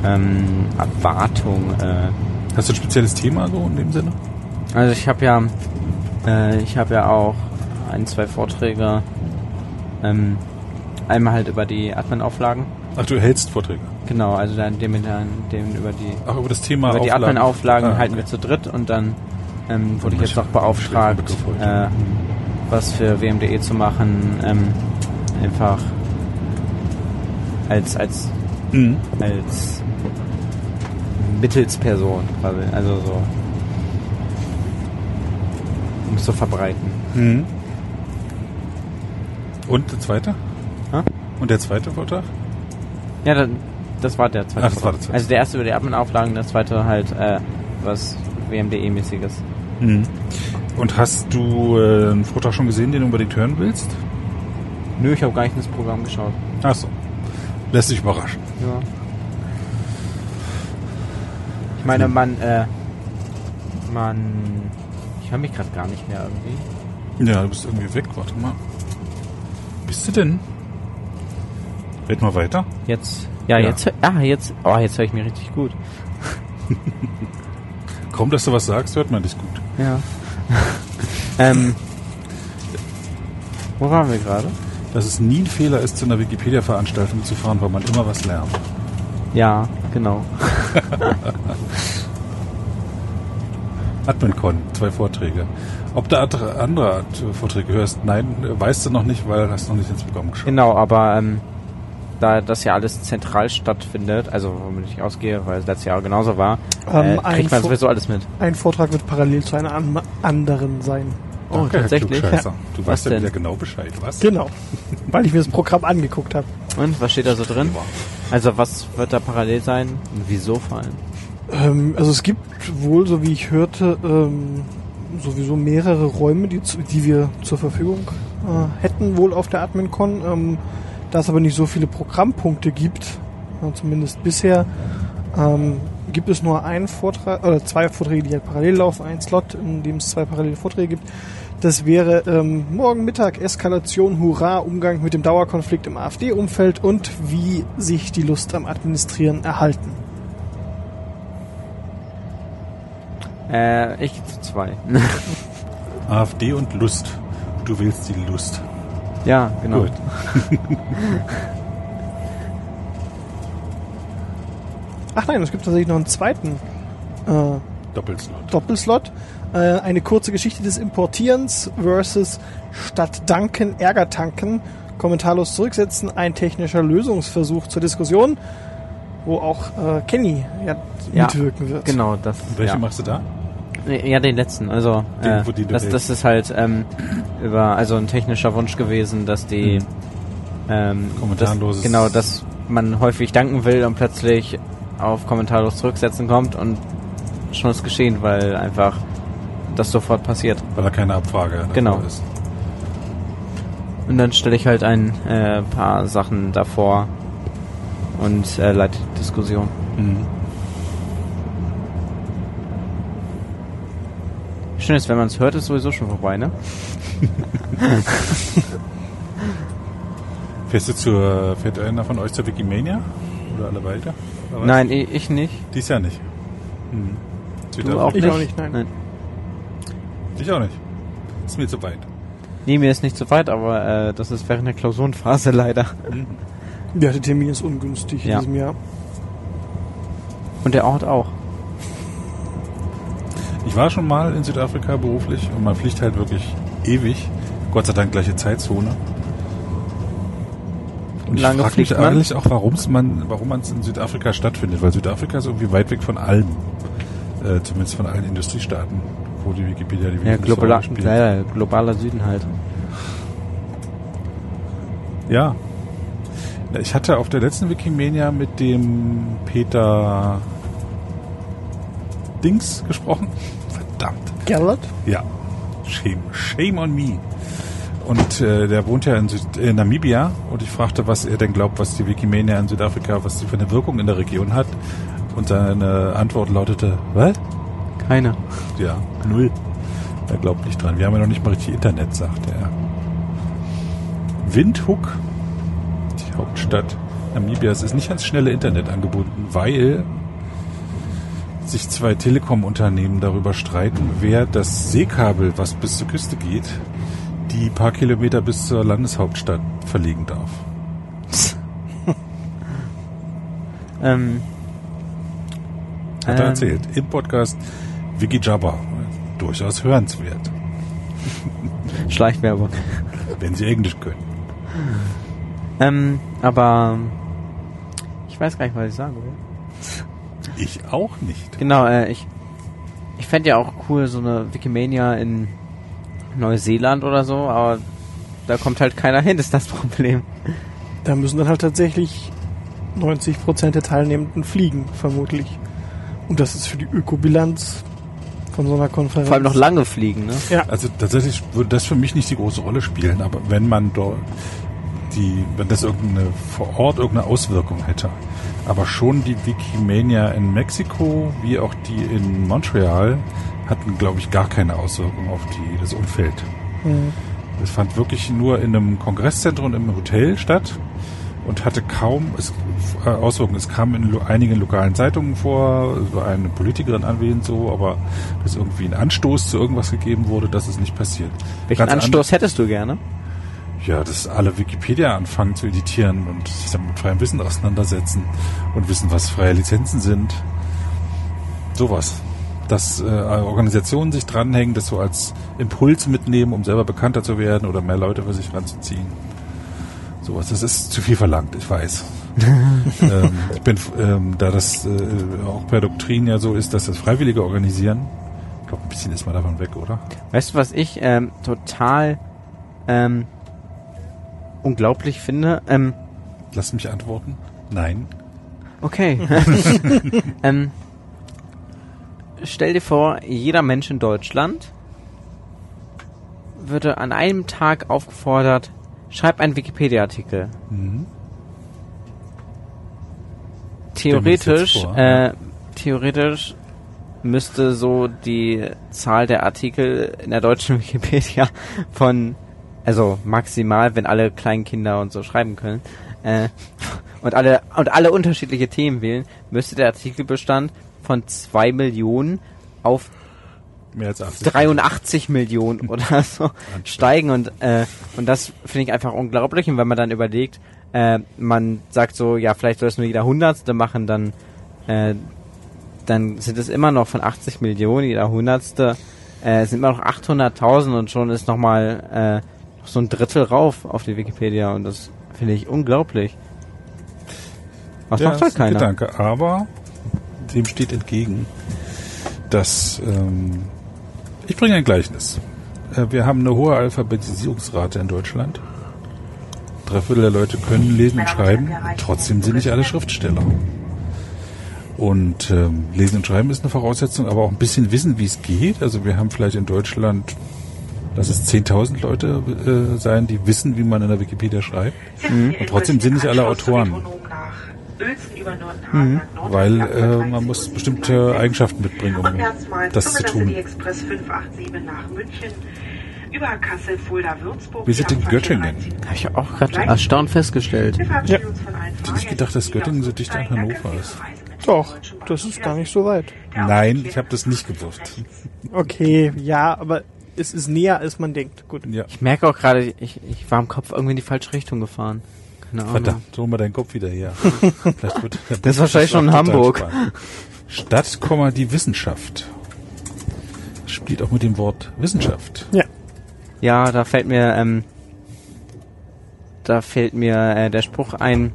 Ähm, Erwartung. Äh, Hast du ein spezielles Thema so in dem Sinne? also ich habe ja, äh, ich habe ja auch ein, zwei Vorträge. Ähm, einmal halt über die Admin-Auflagen. Ach, du hältst Vorträge. Genau, also dann dem, dem über die Ach, über das Thema über die Auflagen. Admin-Auflagen Ah, halten okay. wir zu dritt und dann ähm, wurde ich jetzt noch beauftragt, äh, was für WMDE zu machen. Ähm, einfach als als Mhm. als Mittelsperson quasi, also so um es zu verbreiten. Mhm. Und der zweite? Hä? Und der zweite Vortrag? Ja, dann, das war der zweite. Ach, das war der zweite. Also der erste über die Admin-Auflagen, der zweite halt äh, was WMDE-mäßiges. Mhm. Und hast du äh, einen Vortrag schon gesehen, den du unbedingt hören willst? Nö, ich habe gar nicht ins Programm geschaut. Ach so. Lässt sich überraschen. Ja. Ich meine, man, äh, man, ich höre mich gerade gar nicht mehr irgendwie. Ja, du bist irgendwie weg. Warte mal. Bist du denn? Red mal weiter. Jetzt, ja, Ja. jetzt, ah, jetzt, oh, jetzt höre ich mich richtig gut. Kaum, dass du was sagst, hört man dich gut. Ja. ähm, wo waren wir gerade? Dass es nie ein Fehler ist, zu einer Wikipedia-Veranstaltung zu fahren, weil man immer was lernt. Ja, genau. AdminCon, zwei Vorträge. Ob du andere Art Vorträge hörst, nein, weißt du noch nicht, weil du hast noch nicht ins Programm geschaut. Genau, aber ähm, da das ja alles zentral stattfindet, also womit ich ausgehe, weil es letztes Jahr genauso war, Ähm, äh, kriegt man sowieso alles mit. Ein Vortrag wird parallel zu einer an anderen sein. Oh, Herr tatsächlich? Klugscheißer. Du Was weißt ja denn? wieder genau Bescheid, was? Genau. Weil ich mir das Programm angeguckt habe. Und was steht da so drin? Also was wird da parallel sein? Und wieso vor allem? Ähm, also es gibt wohl, so wie ich hörte, ähm, sowieso mehrere Räume, die, die wir zur Verfügung äh, hätten, wohl auf der AdminCon. Ähm, da es aber nicht so viele Programmpunkte gibt, äh, zumindest bisher, ähm, gibt es nur einen Vortrag, oder zwei Vorträge, die halt parallel laufen, ein Slot, in dem es zwei parallele Vorträge gibt. Das wäre ähm, morgen Mittag Eskalation, Hurra, Umgang mit dem Dauerkonflikt im AfD-Umfeld und wie sich die Lust am Administrieren erhalten. Äh, ich gehe zu zwei. AfD und Lust. Du willst die Lust. ja, genau. Gut. Ach nein, es gibt tatsächlich noch einen zweiten äh, Doppelslot. Doppelslot. Äh, eine kurze Geschichte des Importierens versus statt Danken Ärger tanken. Kommentarlos zurücksetzen. Ein technischer Lösungsversuch zur Diskussion, wo auch äh, Kenny ja, Ja, mitwirken wird. Genau, das. Welche ja. machst du da? Ja, den letzten. Also Den, äh, das, das ist halt ähm, über also ein technischer Wunsch gewesen, dass die ähm, Kommentarloses- das, genau, dass man häufig danken will und plötzlich auf kommentarlos zurücksetzen kommt und schon ist geschehen, weil einfach das sofort passiert. Weil da keine Abfrage Genau. ist. Und dann stelle ich halt ein äh, paar Sachen davor und äh, leite die Diskussion. Mhm. Schön ist, wenn man es hört, ist sowieso schon vorbei, ne? Fährst du zur, fährt einer von euch zur Wikimania? Oder alle weiter? Oder? Nein, ich, ich nicht. Dies Jahr nicht. Mhm. Du auch Ich nicht? auch nicht, nein. Ich auch nicht. Ist mir zu weit. Nee, mir ist nicht so weit, aber äh, das ist während der Klausurenphase leider. Ja, der Termin ist ungünstig Ja. in diesem Jahr. Und der Ort auch. Ich war schon mal in Südafrika beruflich und man fliegt halt wirklich ewig Gott sei Dank gleiche Zeitzone. Und ich frage mich man? eigentlich auch, man, warum man es in Südafrika stattfindet, weil Südafrika ist irgendwie weit weg von allem. Äh, zumindest von allen Industriestaaten, wo die Wikipedia die Ja, wesentliche globala, ja, ja, globaler Süden halt. Ja. Ich hatte auf der letzten Wikimania mit dem Peter Dings gesprochen. Gellert? Ja. Shame. Shame on me. Und äh, der wohnt ja in, Süd in Namibia und ich fragte, was er denn glaubt, was die Wikimania in Südafrika, was die für eine Wirkung in der Region hat. Und seine Antwort lautete, was? Keiner. Ja, null. Er glaubt nicht dran. Wir haben ja noch nicht mal richtig Internet, sagte er. Windhoek, die Hauptstadt Namibias, ist nicht ans schnelle Internet angebunden, weil sich zwei Telekom-Unternehmen darüber streiten, wer das Seekabel, was bis zur Küste geht, die paar Kilometer bis zur Landeshauptstadt verlegen darf. Ähm, Hat er Ähm. erzählt. Im Podcast Wikijabba. Durchaus hörenswert, Schleichwerbung. wenn Sie Englisch können. Ähm, aber ich weiß gar nicht, was ich sagen will. Ich auch nicht. Genau, äh, ich ich fände ja auch cool so eine Wikimania in Neuseeland oder so, aber da kommt halt keiner hin, ist das Problem. Da müssen dann halt tatsächlich 90% der Teilnehmenden fliegen, vermutlich. Und das ist für die Ökobilanz von so einer Konferenz. Vor allem noch lange fliegen, ne? Ja. Also tatsächlich würde das für mich nicht die große Rolle spielen, aber wenn man dort die, wenn das irgendeine vor Ort irgendeine Auswirkung hätte. Aber schon die Wikimania in Mexiko wie auch die in Montreal hatten, glaube ich, gar keine Auswirkung auf die, das Umfeld. Mhm. Es fand wirklich nur in einem Kongresszentrum im Hotel statt und hatte kaum es, äh, Auswirkungen. Es kam in lo einigen lokalen Zeitungen vor, es war eine Politikerin anwesend so, aber dass irgendwie ein Anstoß zu irgendwas gegeben wurde, das ist nicht passiert. Welchen Ganz Anstoß hättest du gerne? Ja, dass alle Wikipedia anfangen zu editieren und sich dann mit freiem Wissen auseinandersetzen und wissen, was freie Lizenzen sind. Sowas. Dass äh, Organisationen sich dranhängen, das so als Impuls mitnehmen, um selber bekannter zu werden oder mehr Leute für sich ranzuziehen. Sowas. Das ist zu viel verlangt, ich weiß. ähm, ich bin, ähm, da das äh, auch per Doktrin ja so ist, dass das Freiwillige organisieren. Ich glaube, ein bisschen ist man davon weg, oder? Weißt du, was ich ähm, total ähm, unglaublich finde? Ähm, Lass mich antworten. Nein. okay. ähm, stell dir vor, jeder Mensch in Deutschland würde an einem Tag aufgefordert, schreib einen Wikipedia-Artikel. Mhm. Theoretisch, äh, theoretisch müsste so die Zahl der Artikel in der deutschen Wikipedia von, also maximal, wenn alle kleinen Kinder und so schreiben können, äh, und alle, und alle unterschiedliche Themen wählen, müsste der Artikelbestand von zwei Millionen auf Mehr als 80. 83 Millionen oder so steigen und äh, und das finde ich einfach unglaublich und wenn man dann überlegt, äh, man sagt so, ja vielleicht soll es nur jeder Hundertste machen, dann äh, dann sind es immer noch von 80 Millionen, jeder Hundertste äh, sind immer noch 800.000 und schon ist nochmal äh, so ein Drittel rauf auf die Wikipedia und das finde ich unglaublich. Was Ja, macht halt keiner? Gedanke, aber dem steht entgegen, dass ähm, ich bringe ein Gleichnis. Äh, wir haben eine hohe Alphabetisierungsrate in Deutschland. Drei Viertel der Leute können lesen und schreiben, trotzdem sind nicht alle Schriftsteller. Und ähm, Lesen und Schreiben ist eine Voraussetzung, aber auch ein bisschen wissen, wie es geht. Also wir haben vielleicht in Deutschland, lass es 10.000 Leute äh, sein, die wissen, wie man in der Wikipedia schreibt. Und trotzdem sind nicht alle Autoren. Mhm. Weil äh, man muss bestimmte Eigenschaften mitbringen, um das zu tun. City Express 587 nach München. Über Kassel, Fulda, Würzburg. Wir sind in Göttingen. Habe ich auch gerade erstaunt festgestellt. Von allen Hätte nicht gedacht, dass Göttingen so dicht an Hannover ist. Doch, das ist gar nicht so weit. Nein, ich habe das nicht gewusst. Okay, ja, aber es ist näher, als man denkt. Gut. Ja, Ich merke auch gerade, ich, ich war im Kopf irgendwie in die falsche Richtung gefahren. Keine Ahnung. verdammt, hol mal deinen Kopf wieder her. Vielleicht wird der Das ist wahrscheinlich schon in Hamburg. Stadt, Komma, die Wissenschaft. Spielt auch mit dem Wort Wissenschaft. Ja. Ja, da fällt mir, ähm, da fällt mir äh, der Spruch ein,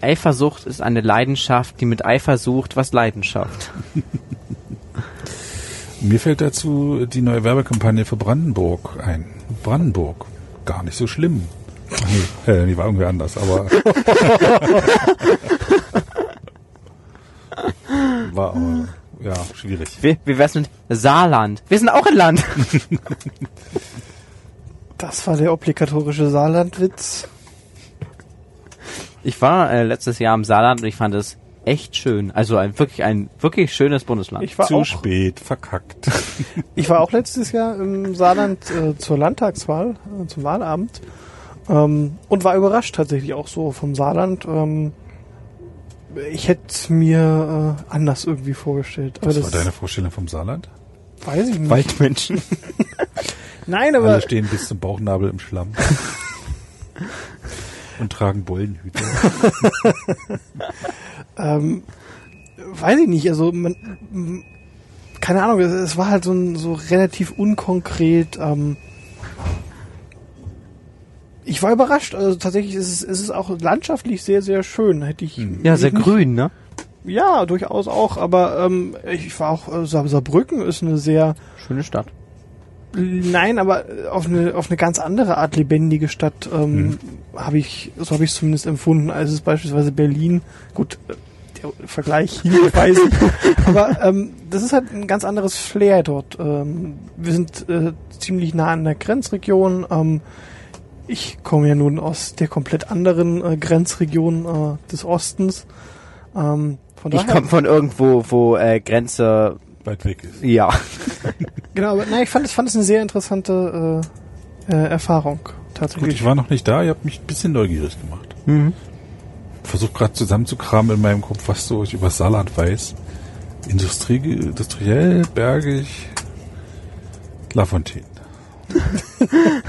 Eifersucht ist eine Leidenschaft, die mit Eifer sucht, was Leidenschaft. Mir fällt dazu die neue Werbekampagne für Brandenburg ein. Brandenburg. Gar nicht so schlimm. Ach nee, äh, die war irgendwie anders, aber. war aber, ja, schwierig. Wie, wie wär's mit Saarland? Wir sind auch ein Land. Das war der obligatorische Saarlandwitz. Ich war äh, letztes Jahr im Saarland und ich fand es echt schön. Also ein wirklich ein wirklich schönes Bundesland. Ich war Zu auch, spät, verkackt. ich war auch letztes Jahr im Saarland äh, zur Landtagswahl, äh, zum Wahlabend. Ähm, und war überrascht tatsächlich auch so vom Saarland. Ähm, ich hätte mir äh, anders irgendwie vorgestellt. Aber Was das war deine Vorstellung vom Saarland? weiß ich nicht. Waldmenschen. Nein, aber Alle stehen bis zum Bauchnabel im Schlamm. Und tragen Bollenhüte. ähm, weiß ich nicht. Also man, keine Ahnung. Es, es war halt so, ein, so relativ unkonkret. Ähm, ich war überrascht. Also tatsächlich ist es, es ist auch landschaftlich sehr, sehr schön. Hätte ich Ja, sehr nicht- grün, ne? Ja, durchaus auch. Aber ähm, ich war auch äh, Saar- Saarbrücken ist eine sehr Schöne Stadt. Nein, aber auf eine auf eine ganz andere Art lebendige Stadt ähm, habe ich so habe ich es zumindest empfunden, als es beispielsweise Berlin. Gut, äh, der Vergleich hier weiß ich, aber ähm, das ist halt ein ganz anderes Flair dort. Ähm, wir sind äh, ziemlich nah an der Grenzregion. Ähm, ich komme ja nun aus der komplett anderen äh, Grenzregion äh, des Ostens. Ähm, von Ich komme von irgendwo, wo äh, Grenze Weit weg ist. ja. genau, aber nein, ich fand es fand es eine sehr interessante äh, äh, Erfahrung Gut, tatsächlich. ich war noch nicht da, ihr habt mich ein bisschen neugierig gemacht. Mhm. Versuch gerade zusammenzukramen in meinem Kopf, was so ich über Saarland weiß. Industrie, industriell, bergig, Lafontaine.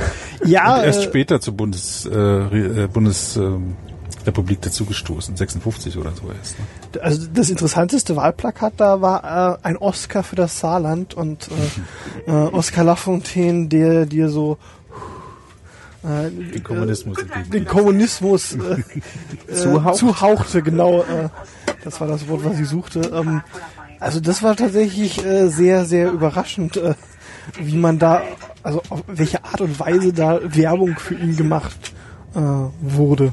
Ja, Und erst äh, später zur Bundes, äh, äh, Bundesrepublik Republik dazugestoßen, 56 oder so erst. Ne? also das interessanteste Wahlplakat da war äh, ein Oscar für das Saarland und äh, äh, Oscar Lafontaine, der dir so äh, Den Kommunismus äh, den Kommunismus äh, äh, Zuhaucht. zuhauchte, genau. Äh, das war das Wort, was ich suchte. Ähm, also das war tatsächlich äh, sehr, sehr überraschend, wie man da, also auf welche Art und Weise da Werbung für ihn gemacht wurde.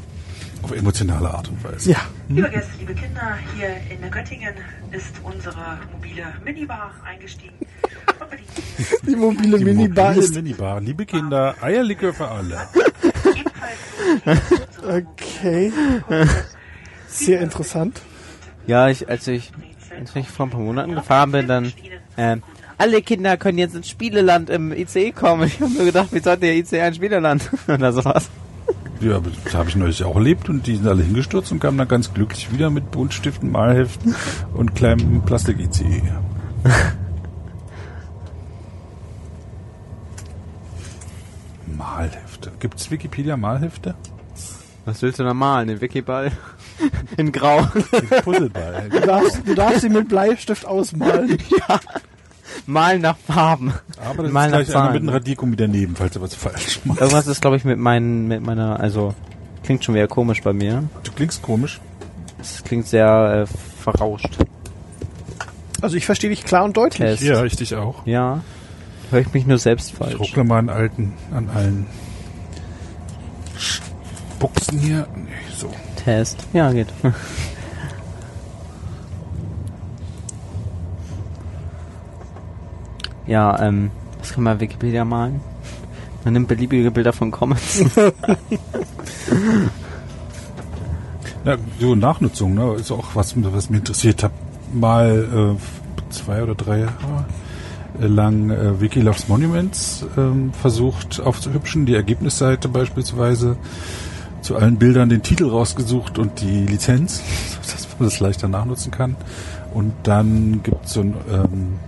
Auf emotionale Art und Weise. Ja. Liebe Gäste, liebe Kinder, hier in Göttingen ist unsere mobile Minibar eingestiegen. Die mobile Die Minibar mobile ist Minibar. Liebe Kinder, Eierlikör für alle. okay. Sehr interessant. Ja, ich, als ich, als ich vor ein paar Monaten gefahren bin, dann, ähm, alle Kinder können jetzt ins Spieleland im ICE kommen. Ich habe mir gedacht, wie sollte der ICE ein Spieleland? Oder sowas. Ja, aber das habe ich neulich auch erlebt und die sind alle hingestürzt und kamen dann ganz glücklich wieder mit Buntstiften, Malheften und kleinem Plastik-ICE. Malhefte. Gibt es Wikipedia-Malhefte? Was willst du da malen? Den Wikiball? In Grau. Puzzleball. Du darfst, du darfst sie mit Bleistift ausmalen. Malen nach Farben. Aber das Mal ist nach gleich einer Zahlen. mit einem Radiergummi daneben, falls er was falsch macht. Irgendwas ist, glaube ich, mit meinen, mit meiner, also, klingt schon wieder komisch bei mir. Du klingst komisch. Es klingt sehr äh, verrauscht. Also ich verstehe dich klar und deutlich. Test. Ja, ich dich auch. Ja. Höre ich mich nur selbst Ich falsch. ruckle mal an alten, an allen Buchsen hier. Nee, so. Test. Ja, geht. Ja, ähm, was kann man Wikipedia malen? Man nimmt beliebige Bilder von Comics. Ja, so Nachnutzung, ne, ist auch was, was mich interessiert. Hab mal äh, zwei oder drei Jahre lang äh, Wiki Loves Monuments ähm, versucht aufzuhübschen, die Ergebnisseite beispielsweise zu allen Bildern den Titel rausgesucht und die Lizenz, dass man das leichter nachnutzen kann. Und dann gibt es so ein ähm,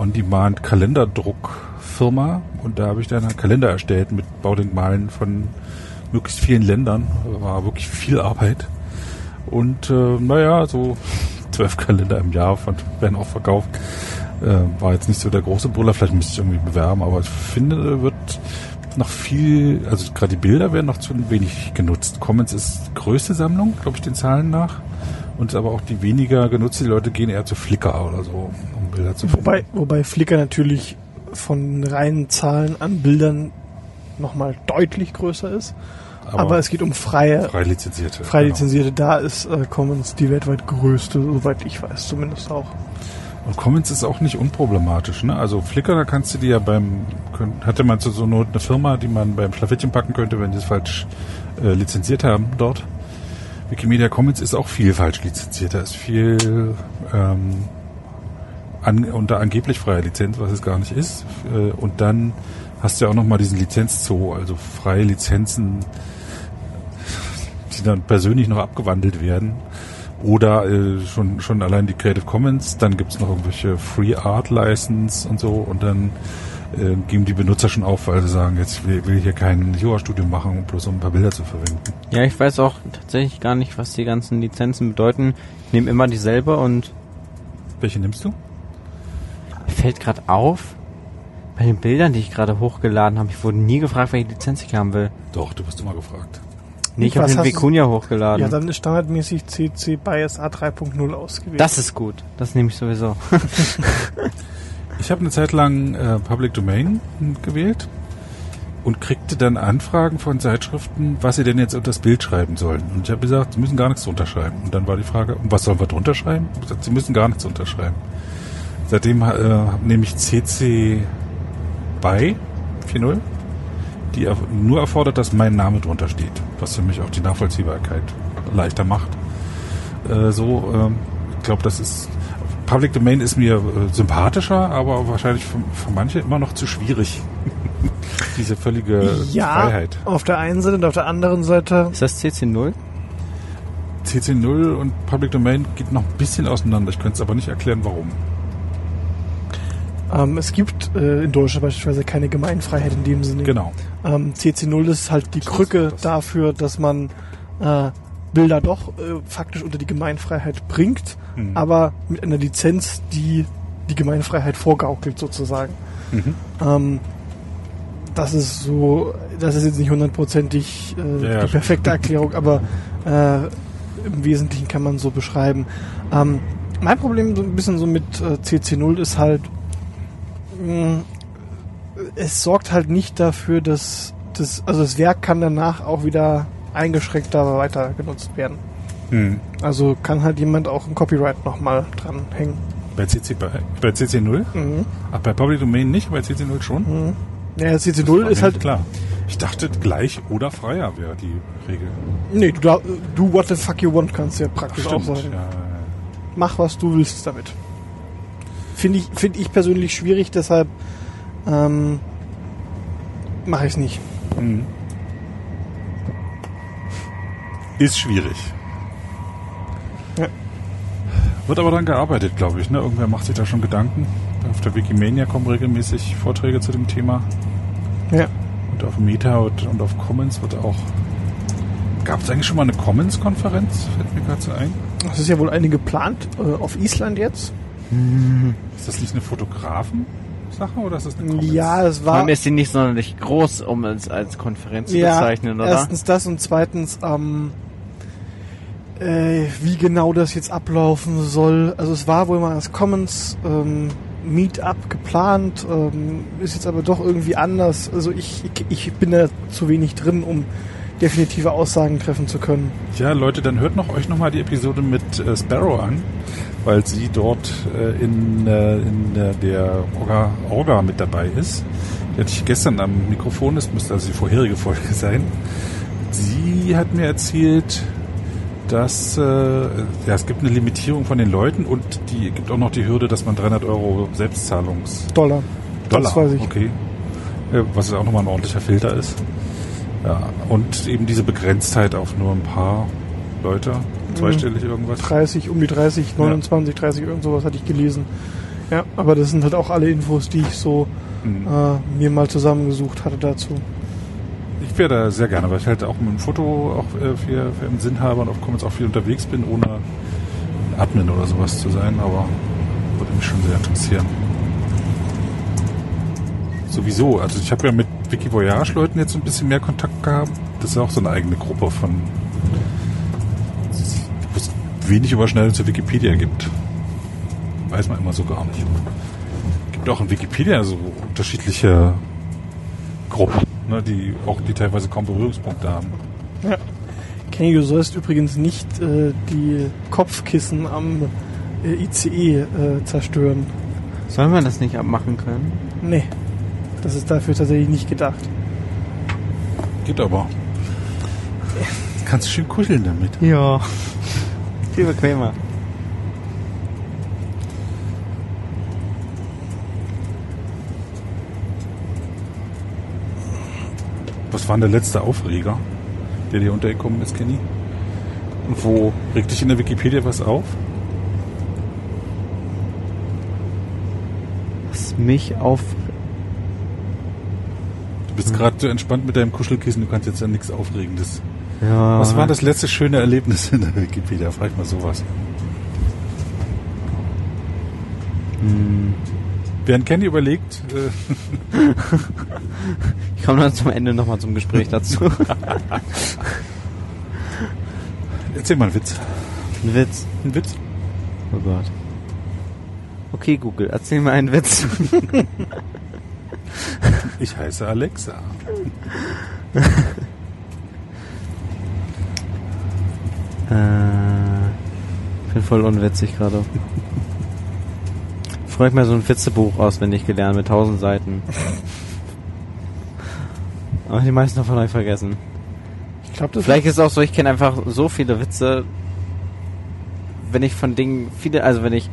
On-Demand Kalenderdruckfirma und da habe ich dann einen Kalender erstellt mit Baudenkmalen von möglichst vielen Ländern. War wirklich viel Arbeit. Und äh, naja, so zwölf Kalender im Jahr von, werden auch verkauft. Äh, war jetzt nicht so der große Brüller, vielleicht müsste ich irgendwie bewerben, aber ich finde, wird noch viel, also gerade die Bilder werden noch zu wenig genutzt. Commons ist größte Sammlung, glaube ich, den Zahlen nach. Und aber auch die weniger genutzte die Leute gehen eher zu Flickr oder so, um Bilder zu finden. Wobei, wobei Flickr natürlich von reinen Zahlen an Bildern nochmal deutlich größer ist. Aber, es geht um freie, frei lizenzierte. frei genau. Da ist äh, Commons die weltweit größte, soweit ich weiß, zumindest auch. Und Commons ist auch nicht unproblematisch. Ne? Also Flickr, da kannst du dir ja beim, könnt- hatte man zu so Not eine Firma, die man beim Schlafittchen packen könnte, wenn die es falsch äh, lizenziert haben dort. Wikimedia Commons ist auch viel falsch lizenziert. Da ist viel ähm, an, unter angeblich freier Lizenz, was es gar nicht ist. Äh, und dann hast du ja auch nochmal diesen Lizenzzoo, also freie Lizenzen, die dann persönlich noch abgewandelt werden. Oder äh, schon, schon allein die Creative Commons, dann gibt's noch irgendwelche Free Art License und so und dann äh, geben die Benutzer schon auf, weil sie sagen, jetzt will, will ich hier kein Jura-Studium machen, um bloß um ein paar Bilder zu verwenden. Ja, ich weiß auch tatsächlich gar nicht, was die ganzen Lizenzen bedeuten. Ich nehme immer dieselbe und Welche nimmst du? Mir fällt gerade auf, bei den Bildern, die ich gerade hochgeladen habe, ich wurde nie gefragt, welche Lizenz ich haben will. Doch, du wirst immer gefragt. Nee, ich habe den Vicuña hochgeladen. Ja, dann ist standardmäßig CC BIOS A3.0 ausgewählt. das ist gut. Das nehme ich sowieso. Ich habe eine Zeit lang äh, Public Domain gewählt und kriegte dann Anfragen von Zeitschriften, was sie denn jetzt unter das Bild schreiben sollen. Und ich habe gesagt, sie müssen gar nichts drunter schreiben. Und dann war die Frage, und was sollen wir drunter schreiben? Ich gesagt, sie müssen gar nichts unterschreiben. Seitdem äh, nehme ich CC BY 4.0, die nur erfordert, dass mein Name drunter steht, was für mich auch die Nachvollziehbarkeit leichter macht. Äh, so, ähm, ich glaube, das ist Public Domain ist mir äh, sympathischer, aber wahrscheinlich für, für manche immer noch zu schwierig. Diese völlige ja, Freiheit. auf der einen Seite und auf der anderen Seite Ist das CC0? CC0 und Public Domain geht noch ein bisschen auseinander. Ich könnte es aber nicht erklären, warum. Ähm, es gibt äh, in Deutschland beispielsweise keine Gemeinfreiheit in dem Sinne. Genau. Ähm, CC0 ist halt die Krücke das. dafür, dass man äh, Bilder doch äh, faktisch unter die Gemeinfreiheit bringt, Mhm. aber mit einer Lizenz, die die Gemeinfreiheit vorgaukelt sozusagen. Mhm. Ähm, das ist so, das ist jetzt nicht hundertprozentig äh, Ja, ja, die perfekte Erklärung, aber äh, im Wesentlichen kann man so beschreiben. Ähm, mein Problem so ein bisschen so mit äh, CC0 ist halt, mh, es sorgt halt nicht dafür, dass das, also das Werk kann danach auch wieder eingeschränkter weiter genutzt werden. Mhm. Also kann halt jemand auch ein Copyright nochmal dranhängen. Bei, CC, bei, bei CC0? Mhm. Ach, bei Public Domain nicht, bei CC0 schon? Mhm. Ja, Das CC0 war ist halt, klar. Ich dachte, gleich oder freier wäre die Regel. nee, du, du what the fuck you want kannst ja praktisch auch Stimmt. sagen. Ja, Mach, was du willst damit. Finde ich, finde ich persönlich schwierig, deshalb ähm, mache ich es nicht. Mhm. Ist schwierig. Ja. Wird aber dann gearbeitet, glaube ich. Ne? Irgendwer macht sich da schon Gedanken. Auf der Wikimania kommen regelmäßig Vorträge zu dem Thema. Ja. Und auf Meta und, und auf Commons wird auch. Gab es eigentlich schon mal eine Commons-Konferenz? Fällt mir gerade so ein. Es ist ja wohl eine geplant äh, auf Island jetzt. Ist das nicht eine Fotografen-Sache oder ist das eine Commons? Ja, es Vor war allem ist sie nicht sonderlich groß, um es als Konferenz zu ja, bezeichnen, oder? erstens das und zweitens ähm, äh, wie genau das jetzt ablaufen soll. Also es war wohl mal das Commons ähm, Meetup geplant, ähm, ist jetzt aber doch irgendwie anders. Also ich, ich, ich bin da zu wenig drin, um definitive Aussagen treffen zu können. Ja, Leute, dann hört noch euch nochmal die Episode mit äh, Sparrow an, weil sie dort äh, in, äh, in äh, der Orga, Orga mit dabei ist. Die hatte ich gestern am Mikrofon, das müsste also die vorherige Folge sein. Sie hat mir erzählt, dass äh, ja, es gibt eine Limitierung von den Leuten und die gibt auch noch die Hürde, dass man 300 Euro Selbstzahlungs Dollar. Dollar, Das weiß ich. okay. Ja, was ja auch nochmal ein ordentlicher Filter ist. Ja, und eben diese Begrenztheit auf nur ein paar Leute, zweistellig irgendwas. 30, um die 30, 29, 30, irgend sowas hatte ich gelesen. Ja, aber das sind halt auch alle Infos, die ich so Mhm. äh, mir mal zusammengesucht hatte dazu. Ich wäre da sehr gerne, weil ich halt auch mit dem Foto auch äh, für, für im Sinn habe und auf Commons auch viel unterwegs bin, ohne Admin oder sowas zu sein, aber würde mich schon sehr interessieren. Sowieso, also ich habe ja mit Wiki Voyage-Leuten jetzt ein bisschen mehr Kontakt gehabt. Das ist auch so eine eigene Gruppe von wenig Überschneidung zur Wikipedia gibt. Weiß man immer so gar nicht. Gibt auch in Wikipedia so unterschiedliche Gruppen, ne, die auch die teilweise kaum Berührungspunkte haben. Kenny, du sollst übrigens nicht äh, die Kopfkissen am äh, ICE äh, zerstören. Sollen wir das nicht abmachen können? Nee, das ist dafür tatsächlich nicht gedacht. Geht aber. Kannst du schön kuscheln damit. Ja. Viel bequemer. Was war denn der letzte Aufreger, der dir untergekommen ist, Kenny? Wo? Regt dich in der Wikipedia was auf? Was mich auf. Du bist gerade so entspannt mit deinem Kuschelkissen, du kannst jetzt ja nichts Aufregendes. Ja. Was war das letzte schöne Erlebnis in der Wikipedia? Frag mal sowas. Hm. Während Kenny überlegt, äh, Ich komme dann zum Ende nochmal zum Gespräch dazu. erzähl mal einen Witz. Ein Witz. Ein Witz? Oh Gott. Okay, Google, erzähl mir einen Witz. Ich heiße Alexa. Äh, bin voll unwitzig gerade. Hab ich mir so ein Witzebuch auswendig gelernt mit tausend Seiten. Aber die meisten davon habe ich vergessen. Ich glaube, das Vielleicht ist es auch so, ich kenne einfach so viele Witze, wenn ich von Dingen viele, also wenn ich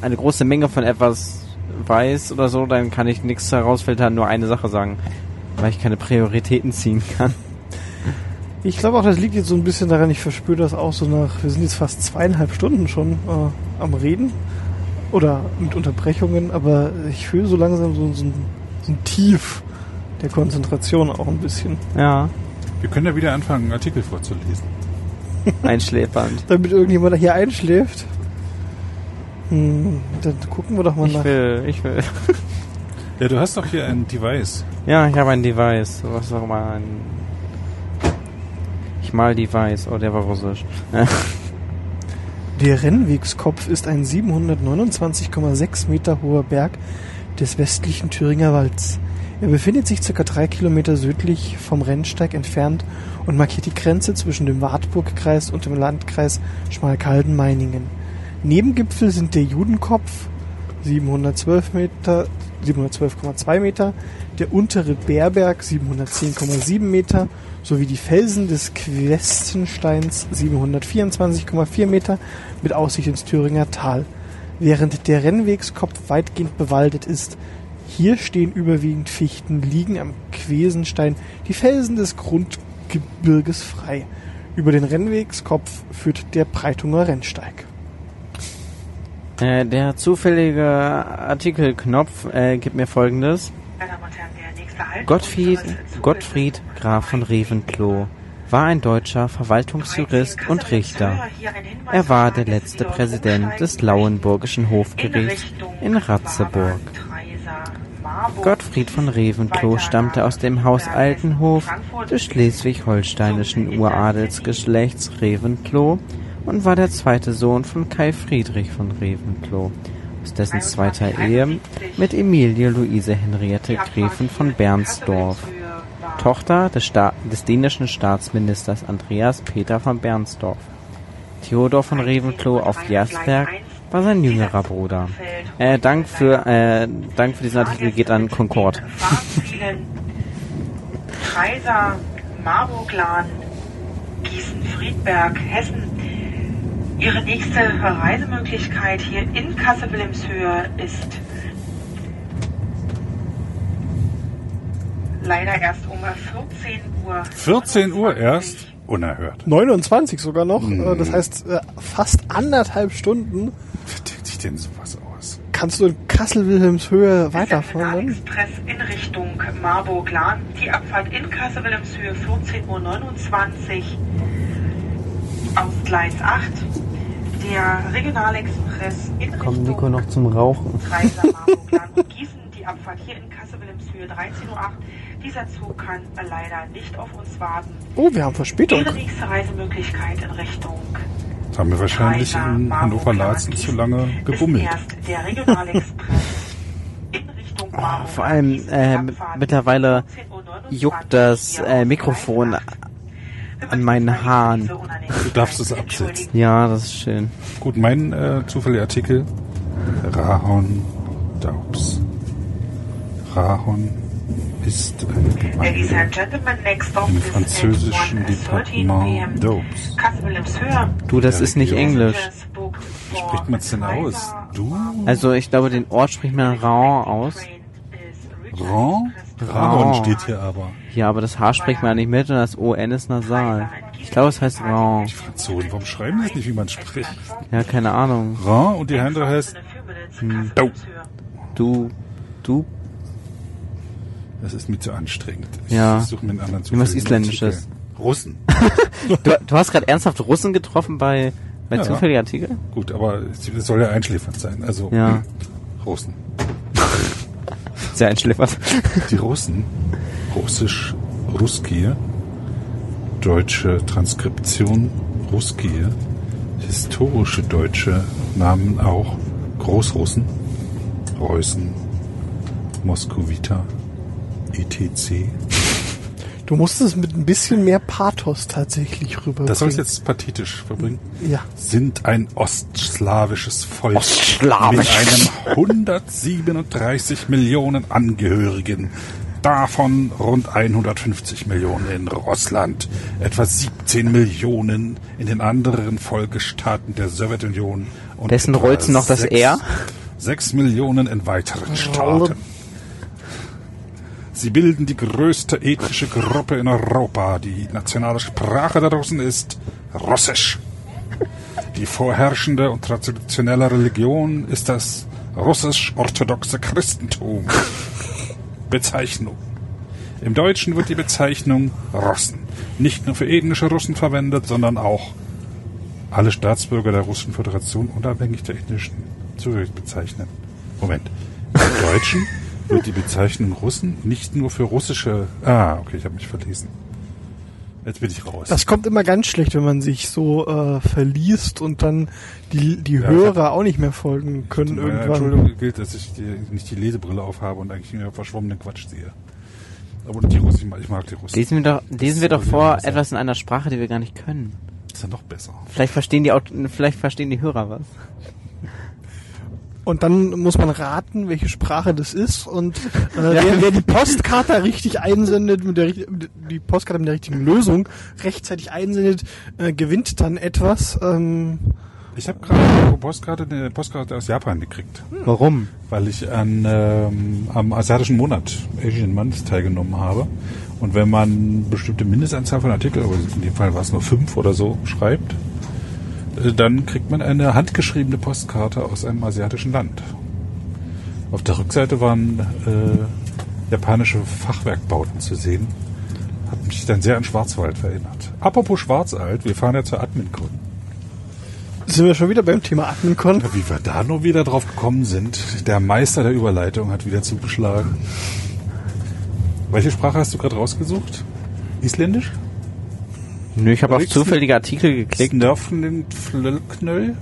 eine große Menge von etwas weiß oder so, dann kann ich nichts herausfiltern, nur eine Sache sagen, weil ich keine Prioritäten ziehen kann. Ich glaube auch, das liegt jetzt so ein bisschen daran, ich verspüre das auch so nach, wir sind jetzt fast zweieinhalb Stunden schon äh, am Reden oder mit Unterbrechungen, aber ich fühle so langsam so, so, ein, so ein Tief der Konzentration auch ein bisschen. Ja, Wir können ja wieder anfangen, einen Artikel vorzulesen. einschläfernd. Damit irgendjemand hier einschläft. Hm, dann gucken wir doch mal Ich nach. will, ich will. Ja, du hast doch hier ein Device. Ja, ich habe ein Device, was auch immer ein. Mal Device, oh, der war russisch. Der Rennwegskopf ist ein 729,6 Meter hoher Berg des westlichen Thüringer Walds. Er befindet sich ca. drei Kilometer südlich vom Rennsteig entfernt und markiert die Grenze zwischen dem Wartburgkreis und dem Landkreis Schmalkalden-Meiningen. Nebengipfel sind der Judenkopf 712 Meter, 712,2 Meter, der untere Bärberg 710,7 Meter sowie die Felsen des Questensteins 724,4 Meter mit Aussicht ins Thüringer Tal. Während der Rennwegskopf weitgehend bewaldet ist, hier stehen überwiegend Fichten, liegen am Quesenstein die Felsen des Grundgebirges frei. Über den Rennwegskopf führt der Breitunger Rennsteig. Äh, der zufällige Artikelknopf äh, gibt mir folgendes. Gottfried, Gottfried Graf von Revenkloh war ein deutscher Verwaltungsjurist und Richter. Er war der letzte Präsident des Lauenburgischen Hofgerichts in Ratzeburg. Gottfried von Revenkloh stammte aus dem Haus Altenhof des schleswig-holsteinischen Uradelsgeschlechts Revenkloh und war der zweite Sohn von Kai Friedrich von Revenkloh, aus dessen zweiter Ehe mit Emilie Luise Henriette Gräfin von Bernsdorf. Tochter des, Sta des dänischen Staatsministers Andreas Peter von Bernsdorf. Theodor von Revenkloh auf Jersberg war sein jüngerer Bruder. Äh, Dank für, äh, Dank für diesen Artikel geht an Concord. Kaiser, Marburglan, Gießen-Friedberg, Hessen. Ihre nächste Reisemöglichkeit hier in Kassel-Wilhelmshöhe ist leider erst um 14 Uhr. 14 Uhr erst? Unerhört. 29 sogar noch, äh, das heißt äh, fast anderthalb Stunden Wie denkt sich denn sowas aus? kannst du in Kassel-Wilhelmshöhe weiterfahren. Express in Richtung Marburg-Lahn. Die Abfahrt in Kassel-Wilhelmshöhe 14.29 Uhr auf Gleis 8. Der Regionalexpress in Kommt Nico noch zum Rauchen? Gießen. Die Abfahrt hier in Kassel-Wilhelmshöhe 13.08 Uhr. Dieser Zug kann leider nicht auf uns warten. Oh, wir haben Verspätung. Ihre nächste Reisemöglichkeit in Richtung Das haben wir wahrscheinlich in Hannover-Laatzen zu lange gebummelt. Marburg. vor allem, äh, mittlerweile 14.29 juckt das, äh, Mikrofon an meinen Haaren. Du darfst es absetzen. Ja, das ist schön. Gut, mein äh, zufälliger Artikel. Rahon Daubs. Rahon ist eine Gemeinde im is französischen at 1:13 Departement. Daubs. Du, das ist nicht. Englisch. Wie spricht man es denn aus? Du? Also ich glaube, den Ort spricht man Raon aus. Rahon. Rahon steht hier aber. Ja, aber das H spricht man nicht mit und das ON ist nasal. Ich glaube, es heißt Raon. Die Franzosen, warum schreiben die das nicht, wie man spricht? Ja, keine Ahnung. Ron und die andere heißt, Oh. Du, du, das ist mir zu anstrengend. Ich Ja. suche mir einen anderen Nimm was zufälligen Isländisches. Russen. du, du hast gerade ernsthaft Russen getroffen bei, bei Ja. zufälliger Artikel? Gut, aber es soll ja einschläfernd sein. Also, Ja. Russen. Sehr einschläfernd. Die Russen, russisch Ruskie, deutsche Transkription Ruskie, historische deutsche Namen auch Großrussen, Preußen, Moskowiter, etc. Du musst es mit ein bisschen mehr Pathos tatsächlich rüberbringen. Das soll ich jetzt pathetisch verbringen. Ja. Sind ein ostslawisches Volk Ostslawisch. mit einem 137 Millionen Angehörigen. Davon rund 150 Millionen in Russland, etwa 17 Millionen in den anderen Folgestaaten der Sowjetunion und Wessen etwa rollt's noch das R? Sechs Millionen in weiteren Staaten. Sie bilden die größte ethnische Gruppe in Europa. Die nationale Sprache der Russen ist Russisch. Die vorherrschende und traditionelle Religion ist das russisch-orthodoxe Christentum. Bezeichnung. Im Deutschen wird die Bezeichnung Russen nicht nur für ethnische Russen verwendet, sondern auch alle Staatsbürger der Russischen Föderation unabhängig der ethnischen Zugehörigkeit bezeichnen. Moment. Im Deutschen wird die Bezeichnung Russen nicht nur für russische... Ah, okay, ich habe mich verlesen. Jetzt bin ich raus. Das kommt immer ganz schlecht, wenn man sich so äh, verliest und dann die, die Ja, Hörer auch nicht mehr folgen können Zu meiner irgendwann. Entschuldigung gilt, dass ich die, nicht die Lesebrille aufhabe und eigentlich nur verschwommenen Quatsch sehe. Aber die Russen, ich mag, ich mag die Russen. Lesen wir doch, lesen wir doch vor sein. etwas in einer Sprache, die wir gar nicht können. ist ja noch besser. Vielleicht verstehen die, vielleicht verstehen die Hörer was. Und dann muss man raten, welche Sprache das ist. Und äh, wer, wer die Postkarte richtig einsendet, mit der, die Postkarte mit der richtigen Lösung rechtzeitig einsendet, äh, gewinnt dann etwas. Ähm, Ich habe gerade eine Postkarte, eine Postkarte aus Japan gekriegt, Warum? weil ich an, ähm, am asiatischen Monat Asian Month teilgenommen habe. Und wenn man bestimmte Mindestanzahl von Artikeln, aber in dem Fall war es nur fünf oder so, schreibt, dann kriegt man eine handgeschriebene Postkarte aus einem asiatischen Land. Auf der Rückseite waren äh, japanische Fachwerkbauten zu sehen. Hat mich dann sehr an Schwarzwald erinnert. Apropos Schwarzwald, wir fahren ja zur AdminCon. sind wir schon wieder beim Thema AdminCon? Ja, Wie wir da nur wieder drauf gekommen sind. Der Meister der Überleitung hat wieder zugeschlagen. Welche Sprache hast du gerade rausgesucht? Isländisch? Nö, ich habe auf zufällige Artikel geklickt. Knöll?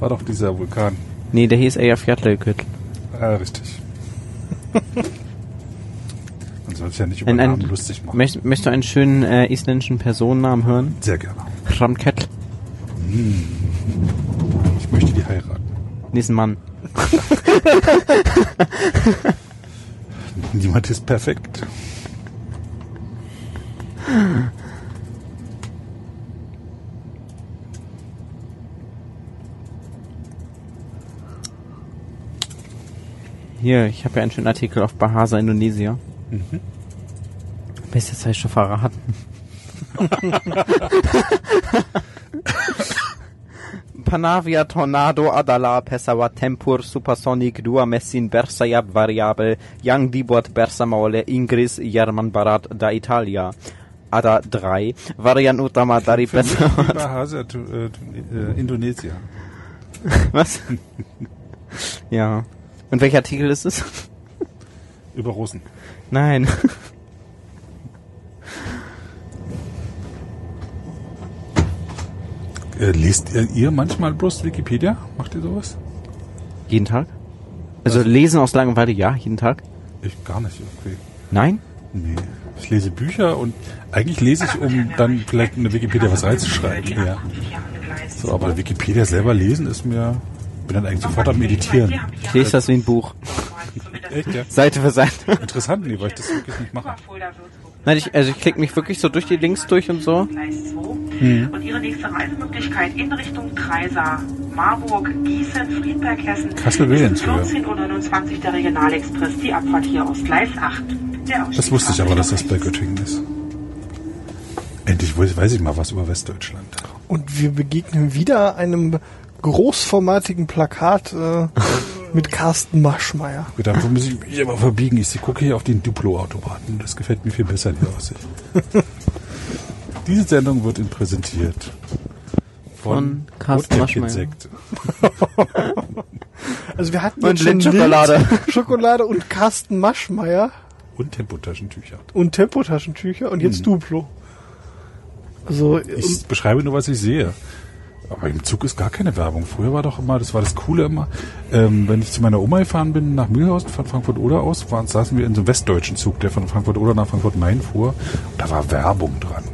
War doch dieser Vulkan. Nee, der hieß Eyjafjallajökull. Ah, richtig. Man soll sich ja nicht über Ein, ein, Namen lustig machen. möcht, möchtest du einen schönen äh, isländischen Personennamen hören? Sehr gerne. Hramkell. Ich möchte die heiraten. Nee, ist ein Mann. Niemand ist perfekt. Hier, ich habe ja einen schönen Artikel auf Bahasa, Indonesia. Mhm. Bist jetzt halt schon verraten. Panavia Tornado adalah pesawat tempur supersonic dua mesin bersayap variabel yang dibuat bersama oleh Inggris, Jerman Barat da Italia. Ada 3, Varian utama dari pesawat. tu- äh, äh, Indonesien. Was? ja. Und welcher Artikel ist es? Über Russen. Nein. Äh, lest ihr, ihr manchmal bloß Wikipedia? Macht ihr sowas? jeden Tag? Also lesen aus Langeweile, ja, jeden Tag? Ich gar nicht irgendwie. Nein? Nee. Ich lese Bücher und eigentlich lese ich, um dann vielleicht in der Wikipedia was reinzuschreiben. Ja. So, aber Wikipedia selber lesen ist mir. Bin dann eigentlich sofort am Meditieren. Ich lese das wie ein Buch. Echt, ja? Seite für Seite. Interessant, nee, weil ich das wirklich nicht mache. Nein, ich, also ich klicke mich wirklich so durch die Links durch und so. 2. Und Ihre nächste Reisemöglichkeit in Richtung Kreisar, Marburg, Gießen, Friedberg, Hessen. Kassel ja. 14.29 Uhr der Regionalexpress, die Abfahrt hier aus Gleis 8. Der Das wusste ich aber, dass das bei. Göttingen ist. Endlich weiß ich mal was über Westdeutschland. Und wir begegnen wieder einem großformatigen Plakat äh, mit Carsten Maschmeyer. Gut, dafür muss ich mich aber verbiegen. Ich gucke hier auf den Duplo-Automaten. Das gefällt mir viel besser, die Aussicht. Diese Sendung wird Ihnen präsentiert Von Carsten Maschmeyer. Insekt. Also wir hatten Und jetzt. Lind, Schokolade und Carsten Maschmeyer Und Tempotaschentücher. und Tempotaschentücher und jetzt Duplo. Also Ich beschreibe nur, was ich sehe. Aber im Zug ist gar keine Werbung. Früher war doch immer, das war das Coole immer, ähm, wenn ich zu meiner Oma gefahren bin, nach Mühlhausen, von Frankfurt-Oder aus, waren, saßen wir in so einem westdeutschen Zug, der von Frankfurt-Oder nach Frankfurt-Main fuhr. Und da war Werbung dran.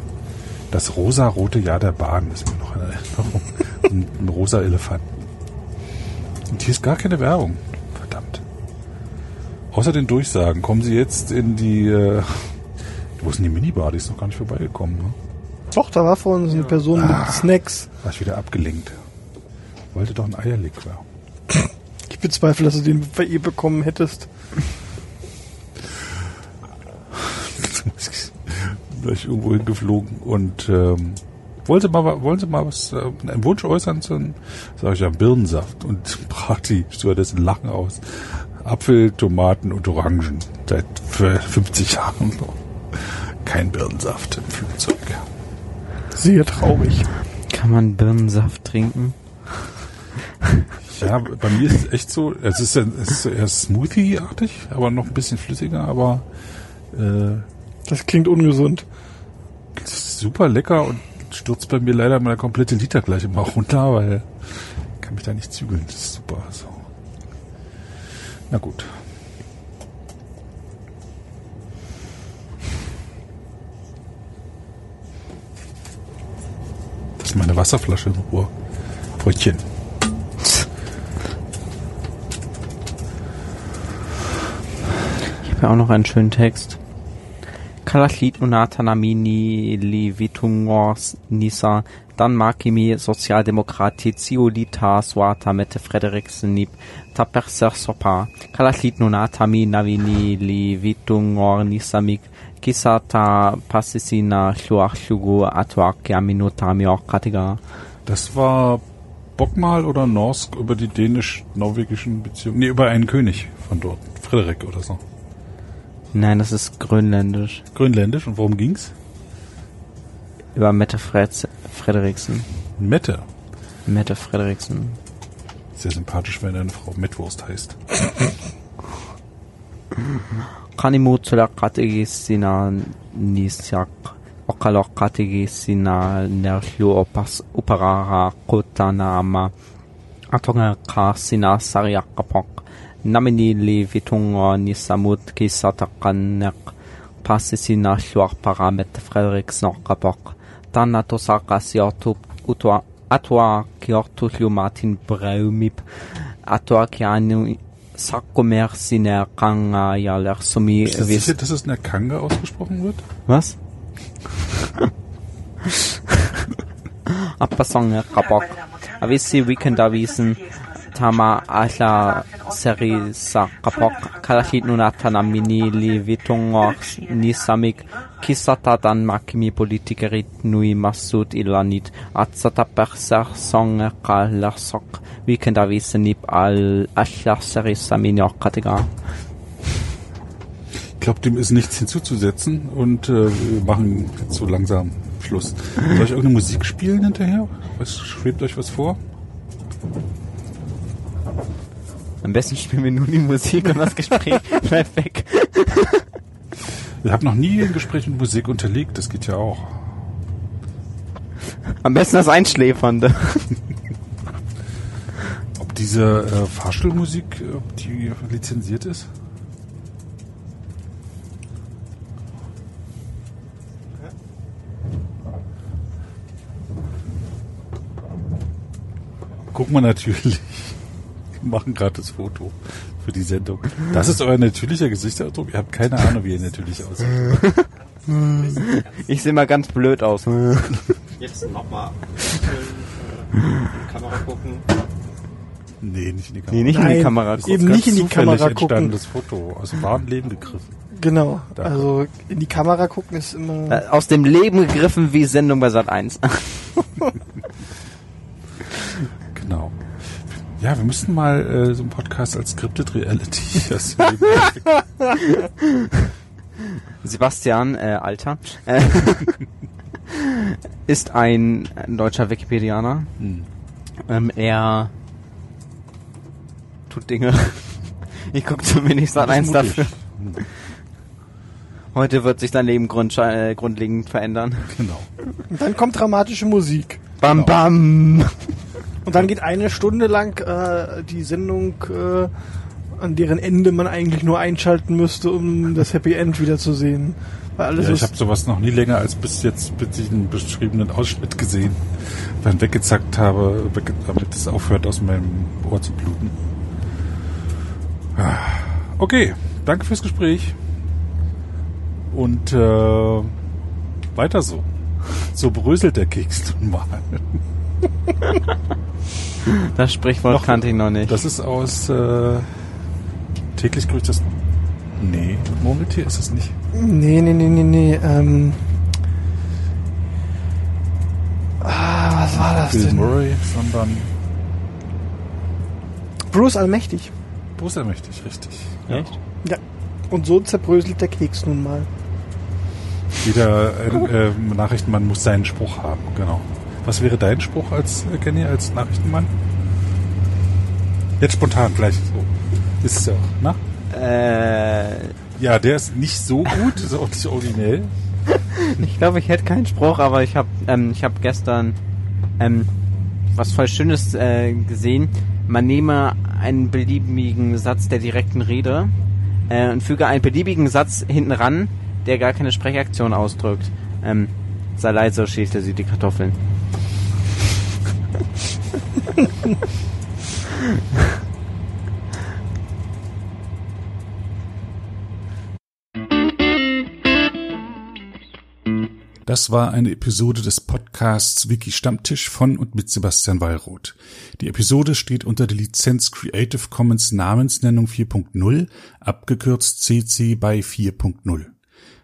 Das rosa-rote Jahr der Bahn ist mir noch in Erinnerung. ein, ein rosa Elefanten. Und hier ist gar keine Werbung. Verdammt. Außer den Durchsagen. Kommen Sie jetzt in die, äh, wo ist denn die Minibar? Die ist noch gar nicht vorbeigekommen, ne? Doch, da war vor uns eine Person Ah. mit Snacks. War ich wieder abgelenkt. Wollte doch ein Eierlikör. Ich bezweifle, dass du den bei ihr bekommen hättest. da ich irgendwo hingeflogen und ähm, wollen Sie mal, Sie mal was, äh, einen Wunsch äußern? Sag ich ja, Birnensaft und brach die Stewardessen Lachen aus. Apfel, Tomaten und Orangen. Seit f- 50 Jahren noch. Kein Birnensaft im Flugzeug. Sehr traurig. Kann man Birnensaft trinken? Ja, bei mir ist es echt so, es ist, es ist eher Smoothie-artig, aber noch ein bisschen flüssiger, aber äh, Das klingt ungesund. Super lecker und stürzt bei mir leider mal der komplette Liter gleich immer runter, weil ich kann mich da nicht zügeln. Das ist super. So. Na gut. Das ist meine Wasserflasche in Ruhe. Brötchen. Ich habe ja auch noch einen schönen Text. Kalachlit unatanamini li vitungors nisa dan makimi socialdemokrati ciolita swata mette Frederiksen nip taperser sopa. Kalachlit nunatami navini li vitungor nisamik kisata passisina chluachlugu atuak yaminutami okatiga. Das war Bockmal oder Norsk über die dänisch-norwegischen Beziehungen. Nee, über einen König von dort. Frederik oder so. Nein, das ist grönländisch. Grönländisch. Und worum ging's? Über Mette Fred Frederiksen. Mette. Mette Frederiksen. Sehr sympathisch, wenn eine Frau Mettwurst heißt. Kanimu tulakategisina nisyak okalakategisina nerhlu opas uparara kutanama atonga kasina sariakapok namini li vitungo nisamut kisatakanek pasisina hluak paramet Frederiksen okapok tanna tosakas jortu utua atua kiortu Martin Braumip atua kianu Sakkomersine Kanga Jaler Sumi Ist das sicher, dass es in der Kanga ausgesprochen wird? Was? Appasong Kapok Avisi Weekend Avisen Tama Asla Seri Sa Kapok Kalashit Nunatana Mini Li Vitungor Dan Makimi Politikerit Nui Masud Ilanit Atsata Perser Song Kalarsok Weekend Avisen Nip Al Asla Seri Samini Okatiga Ich glaube, dem ist nichts hinzuzusetzen und äh, wir machen jetzt so langsam Schluss. Soll ich irgendeine Musik spielen hinterher? Was schwebt euch was vor? Am besten spielen wir nur die Musik und das Gespräch bleibt weg. Ich habe noch nie ein Gespräch mit Musik unterlegt, das geht ja auch. Am besten das Einschläfernde. Ob diese äh, Fahrstuhlmusik, äh, ob die lizenziert ist? Guck mal natürlich. Wir machen gerade das Foto für die Sendung. Das ist euer natürlicher Gesichtsausdruck. Ihr habt keine Ahnung, wie ihr natürlich aussieht. Ich sehe mal ganz blöd aus. Jetzt nochmal in die Kamera gucken. Nee, nicht in die Kamera. Nee, nicht in die Nein, Kamera eben gucken. Ganz nicht in die Kamera gucken. entstandenes Foto aus dem wahren Leben gegriffen. Genau. Da. Also in die Kamera gucken ist immer. Äh, Aus dem Leben gegriffen wie Sendung bei Sat 1. Ja, wir müssten mal äh, so einen Podcast als Scripted Reality. Sebastian, äh, Alter, äh, ist ein, deutscher Wikipedianer. Hm. Ähm, er tut Dinge. Ich gucke zumindest Sat 1 Das ist dafür. mutig. Heute wird sich sein Leben grund, äh, grundlegend verändern. Genau. Und dann kommt dramatische Musik. Bam bam. Und dann geht eine Stunde lang äh, die Sendung, äh, an deren Ende man eigentlich nur einschalten müsste, um das Happy End wiederzusehen. Weil alles Ja, ich habe sowas noch nie länger als bis jetzt, bis ich einen beschriebenen Ausschnitt gesehen, dann weggezackt habe, damit es aufhört, aus meinem Ohr zu bluten. Ah. Okay, danke fürs Gespräch. Und äh, weiter so. So bröselt der Keks nun mal. Das Sprichwort Noch- kannte ich noch nicht. Das ist aus äh, täglich grüßt das. Nee, Murmeltier ist es nicht. Nee, nee, nee, nee, nee. Ähm, ah, was war das Bill denn? Murray, sondern Bruce Allmächtig. Bruce mächtig, richtig. Echt? Ja. Und so zerbröselt der Keks nun mal. Jeder äh, äh, Nachrichtenmann muss seinen Spruch haben, genau. Was wäre dein Spruch als äh, Kenny, als Nachrichtenmann? Jetzt spontan gleich so. Ist es ja auch, ne? Äh, Ja, der ist nicht so gut, ist auch nicht originell. ich glaube, ich hätte keinen Spruch, aber ich habe ähm, ich hab gestern ähm, was voll Schönes äh, gesehen. Man nehme einen beliebigen Satz der direkten Rede äh, und füge einen beliebigen Satz hinten ran, der gar keine Sprechaktion ausdrückt. Ähm, sei leise, schälte sie die Kartoffeln. Das war eine Episode des Podcasts Wiki Stammtisch von und mit Sebastian Wallroth. Die Episode steht unter der Lizenz Creative Commons Namensnennung 4.0, abgekürzt CC by 4.0.